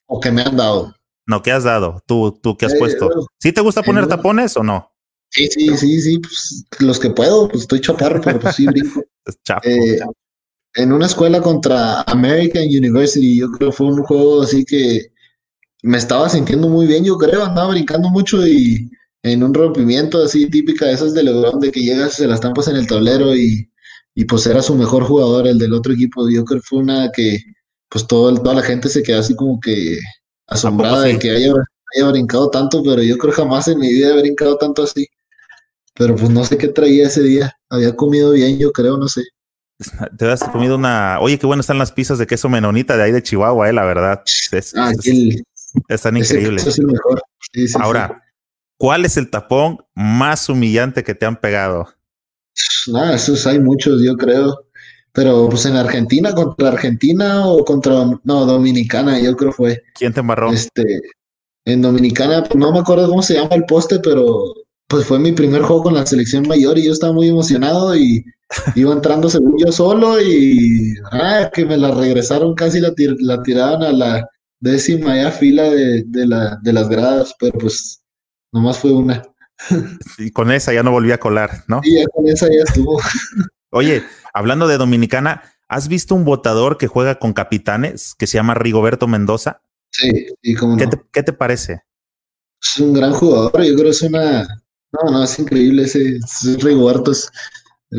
O que me han dado. No, ¿qué has dado? ¿Tú, tú qué has eh, puesto? ¿Sí te gusta poner tapones o no? Sí, sí, sí, sí, pues los que puedo, pues estoy chaparro, pero pues sí brinco. Eh, en una escuela contra American University, yo creo que fue un juego así que me estaba sintiendo muy bien, yo creo, andaba brincando mucho y en un rompimiento así típica de esas de LeBron, de que llegas, se las tampas en el tablero y, y pues era su mejor jugador, el del otro equipo. Yo creo que fue una que pues todo, toda la gente se quedó así como que asombrada de que haya, haya brincado tanto, pero yo creo jamás en mi vida he brincado tanto así. Pero pues no sé qué traía ese día. Había comido bien, yo creo, no sé. Te has comido una. Oye, qué bueno están las pizzas de queso menonita de ahí de Chihuahua, eh, la verdad. ah, el, están increíbles. Ahora, ¿cuál es el tapón más humillante que te han pegado? No, esos hay muchos, yo creo. Pero pues en Argentina, contra Argentina o contra, no, Dominicana, yo creo fue. ¿Quién te embarró? Este, en Dominicana, pues, no me acuerdo cómo se llama el poste, pero pues fue mi primer juego con la selección mayor y yo estaba muy emocionado y iba entrando según yo solo y ah, que me la regresaron casi la, la tiraban a la, décima ya fila de, de, la, de las gradas, pero pues nomás fue una. Y con esa ya no volví a colar, ¿no? Sí, ya con esa ya estuvo. Oye, hablando de Dominicana, ¿has visto un votador que juega con capitanes que se llama Rigoberto Mendoza? Sí, y como ¿Qué, te, ¿Qué te parece? Es un gran jugador, yo creo que es una... No, no, es increíble ese, ese Rigoberto, es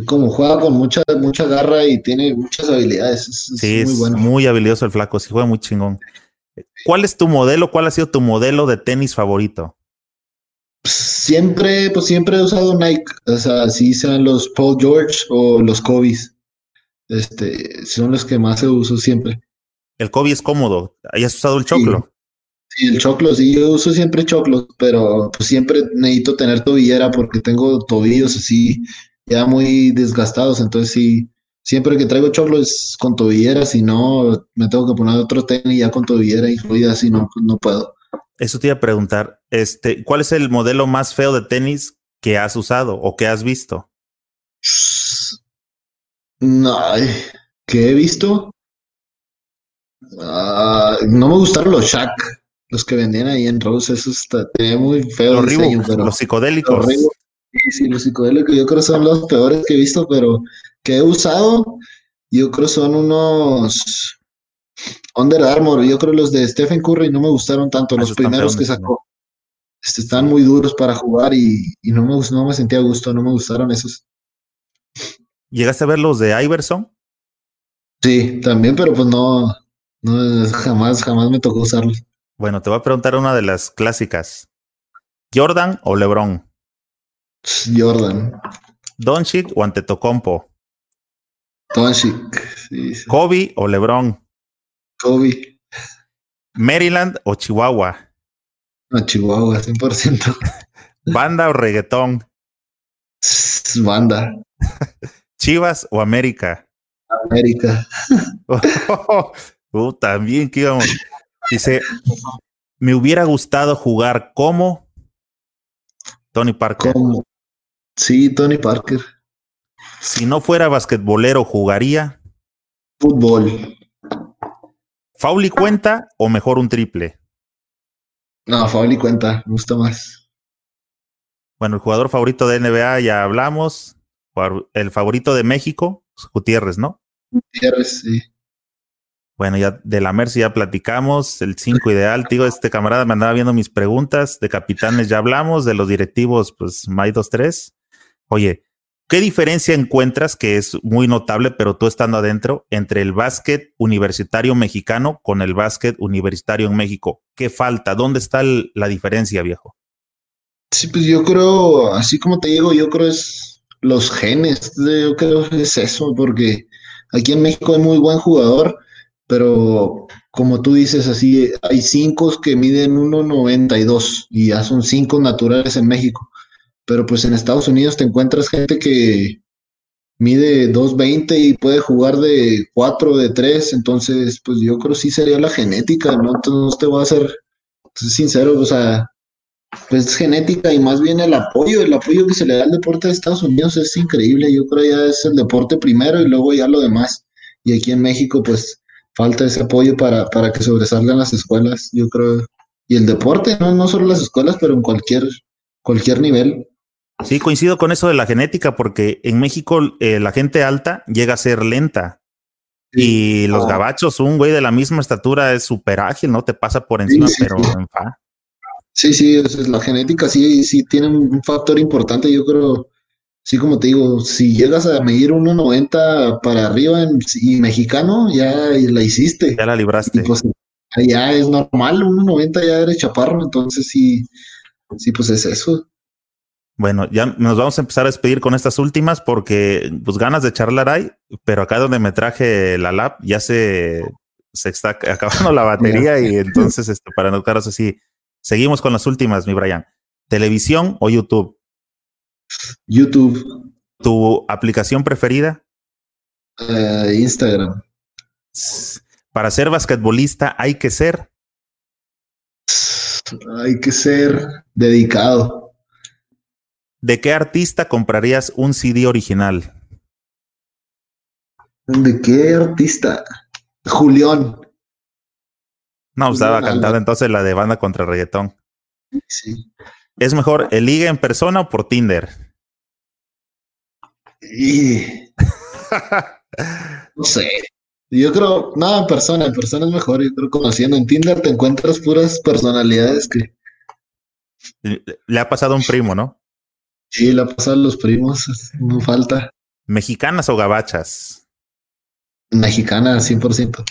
como juega con mucha, mucha garra y tiene muchas habilidades. Es, sí, es muy bueno. muy habilidoso el flaco, sí juega muy chingón. ¿Cuál es tu modelo? ¿Cuál ha sido tu modelo de tenis favorito? Siempre, pues siempre he usado Nike, o sea, si sean los Paul George o los Kobe's. Este, son los que más uso siempre. El Kobe es cómodo. ¿Hayas usado el choclo? Sí, el choclo, sí, yo uso siempre choclos, pero pues siempre necesito tener tobillera porque tengo tobillos así ya muy desgastados, entonces sí, siempre que traigo choclo es con tobillera, si no me tengo que poner otro tenis ya con tobillera incluida, si no, pues no puedo. Eso te iba a preguntar, este, ¿cuál es el modelo más feo de tenis que has usado o que has visto? No, ¿qué he visto? Uh, no me gustaron los Shaq, los que vendían ahí en Rose, eso está muy feo. Los, diseño, Reebok, pero los psicodélicos. Los sí, sí, los psicodélicos yo creo que son los peores que he visto, pero que he usado, yo creo son unos Under Armour, yo creo los de Stephen Curry no me gustaron tanto, los primeros que sacó. Este, están muy duros para jugar y, y, no, me, no me sentía a gusto, no me gustaron esos. ¿Llegaste a ver los de Iverson? Sí, también, pero pues no, no, jamás, jamás me tocó usarlos. Bueno, te voy a preguntar una de las clásicas. ¿Jordan o LeBron? Jordan. ¿Doncic o Antetokounmpo? Doncic. Sí, sí. ¿Kobe o LeBron? Kobe. ¿Maryland o Chihuahua? No, Chihuahua, 100%. ¿Banda o reggaetón? Banda. ¿Chivas o América? América. Uh, también que íbamos. Dice, me hubiera gustado jugar como Tony Parker. ¿Cómo? Sí, Tony Parker. Si no fuera basquetbolero, jugaría fútbol. ¿Fauli cuenta o mejor un triple? No, Fauli cuenta, me gusta más. Bueno, el jugador favorito de NBA ya hablamos. El favorito de México, Gutiérrez, ¿no? Gutiérrez, sí. Bueno, ya de la Mercy ya platicamos, el 5 ideal, digo, este camarada me andaba viendo mis preguntas, de capitanes ya hablamos, de los directivos, pues May 2-3. Oye, ¿qué diferencia encuentras que es muy notable, pero tú estando adentro, entre el básquet universitario mexicano con el básquet universitario en México? ¿Qué falta? ¿Dónde está la diferencia, viejo? Sí, pues yo creo, así como te digo, yo creo es los genes, yo creo que es eso, porque aquí en México hay muy buen jugador, pero como tú dices, así hay cinco que miden 1,92 y ya son cinco naturales en México. Pero pues en Estados Unidos te encuentras gente que mide 2.20 y puede jugar de 4, de 3, entonces pues yo creo sí sería la genética, ¿no? Entonces te voy a ser sincero, o sea, pues es genética y más bien el apoyo, el apoyo que se le da al deporte de Estados Unidos es increíble, yo creo ya es el deporte primero y luego ya lo demás. Y aquí en México pues falta ese apoyo para, para que sobresalgan las escuelas, yo creo. Y el deporte, no, no solo las escuelas, pero en cualquier, cualquier nivel. Sí, coincido con eso de la genética, porque en México eh, la gente alta llega a ser lenta. Sí. Y los oh. gabachos, un güey de la misma estatura es súper ágil, ¿no? Te pasa por encima, sí, sí, pero en fa. Sí, sí, la genética sí, sí tiene un factor importante, yo creo. Sí, como te digo, si llegas a medir 1.90 para arriba en, y mexicano, ya la hiciste. Ya la libraste. Pues, ya es normal, 1.90 ya eres chaparro, entonces sí, sí, pues es eso. Bueno, ya nos vamos a empezar a despedir con estas últimas porque pues ganas de charlar hay, pero acá donde me traje la lap ya se, se está acabando la batería y entonces este, para no quedarnos así, seguimos con las últimas, mi Brian. ¿Televisión o YouTube? YouTube. ¿Tu aplicación preferida? Uh, Instagram. Para ser basquetbolista hay que ser. Hay que ser dedicado. ¿De qué artista comprarías un CD original? ¿De qué artista? Julián. No, pues estaba cantando entonces la de banda contra reggaetón. Sí. ¿Es mejor el liga en persona o por Tinder? Y no sé. Yo creo, no, en persona, en persona es mejor. Yo creo conociendo en Tinder te encuentras puras personalidades que. Le ha pasado a un primo, ¿no? Sí, le ha pasado a los primos, no falta. ¿Mexicanas o gabachas? Mexicanas, 100%.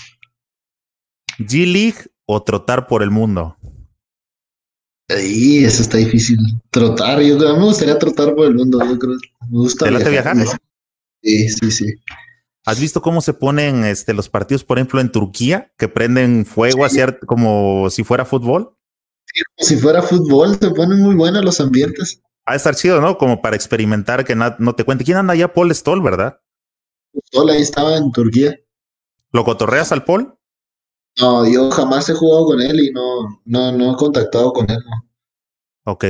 ¿G-League o trotar por el mundo? Ahí, eso está difícil. Trotar, yo creo, me gustaría trotar por el mundo, yo creo. Me gusta ¿Te viajar. Sí, sí, sí. ¿Has visto cómo se ponen este, los partidos, por ejemplo, en Turquía, que prenden fuego hacia como si fuera fútbol? Sí, como si fuera fútbol, se ponen muy buenos los ambientes. Ha de estar chido, ¿no? Como para experimentar que no te cuente. ¿Quién anda allá? Paul Stoll, ¿verdad? Stoll ahí estaba en Turquía. ¿Lo cotorreas al Paul? No, yo jamás he jugado con él y no, no, no he contactado con él. No. Ok.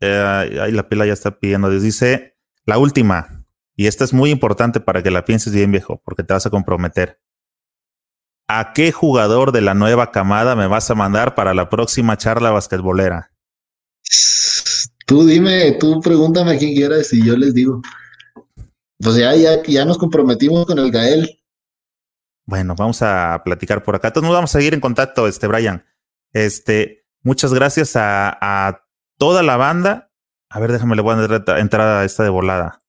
Eh, ahí la pila ya está pidiendo. Dice la última. Y esta es muy importante para que la pienses bien, viejo, porque te vas a comprometer. ¿A qué jugador de la nueva camada me vas a mandar para la próxima charla basquetbolera? Tú dime, tú pregúntame a quién quieras y yo les digo. Pues ya, ya, ya nos comprometimos con el Gael. Bueno, vamos a platicar por acá. Entonces nos vamos a seguir en contacto, este Brian. Este, muchas gracias a, toda la banda. A ver, déjame, le voy a entrar a esta de volada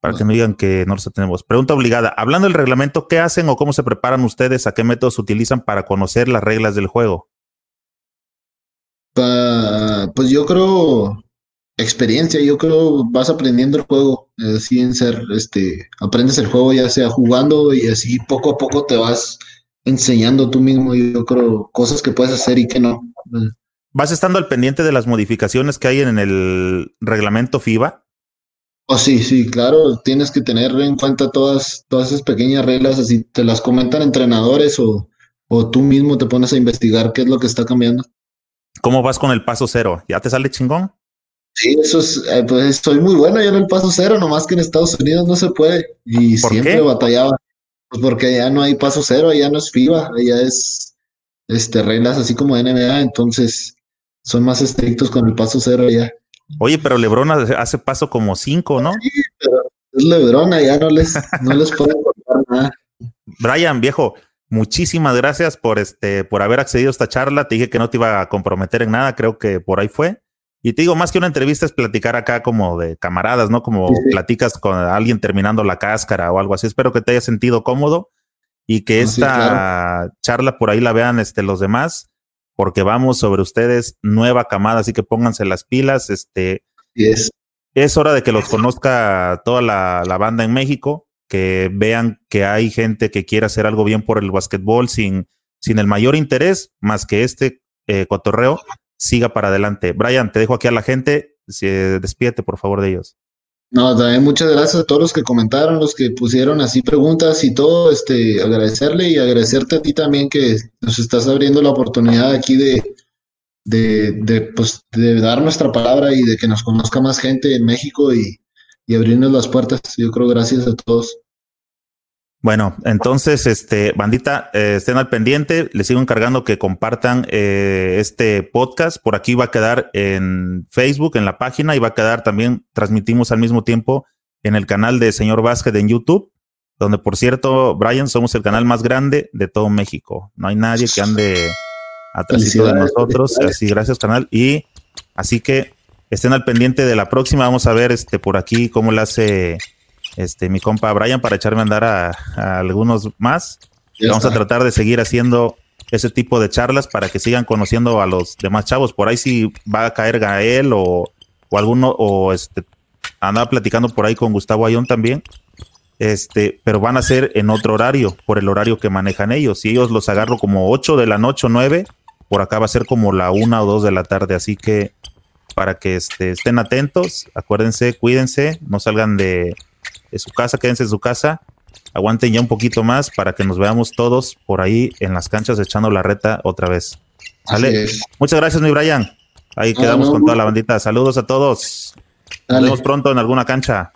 para que no digan que no los tenemos. Pregunta obligada. Hablando del reglamento, ¿qué hacen o cómo se preparan ustedes? ¿A qué métodos utilizan para conocer las reglas del juego? Pues yo creo experiencia, yo creo vas aprendiendo el juego, así en ser, este, aprendes el juego ya sea jugando y así poco a poco te vas enseñando tú mismo, yo creo, cosas que puedes hacer y que no. ¿Vas estando al pendiente de las modificaciones que hay en el reglamento FIBA? Oh, sí, sí, claro, tienes que tener en cuenta todas, todas esas pequeñas reglas, así te las comentan entrenadores o, o tú mismo te pones a investigar qué es lo que está cambiando. ¿Cómo vas con el paso cero? ¿Ya te sale chingón? Sí, eso es, eh, pues estoy muy bueno yo en el paso cero, nomás que en Estados Unidos no se puede y siempre batallaba. Pues porque ya no hay paso cero, ya no es FIBA, ya es este, reglas así como NBA, entonces son más estrictos con el paso cero ya. Oye, pero Lebron hace paso como cinco, ¿no? Sí, pero es Lebron, ya no les, no les pueden contar nada. Brian, viejo, muchísimas gracias por este, por haber accedido a esta charla. Te dije que no te iba a comprometer en nada, creo que por ahí fue. Y te digo, más que una entrevista es platicar acá como de camaradas, ¿no? Como platicas con alguien terminando la cáscara o algo así. Espero que te haya sentido cómodo y que esta charla por ahí la vean este, los demás porque vamos sobre ustedes nueva camada, así que pónganse las pilas. Este es. es hora de que los conozca toda la, banda en México, que vean que hay gente que quiere hacer algo bien por el básquetbol sin, sin el mayor interés, más que este eh, cotorreo, siga para adelante. Brian, te dejo aquí a la gente, despídete por favor de ellos. No, también muchas gracias a todos los que comentaron, los que pusieron así preguntas y todo, este, agradecerle y agradecerte a ti también que nos estás abriendo la oportunidad aquí de, de, de, pues, de dar nuestra palabra y de que nos conozca más gente en México y, y abrirnos las puertas. Yo creo gracias a todos. Bueno, entonces, este, bandita, eh, estén al pendiente. Les sigo encargando que compartan eh, este podcast. Por aquí va a quedar en Facebook, en la página, y va a quedar también, transmitimos al mismo tiempo en el canal de Señor Vázquez en YouTube, donde, por cierto, Brian, somos el canal más grande de todo México. No hay nadie que ande atrás de nosotros. Así, gracias, canal. Y así que estén al pendiente de la próxima. Vamos a ver este por aquí cómo le hace este, mi compa Brian para echarme a andar a, algunos más. Vamos a tratar de seguir haciendo ese tipo de charlas para que sigan conociendo a los demás chavos. Por ahí si va a caer Gael o, o alguno, o este, andaba platicando por ahí con Gustavo Ayón también. Este, pero van a ser en otro horario, por el horario que manejan ellos. Si ellos los agarro como 8 de la noche o 9, por acá va a ser como la 1 o 2 de la tarde. Así que para que este, estén atentos, acuérdense, cuídense, no salgan de, de su casa, quédense en su casa, aguanten ya un poquito más para que nos veamos todos por ahí en las canchas echando la reta otra vez. ¿Sale? Muchas gracias, mi Brian. Ahí quedamos con toda la bandita. Saludos a todos. Nos vemos pronto en alguna cancha.